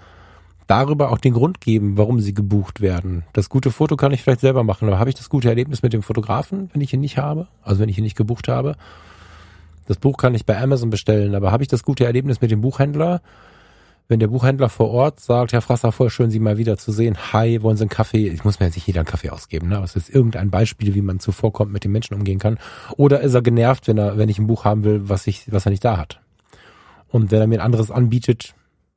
darüber auch den Grund geben, warum sie gebucht werden. Das gute Foto kann ich vielleicht selber machen, aber habe ich das gute Erlebnis mit dem Fotografen, wenn ich ihn nicht habe? Also wenn ich ihn nicht gebucht habe? Das Buch kann ich bei Amazon bestellen, aber habe ich das gute Erlebnis mit dem Buchhändler? Wenn der Buchhändler vor Ort sagt, Herr Frasser, voll schön, Sie mal wieder zu sehen. Hi, wollen Sie einen Kaffee? Ich muss mir jetzt nicht jeder einen Kaffee ausgeben, ne? Aber es ist irgendein Beispiel, wie man zuvorkommt, mit den Menschen umgehen kann. Oder ist er genervt, wenn er, wenn ich ein Buch haben will, was ich, was er nicht da hat? Und wenn er mir ein anderes anbietet,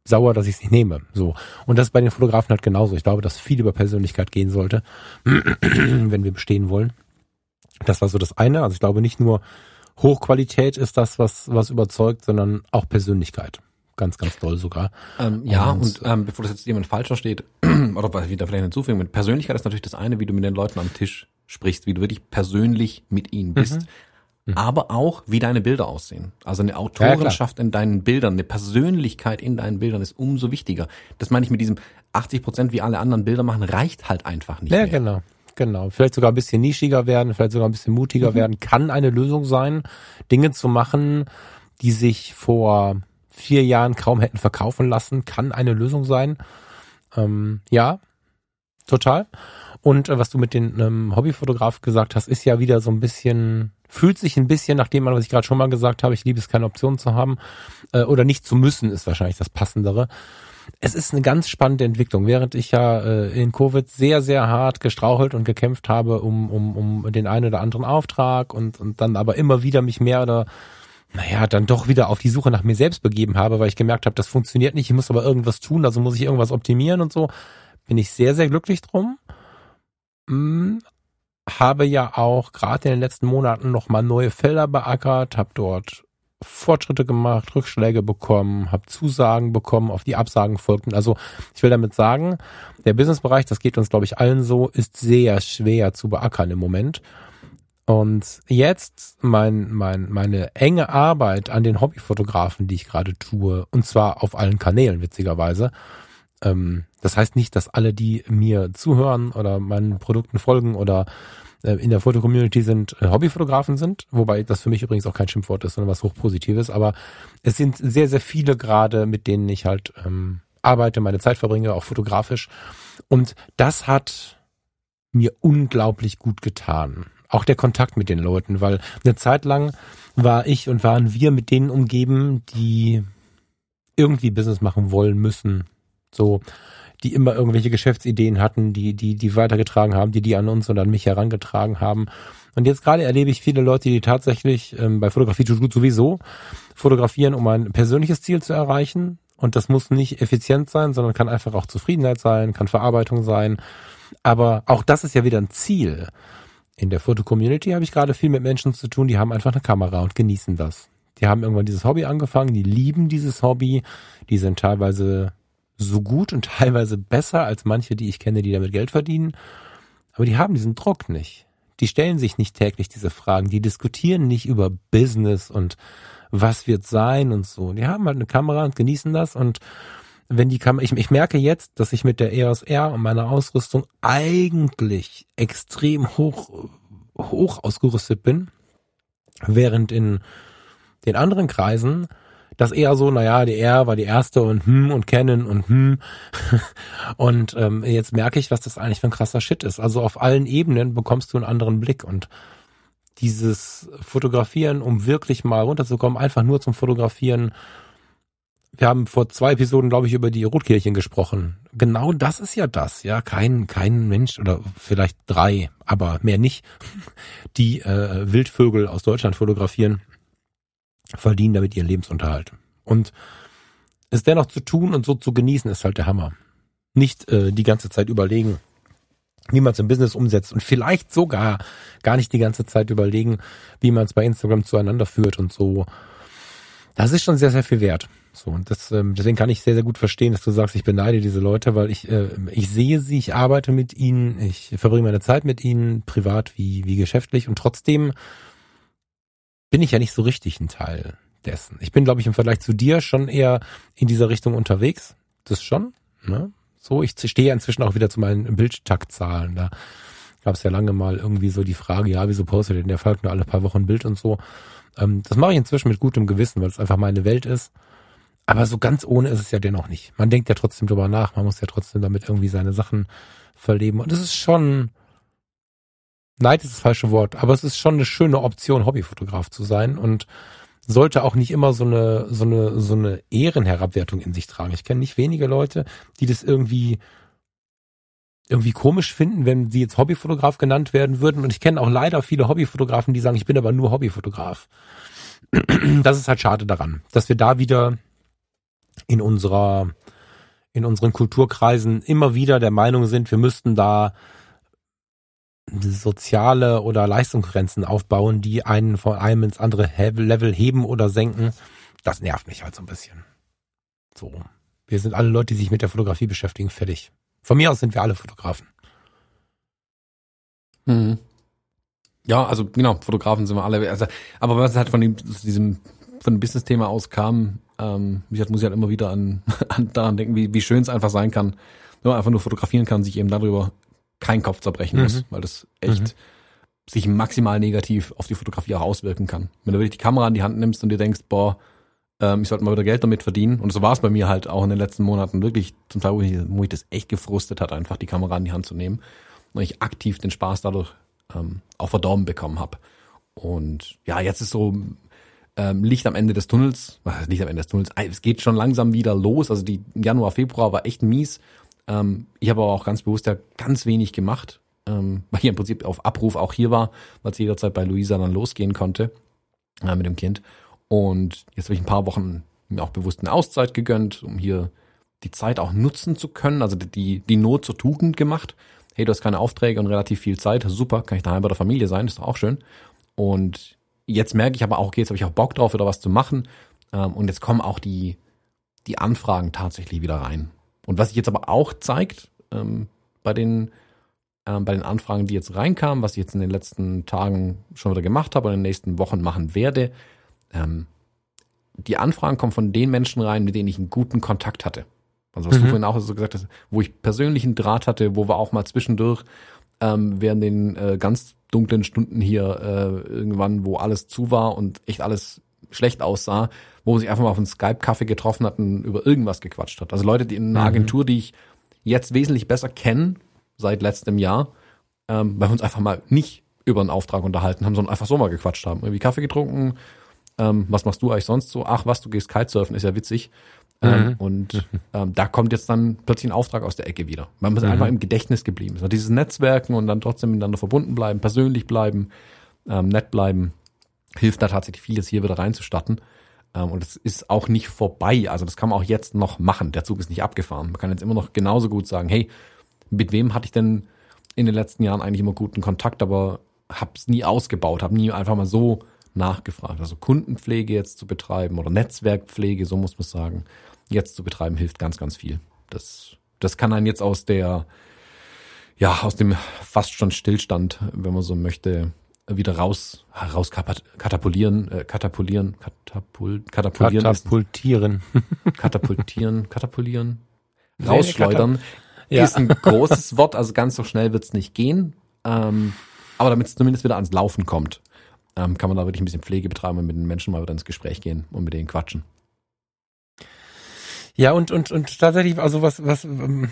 sauer, dass ich es nicht nehme. So. Und das ist bei den Fotografen halt genauso. Ich glaube, dass viel über Persönlichkeit gehen sollte, wenn wir bestehen wollen. Das war so das eine. Also ich glaube nicht nur Hochqualität ist das, was, was überzeugt, sondern auch Persönlichkeit. Ganz, ganz toll sogar. Ähm, ja, und, und ähm, bevor das jetzt jemand falsch versteht, oder was ich da vielleicht hinzufügen, mit Persönlichkeit ist natürlich das eine, wie du mit den Leuten am Tisch sprichst, wie du wirklich persönlich mit ihnen bist. Mhm. Mhm. aber auch, wie deine Bilder aussehen. Also eine Autorenschaft ja, in deinen Bildern, eine Persönlichkeit in deinen Bildern ist umso wichtiger. Das meine ich mit diesem 80 Prozent, wie alle anderen Bilder machen, reicht halt einfach nicht. Ja, mehr. genau. Genau. Vielleicht sogar ein bisschen nischiger werden, vielleicht sogar ein bisschen mutiger mhm. werden, kann eine Lösung sein, Dinge zu machen, die sich vor vier Jahren kaum hätten verkaufen lassen, kann eine Lösung sein. Ähm, ja, total. Und äh, was du mit den ähm, Hobbyfotograf gesagt hast, ist ja wieder so ein bisschen fühlt sich ein bisschen nach dem an, was ich gerade schon mal gesagt habe, ich liebe es, keine Option zu haben äh, oder nicht zu müssen, ist wahrscheinlich das Passendere. Es ist eine ganz spannende Entwicklung. Während ich ja äh, in Covid sehr, sehr hart gestrauchelt und gekämpft habe um, um, um den einen oder anderen Auftrag und, und dann aber immer wieder mich mehr oder naja, dann doch wieder auf die Suche nach mir selbst begeben habe, weil ich gemerkt habe, das funktioniert nicht, ich muss aber irgendwas tun, also muss ich irgendwas optimieren und so, bin ich sehr, sehr glücklich drum. Mm, habe ja auch gerade in den letzten Monaten nochmal neue Felder beackert, habe dort Fortschritte gemacht, Rückschläge bekommen, habe Zusagen bekommen, auf die Absagen folgten. Also ich will damit sagen, der Businessbereich, das geht uns, glaube ich, allen so, ist sehr schwer zu beackern im Moment. Und jetzt mein, mein, meine enge Arbeit an den Hobbyfotografen, die ich gerade tue, und zwar auf allen Kanälen, witzigerweise. Ähm, das heißt nicht, dass alle, die mir zuhören oder meinen Produkten folgen oder äh, in der Fotocommunity sind, äh, Hobbyfotografen sind, wobei das für mich übrigens auch kein Schimpfwort ist, sondern was hochpositives, aber es sind sehr, sehr viele gerade, mit denen ich halt ähm, arbeite, meine Zeit verbringe, auch fotografisch. Und das hat mir unglaublich gut getan. Auch der Kontakt mit den Leuten, weil eine Zeit lang war ich und waren wir mit denen umgeben, die irgendwie Business machen wollen müssen. So, die immer irgendwelche Geschäftsideen hatten, die, die, die weitergetragen haben, die die an uns und an mich herangetragen haben. Und jetzt gerade erlebe ich viele Leute, die tatsächlich ähm, bei Fotografie tut gut sowieso fotografieren, um ein persönliches Ziel zu erreichen. Und das muss nicht effizient sein, sondern kann einfach auch Zufriedenheit sein, kann Verarbeitung sein. Aber auch das ist ja wieder ein Ziel. in der Foto-Community habe ich gerade viel mit Menschen zu tun, die haben einfach eine Kamera und genießen das. Die haben irgendwann dieses Hobby angefangen, die lieben dieses Hobby, die sind teilweise so gut und teilweise besser als manche, die ich kenne, die damit Geld verdienen. Aber die haben diesen Druck nicht. Die stellen sich nicht täglich diese Fragen, die diskutieren nicht über Business und was wird sein und so. Die haben halt eine Kamera und genießen das und wenn die Kamera, ich, ich merke jetzt, dass ich mit der EOS R und meiner Ausrüstung eigentlich extrem hoch, hoch ausgerüstet bin, während in den anderen Kreisen das eher so, naja, die R war die erste und hm und Canon und hm. und ähm, jetzt merke ich, was das eigentlich für ein krasser Shit ist. Also auf allen Ebenen bekommst du einen anderen Blick und dieses Fotografieren, um wirklich mal runterzukommen, einfach nur zum Fotografieren, wir haben vor zwei Episoden, glaube ich, über die Rotkirchen gesprochen. Genau das ist ja das, ja. Kein, kein Mensch oder vielleicht drei, aber mehr nicht, die äh, Wildvögel aus Deutschland fotografieren, verdienen damit ihren Lebensunterhalt. Und es dennoch zu tun und so zu genießen, ist halt der Hammer. Nicht äh, die ganze Zeit überlegen, wie man es im Business umsetzt und vielleicht sogar gar nicht die ganze Zeit überlegen, wie man es bei Instagram zueinander führt und so. Das ist schon sehr, sehr viel wert. So, und das, ähm, deswegen kann ich sehr, sehr gut verstehen, dass du sagst, ich beneide diese Leute, weil ich, äh, ich sehe sie, ich arbeite mit ihnen, ich verbringe meine Zeit mit ihnen, privat wie, wie geschäftlich und trotzdem bin ich ja nicht so richtig ein Teil dessen. Ich bin, glaube ich, im Vergleich zu dir schon eher in dieser Richtung unterwegs. Das schon, ne? So, ich stehe inzwischen auch wieder zu meinen Bildtaktzahlen. Da gab es ja lange mal irgendwie so die Frage, ja, wieso postet denn der Falk nur alle paar Wochen ein Bild und so. Ähm, das mache ich inzwischen mit gutem Gewissen, weil es einfach meine Welt ist. Aber so ganz ohne ist es ja dennoch nicht. Man denkt ja trotzdem drüber nach, man muss ja trotzdem damit irgendwie seine Sachen verleben. Und es ist schon, Neid ist das falsche Wort, aber es ist schon eine schöne Option, Hobbyfotograf zu sein und sollte auch nicht immer so eine, so eine, so eine Ehrenherabwertung in sich tragen. Ich kenne nicht wenige Leute, die das irgendwie, irgendwie komisch finden, wenn sie jetzt Hobbyfotograf genannt werden würden. Und ich kenne auch leider viele Hobbyfotografen, die sagen, ich bin aber nur Hobbyfotograf. Das ist halt schade daran, dass wir da wieder in unserer, in unseren Kulturkreisen immer wieder der Meinung sind, wir müssten da soziale oder Leistungsgrenzen aufbauen, die einen von einem ins andere Level heben oder senken. Das nervt mich halt so ein bisschen. So. Wir sind alle Leute, die sich mit der Fotografie beschäftigen, fertig. Von mir aus sind wir alle Fotografen. Mhm. Ja, also genau, Fotografen sind wir alle. Also, aber was halt von dem, diesem, von dem Business-Thema aus kam, ähm, wie gesagt, muss ich halt immer wieder an, an daran denken, wie, wie schön es einfach sein kann, wenn man einfach nur fotografieren kann, sich eben darüber keinen Kopf zerbrechen mhm. muss, weil das echt mhm. sich maximal negativ auf die Fotografie auch auswirken kann. Wenn du wirklich die Kamera in die Hand nimmst und dir denkst, boah, ähm, ich sollte mal wieder Geld damit verdienen. Und so war es bei mir halt auch in den letzten Monaten wirklich zum Teil, wo ich, wo ich das echt gefrustet hat, einfach die Kamera in die Hand zu nehmen. Und ich aktiv den Spaß dadurch ähm, auch verdorben bekommen habe. Und ja, jetzt ist so ähm, Licht am Ende des Tunnels, was Licht am Ende des Tunnels, es geht schon langsam wieder los. Also die Januar, Februar war echt mies. Ähm, ich habe aber auch ganz bewusst ja ganz wenig gemacht, ähm, weil ich im Prinzip auf Abruf auch hier war, weil es jederzeit bei Luisa dann losgehen konnte äh, mit dem Kind. Und jetzt habe ich ein paar Wochen mir auch bewusst eine Auszeit gegönnt, um hier die Zeit auch nutzen zu können, also die, die Not zur Tugend gemacht. Hey, du hast keine Aufträge und relativ viel Zeit, super, kann ich daheim bei der Familie sein, ist doch auch schön. Und jetzt merke ich aber auch, okay, jetzt habe ich auch Bock drauf, wieder was zu machen. Ähm, und jetzt kommen auch die, die Anfragen tatsächlich wieder rein. Und was sich jetzt aber auch zeigt, ähm, bei den ähm, bei den Anfragen, die jetzt reinkamen, was ich jetzt in den letzten Tagen schon wieder gemacht habe und in den nächsten Wochen machen werde, ähm, die Anfragen kommen von den Menschen rein, mit denen ich einen guten Kontakt hatte. Also was mhm. du vorhin auch so gesagt hast, wo ich persönlichen Draht hatte, wo wir auch mal zwischendurch ähm, während den äh, ganz dunklen Stunden hier äh, irgendwann, wo alles zu war und echt alles schlecht aussah, wo man sich einfach mal auf einen Skype-Kaffee getroffen hat und über irgendwas gequatscht hat. Also Leute, die in einer mhm. Agentur, die ich jetzt wesentlich besser kenne, seit letztem Jahr, ähm, bei uns einfach mal nicht über einen Auftrag unterhalten haben, sondern einfach so mal gequatscht haben. Irgendwie Kaffee getrunken, ähm, was machst du eigentlich sonst so? Ach was, du gehst Kitesurfen, ist ja witzig. Ähm, mhm. Und ähm, da kommt jetzt dann plötzlich ein Auftrag aus der Ecke wieder. Weil man mhm. einfach im Gedächtnis geblieben ist. Und dieses Netzwerken und dann trotzdem miteinander verbunden bleiben, persönlich bleiben, ähm, nett bleiben, hilft da tatsächlich vieles hier wieder reinzustatten. Ähm, und es ist auch nicht vorbei. Also das kann man auch jetzt noch machen. Der Zug ist nicht abgefahren. Man kann jetzt immer noch genauso gut sagen, hey, mit wem hatte ich denn in den letzten Jahren eigentlich immer guten Kontakt, aber habe es nie ausgebaut, habe nie einfach mal so nachgefragt. Also Kundenpflege jetzt zu betreiben oder Netzwerkpflege, so muss man sagen, jetzt zu betreiben, hilft ganz, ganz viel. Das, das kann einen jetzt aus der, ja, aus dem fast schon Stillstand, wenn man so möchte, wieder raus, raus katapultieren, äh, katapultieren, katapul, katapultieren, katapultieren, katapultieren, katapultieren, rausschleudern, ja. ist ein großes Wort, also ganz so schnell wird's nicht gehen, ähm, aber damit es zumindest wieder ans Laufen kommt, ähm, kann man da wirklich ein bisschen Pflege betreiben und mit den Menschen mal wieder ins Gespräch gehen und mit denen quatschen. Ja, und, und, und tatsächlich, also was, was, ähm,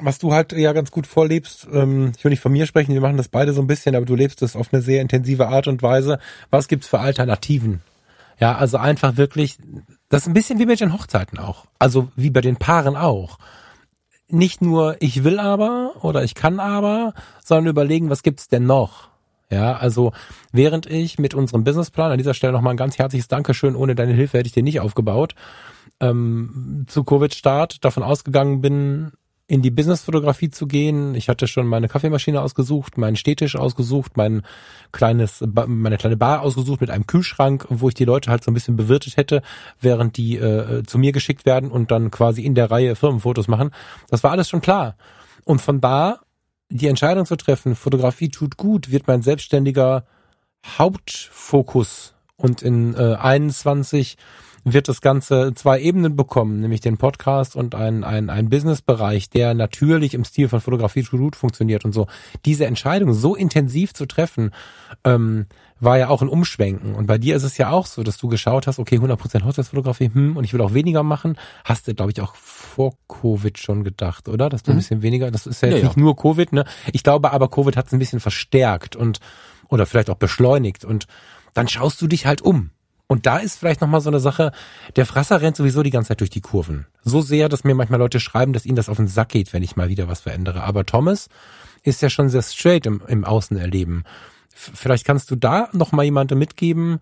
was du halt ja ganz gut vorlebst, ähm, ich will nicht von mir sprechen, wir machen das beide so ein bisschen, aber du lebst es auf eine sehr intensive Art und Weise. Was gibt's für Alternativen? Ja, also einfach wirklich, das ist ein bisschen wie bei den Hochzeiten auch. Also wie bei den Paaren auch. Nicht nur ich will aber oder ich kann aber, sondern überlegen, was gibt's denn noch? Ja, also während ich mit unserem Businessplan, an dieser Stelle nochmal ein ganz herzliches Dankeschön, ohne deine Hilfe hätte ich den nicht aufgebaut, ähm, zu Covid-Start davon ausgegangen bin, in die Businessfotografie zu gehen. Ich hatte schon meine Kaffeemaschine ausgesucht, meinen Städtisch ausgesucht, mein kleines, meine kleine Bar ausgesucht mit einem Kühlschrank, wo ich die Leute halt so ein bisschen bewirtet hätte, während die äh, zu mir geschickt werden und dann quasi in der Reihe Firmenfotos machen. Das war alles schon klar. Und von da die Entscheidung zu treffen, Fotografie tut gut, wird mein selbstständiger Hauptfokus. Und in äh, 21 wird das Ganze zwei Ebenen bekommen, nämlich den Podcast und ein, ein, ein Businessbereich, der natürlich im Stil von Fotografie to Root funktioniert und so. Diese Entscheidung so intensiv zu treffen, ähm, war ja auch ein Umschwenken. Und bei dir ist es ja auch so, dass du geschaut hast, okay, 100% Hochzeitsfotografie, hm, und ich will auch weniger machen. Hast du, glaube ich, auch vor Covid schon gedacht, oder? Dass du mhm. ein bisschen weniger, das ist ja jetzt ja, nicht ja. nur Covid, ne? Ich glaube aber, Covid hat es ein bisschen verstärkt und, oder vielleicht auch beschleunigt. Und dann schaust du dich halt um. Und da ist vielleicht nochmal so eine Sache, der Frasser rennt sowieso die ganze Zeit durch die Kurven. So sehr, dass mir manchmal Leute schreiben, dass ihnen das auf den Sack geht, wenn ich mal wieder was verändere. Aber Thomas ist ja schon sehr straight im, im Außenerleben. Vielleicht kannst du da nochmal jemandem mitgeben,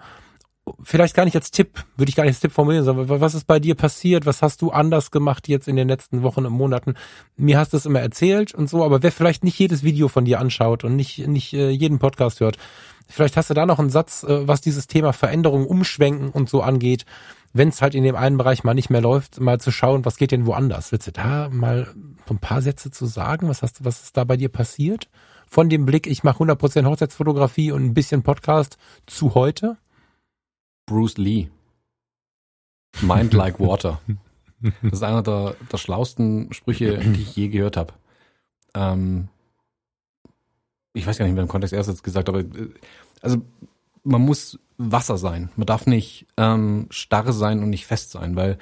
vielleicht gar nicht als Tipp, würde ich gar nicht als Tipp formulieren, sondern was ist bei dir passiert? Was hast du anders gemacht jetzt in den letzten Wochen und Monaten? Mir hast du es immer erzählt und so, aber wer vielleicht nicht jedes Video von dir anschaut und nicht, nicht äh, jeden Podcast hört, Vielleicht hast du da noch einen Satz, äh, was dieses Thema Veränderung, Umschwenken und so angeht. Wenn es halt in dem einen Bereich mal nicht mehr läuft, mal zu schauen, was geht denn woanders. Willst du da mal ein paar Sätze zu sagen? Was hast du, was ist da bei dir passiert? Von dem Blick, ich mache 100% Hochzeitsfotografie und ein bisschen Podcast zu heute? Bruce Lee. Mind like water. Das ist einer der, der schlausten Sprüche, die ich je gehört habe. Ähm, ich weiß gar nicht, in welchem Kontext er es jetzt gesagt, aber äh, also man muss Wasser sein. Man darf nicht ähm, starr sein und nicht fest sein, weil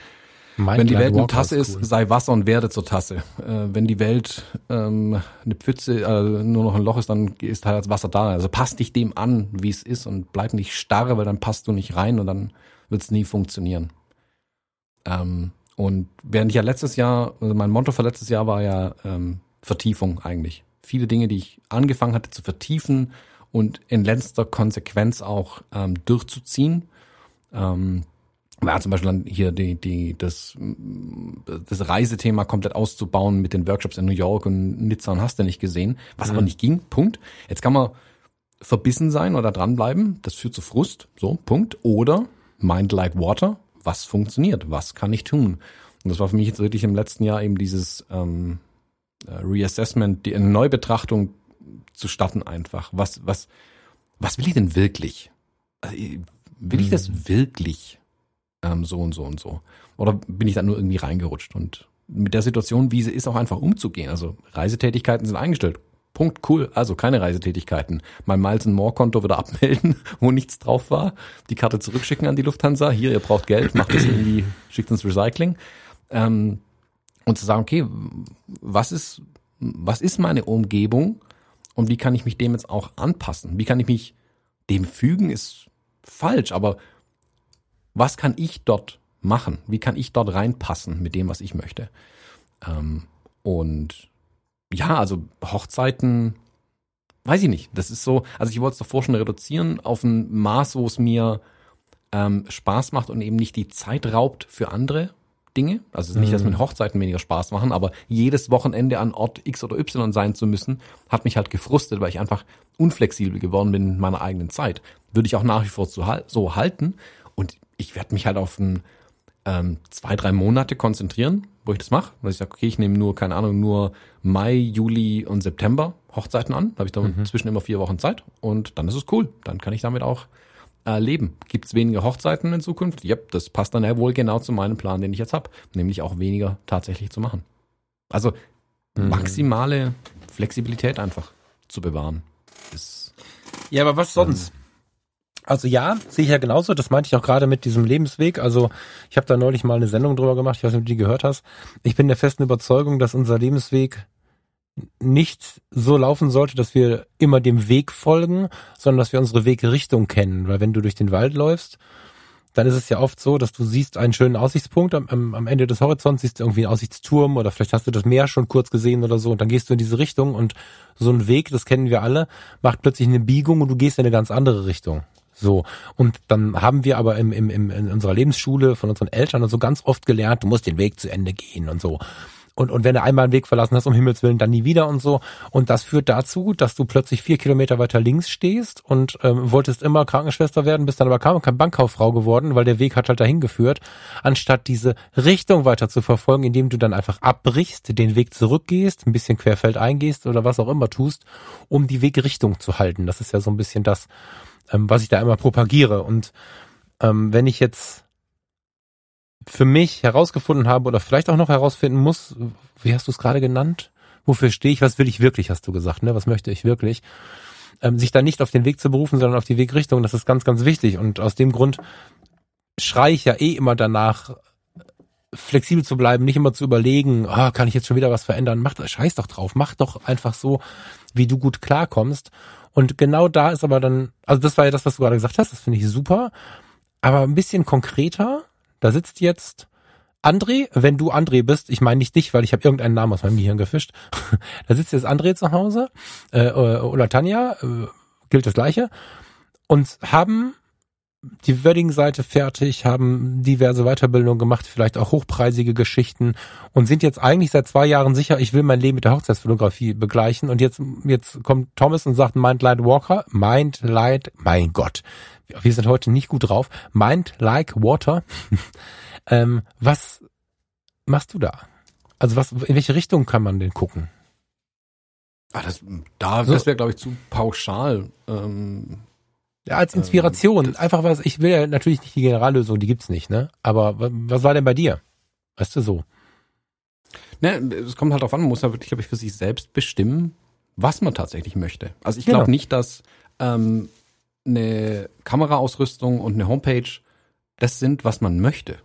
mein wenn die Welt eine Tasse ist, cool. sei Wasser und werde zur Tasse. Äh, wenn die Welt ähm, eine Pfütze, äh, nur noch ein Loch ist, dann ist halt das Wasser da. Also passt dich dem an, wie es ist und bleib nicht starr, weil dann passt du nicht rein und dann wird es nie funktionieren. Ähm, und während ich ja letztes Jahr, also mein Motto für letztes Jahr war ja ähm, Vertiefung eigentlich viele Dinge, die ich angefangen hatte zu vertiefen und in letzter Konsequenz auch ähm, durchzuziehen. Ähm, ja, zum Beispiel dann hier die, die, das, das Reisethema komplett auszubauen mit den Workshops in New York und Nizza und hast du nicht gesehen, was mhm. aber nicht ging, Punkt. Jetzt kann man verbissen sein oder dranbleiben, das führt zu Frust, so, Punkt. Oder Mind like Water, was funktioniert, was kann ich tun? Und das war für mich jetzt wirklich im letzten Jahr eben dieses, ähm, äh, Reassessment, die eine Neubetrachtung zu starten einfach. Was, was, was will ich denn wirklich? Also, will ich das mhm. wirklich ähm, so und so und so? Oder bin ich da nur irgendwie reingerutscht? Und mit der Situation, wie sie ist, auch einfach umzugehen. Also Reisetätigkeiten sind eingestellt. Punkt, cool. Also keine Reisetätigkeiten. Mein Miles and More Konto wieder abmelden, wo nichts drauf war. Die Karte zurückschicken an die Lufthansa. Hier, ihr braucht Geld, macht das irgendwie, schickt ins Recycling. Ähm, und zu sagen, okay, was ist, was ist meine Umgebung und wie kann ich mich dem jetzt auch anpassen? Wie kann ich mich dem fügen, ist falsch, aber was kann ich dort machen? Wie kann ich dort reinpassen mit dem, was ich möchte? Ähm, und ja, also Hochzeiten, weiß ich nicht. Das ist so, also ich wollte es davor schon reduzieren auf ein Maß, wo es mir ähm, Spaß macht und eben nicht die Zeit raubt für andere Dinge. Also es ist nicht, dass mir Hochzeiten weniger Spaß machen, aber jedes Wochenende an Ort X oder Y sein zu müssen, hat mich halt gefrustet, weil ich einfach unflexibel geworden bin in meiner eigenen Zeit. Würde ich auch nach wie vor so, halten. Und ich werde mich halt auf ein, ähm, zwei, drei Monate konzentrieren, wo ich das mache. Dass ich sage, okay, ich nehme nur, keine Ahnung, nur Mai, Juli und September Hochzeiten an. Da habe ich dann mhm. zwischen immer vier Wochen Zeit und dann ist es cool. Dann kann ich damit auch äh, leben. Gibt es weniger Hochzeiten in Zukunft? Yep, das passt dann ja wohl genau zu meinem Plan, den ich jetzt habe. Nämlich auch weniger tatsächlich zu machen. Also mhm. maximale Flexibilität einfach zu bewahren. Ist, ja, aber was sonst? Ähm, also ja, sehe ich ja genauso. Das meinte ich auch gerade mit diesem Lebensweg. Also ich habe da neulich mal eine Sendung drüber gemacht. Ich weiß nicht, ob du die gehört hast. Ich bin der festen Überzeugung, dass unser Lebensweg nicht so laufen sollte, dass wir immer dem Weg folgen, sondern dass wir unsere Wegrichtung kennen. Weil wenn du durch den Wald läufst, dann ist es ja oft so, dass du siehst einen schönen Aussichtspunkt am, am Ende des Horizonts, siehst du irgendwie einen Aussichtsturm oder vielleicht hast du das Meer schon kurz gesehen oder so und dann gehst du in diese Richtung und so ein Weg, das kennen wir alle, macht plötzlich eine Biegung und du gehst in eine ganz andere Richtung. So. Und dann haben wir aber im, im, im, in unserer Lebensschule von unseren Eltern und so ganz oft gelernt, du musst den Weg zu Ende gehen und so und, und wenn du einmal einen Weg verlassen hast, um Himmels Willen, dann nie wieder und so. Und das führt dazu, dass du plötzlich vier Kilometer weiter links stehst und ähm, wolltest immer Krankenschwester werden, bist dann aber Bankkauffrau geworden, weil der Weg hat halt dahin geführt, anstatt diese Richtung weiter zu verfolgen, indem du dann einfach abbrichst, den Weg zurückgehst, ein bisschen querfeld eingehst oder was auch immer tust, um die Wegrichtung zu halten. Das ist ja so ein bisschen das, ähm, was ich da immer propagiere. Und ähm, wenn ich jetzt für mich herausgefunden habe oder vielleicht auch noch herausfinden muss, wie hast du es gerade genannt? Wofür stehe ich? Was will ich wirklich, hast du gesagt, ne? Was möchte ich wirklich? Ähm, sich da nicht auf den Weg zu berufen, sondern auf die Wegrichtung, das ist ganz, ganz wichtig. Und aus dem Grund schreie ich ja eh immer danach, flexibel zu bleiben, nicht immer zu überlegen, ah, kann ich jetzt schon wieder was verändern? Mach, scheiß doch drauf, mach doch einfach so, wie du gut klarkommst. Und genau da ist aber dann, also das war ja das, was du gerade gesagt hast, das finde ich super, aber ein bisschen konkreter, da sitzt jetzt André, wenn du André bist, ich meine nicht dich, weil ich habe irgendeinen Namen aus meinem Gehirn gefischt. da sitzt jetzt André zu Hause äh, oder Tanja, äh, gilt das gleiche, und haben die Wedding-Seite fertig, haben diverse Weiterbildungen gemacht, vielleicht auch hochpreisige Geschichten und sind jetzt eigentlich seit zwei Jahren sicher, ich will mein Leben mit der Hochzeitsfotografie begleichen. Und jetzt, jetzt kommt Thomas und sagt Mind Light Walker, Mind Light, mein Gott, wir sind heute nicht gut drauf. Mind like water. ähm, was machst du da? Also was, in welche Richtung kann man denn gucken? Ah, das, da, so. das wäre, glaube ich, zu pauschal. Ähm, ja, als Inspiration. Ähm, Einfach was, ich will ja natürlich nicht die Generallösung, die gibt's nicht, ne? Aber was war denn bei dir? Weißt du so? Ne, es kommt halt darauf an, man muss ja wirklich, glaube ich, für sich selbst bestimmen, was man tatsächlich möchte. Also ich glaube genau. nicht, dass ähm, eine Kameraausrüstung und eine Homepage, das sind, was man möchte.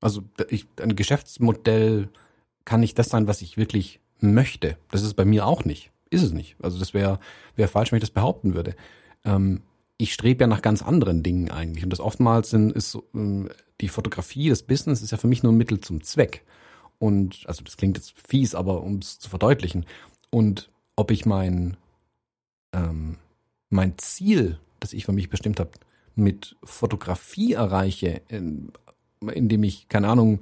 Also ich, ein Geschäftsmodell kann nicht das sein, was ich wirklich möchte. Das ist bei mir auch nicht. Ist es nicht. Also das wäre wär falsch, wenn ich das behaupten würde. Ähm, ich strebe ja nach ganz anderen Dingen eigentlich. Und das oftmals sind, ist ähm, die Fotografie, das Business ist ja für mich nur ein Mittel zum Zweck. Und, also das klingt jetzt fies, aber um es zu verdeutlichen. Und ob ich mein, ähm, mein Ziel das ich für mich bestimmt habe, mit Fotografie erreiche, in, indem ich, keine Ahnung,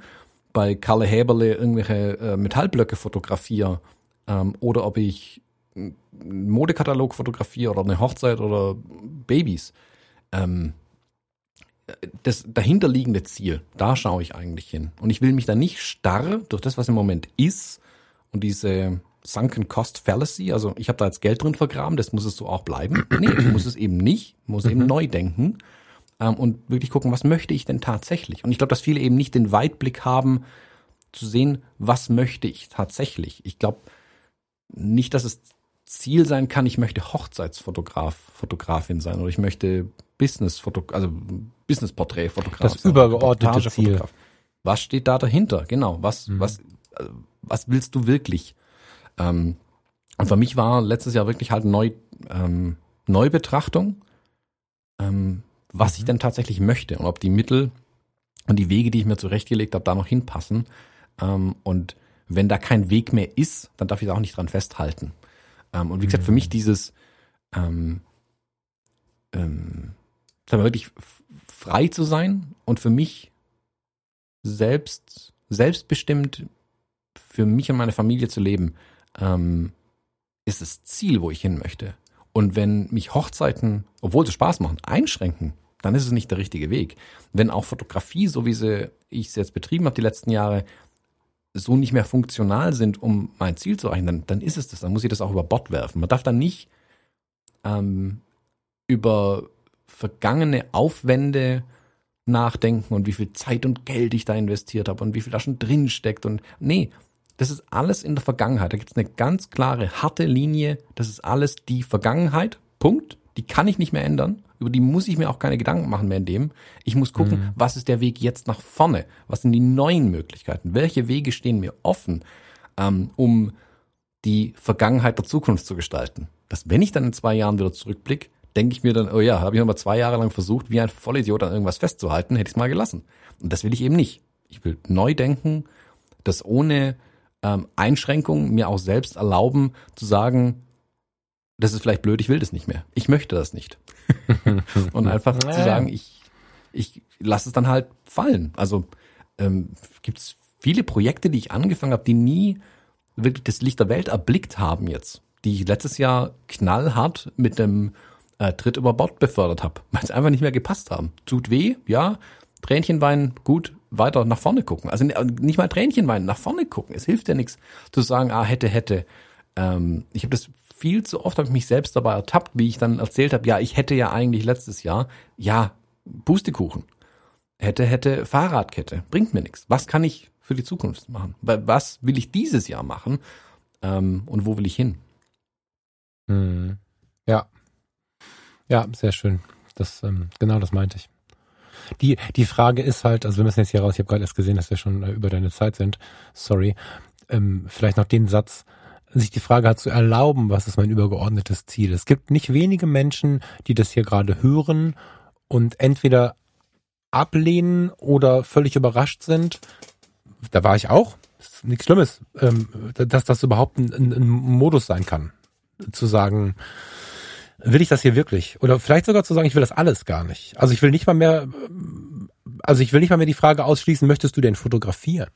bei Kalle Häberle irgendwelche äh, Metallblöcke fotografiere ähm, oder ob ich einen Modekatalog fotografiere oder eine Hochzeit oder Babys. Ähm, das dahinterliegende Ziel, da schaue ich eigentlich hin. Und ich will mich da nicht starr durch das, was im Moment ist und diese Sunken Cost Fallacy, also ich habe da jetzt Geld drin vergraben, das muss es so auch bleiben. Nee, ich muss es eben nicht, muss eben mhm. neu denken ähm, und wirklich gucken, was möchte ich denn tatsächlich? Und ich glaube, dass viele eben nicht den Weitblick haben, zu sehen, was möchte ich tatsächlich. Ich glaube nicht, dass es Ziel sein kann, ich möchte Hochzeitsfotograf, Fotografin sein oder ich möchte Business also Business Portrait Fotograf. Das übergeordnete Ziel. Was steht da dahinter? Genau. Was, mhm. was, äh, was willst du wirklich? Ähm, und für mich war letztes Jahr wirklich halt neu, ähm, Neubetrachtung, ähm, was mhm. ich denn tatsächlich möchte und ob die Mittel und die Wege, die ich mir zurechtgelegt habe, da noch hinpassen. Ähm, und wenn da kein Weg mehr ist, dann darf ich da auch nicht dran festhalten. Ähm, und wie gesagt, für mich mhm. dieses ähm, ähm, wirklich frei zu sein und für mich selbst selbstbestimmt für mich und meine Familie zu leben, ähm, ist das Ziel, wo ich hin möchte. Und wenn mich Hochzeiten, obwohl sie Spaß machen, einschränken, dann ist es nicht der richtige Weg. Wenn auch Fotografie, so wie sie ich es jetzt betrieben habe die letzten Jahre, so nicht mehr funktional sind, um mein Ziel zu erreichen, dann, dann ist es das. Dann muss ich das auch über Bord werfen. Man darf dann nicht ähm, über vergangene Aufwände nachdenken und wie viel Zeit und Geld ich da investiert habe und wie viel da schon drin steckt und nee, das ist alles in der Vergangenheit. Da gibt es eine ganz klare, harte Linie. Das ist alles die Vergangenheit. Punkt. Die kann ich nicht mehr ändern. Über die muss ich mir auch keine Gedanken machen mehr in dem. Ich muss gucken, mhm. was ist der Weg jetzt nach vorne? Was sind die neuen Möglichkeiten? Welche Wege stehen mir offen, ähm, um die Vergangenheit der Zukunft zu gestalten? Dass wenn ich dann in zwei Jahren wieder zurückblicke, denke ich mir dann, oh ja, habe ich noch mal zwei Jahre lang versucht, wie ein Vollidiot an irgendwas festzuhalten, hätte ich es mal gelassen. Und das will ich eben nicht. Ich will neu denken, das ohne ähm, Einschränkungen mir auch selbst erlauben zu sagen, das ist vielleicht blöd, ich will das nicht mehr. Ich möchte das nicht. und einfach zu sagen, ich, ich lasse es dann halt fallen. Also ähm, gibt es viele Projekte, die ich angefangen habe, die nie wirklich das Licht der Welt erblickt haben jetzt, die ich letztes Jahr knallhart mit dem äh, Tritt über Bord befördert habe, weil es einfach nicht mehr gepasst haben. Tut weh, ja, Tränchen weinen, gut, weiter nach vorne gucken. Also nicht mal Tränchen weinen, nach vorne gucken. Es hilft ja nichts zu sagen, ah, hätte, hätte. Ähm, ich habe das viel zu oft, habe ich mich selbst dabei ertappt, wie ich dann erzählt habe, ja, ich hätte ja eigentlich letztes Jahr, ja, Pustekuchen. Hätte, hätte Fahrradkette. Bringt mir nichts. Was kann ich für die Zukunft machen? Was will ich dieses Jahr machen? Ähm, und wo will ich hin? Hm. Ja. Ja, sehr schön. Das, ähm, genau das meinte ich. Die, die Frage ist halt, also wir müssen jetzt hier raus, ich habe gerade erst gesehen, dass wir schon äh, über deine Zeit sind. Sorry. Ähm, vielleicht noch den Satz, sich die Frage hat zu erlauben, was ist mein übergeordnetes Ziel. Es gibt nicht wenige Menschen, die das hier gerade hören und entweder ablehnen oder völlig überrascht sind. Da war ich auch. Ist nichts Schlimmes, ähm, dass das überhaupt ein, ein, ein Modus sein kann. Zu sagen, will ich das hier wirklich? Oder vielleicht sogar zu sagen, ich will das alles gar nicht. Also ich will nicht mal mehr, also ich will nicht mal mehr die Frage ausschließen, möchtest du denn fotografieren?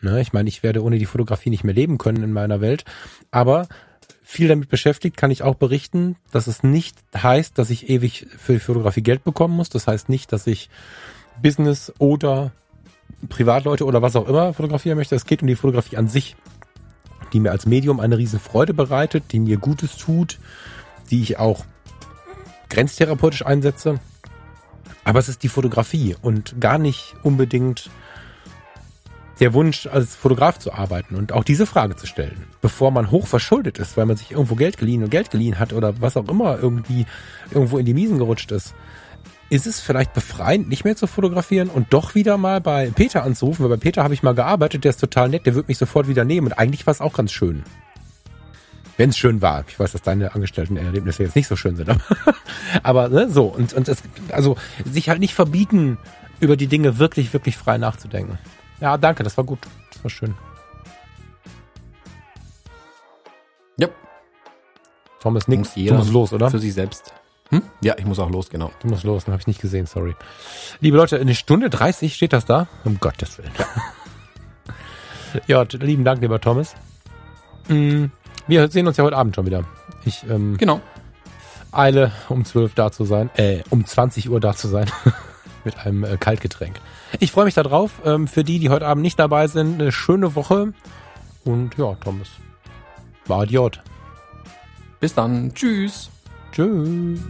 Ne? Ich meine, ich werde ohne die Fotografie nicht mehr leben können in meiner Welt. Aber viel damit beschäftigt, kann ich auch berichten, dass es nicht heißt, dass ich ewig für die Fotografie Geld bekommen muss. Das heißt nicht, dass ich Business oder Privatleute oder was auch immer fotografieren möchte. Es geht um die Fotografie an sich, die mir als Medium eine riesen Freude bereitet, die mir Gutes tut, die ich auch grenztherapeutisch einsetze. Aber es ist die Fotografie und gar nicht unbedingt der Wunsch, als Fotograf zu arbeiten und auch diese Frage zu stellen, bevor man hoch verschuldet ist, weil man sich irgendwo Geld geliehen und Geld geliehen hat oder was auch immer irgendwie irgendwo in die Miesen gerutscht ist. Ist es vielleicht befreiend, nicht mehr zu fotografieren und doch wieder mal bei Peter anzurufen? Weil bei Peter habe ich mal gearbeitet, der ist total nett, der wird mich sofort wieder nehmen und eigentlich war es auch ganz schön wenn es schön war. Ich weiß, dass deine Angestellten-Erlebnisse jetzt nicht so schön sind, aber, aber ne, so und und es, also sich halt nicht verbieten, über die Dinge wirklich wirklich frei nachzudenken. Ja, danke, das war gut, das war schön. Ja. Thomas nix. Du musst los, oder? Für sich selbst. Hm? Ja, ich muss auch los, genau. Du musst los, dann habe ich nicht gesehen, sorry. Liebe Leute, eine Stunde 30 steht das da? Um Gottes Willen. ja, lieben Dank, lieber Thomas. Mhm. Wir sehen uns ja heute Abend schon wieder. Ich ähm, genau. eile um 12 da zu sein, äh, um 20 Uhr da zu sein. mit einem äh, Kaltgetränk. Ich freue mich darauf. Ähm, für die, die heute Abend nicht dabei sind, eine schöne Woche. Und ja, Thomas. War Idiot. Bis dann. Tschüss. Tschüss.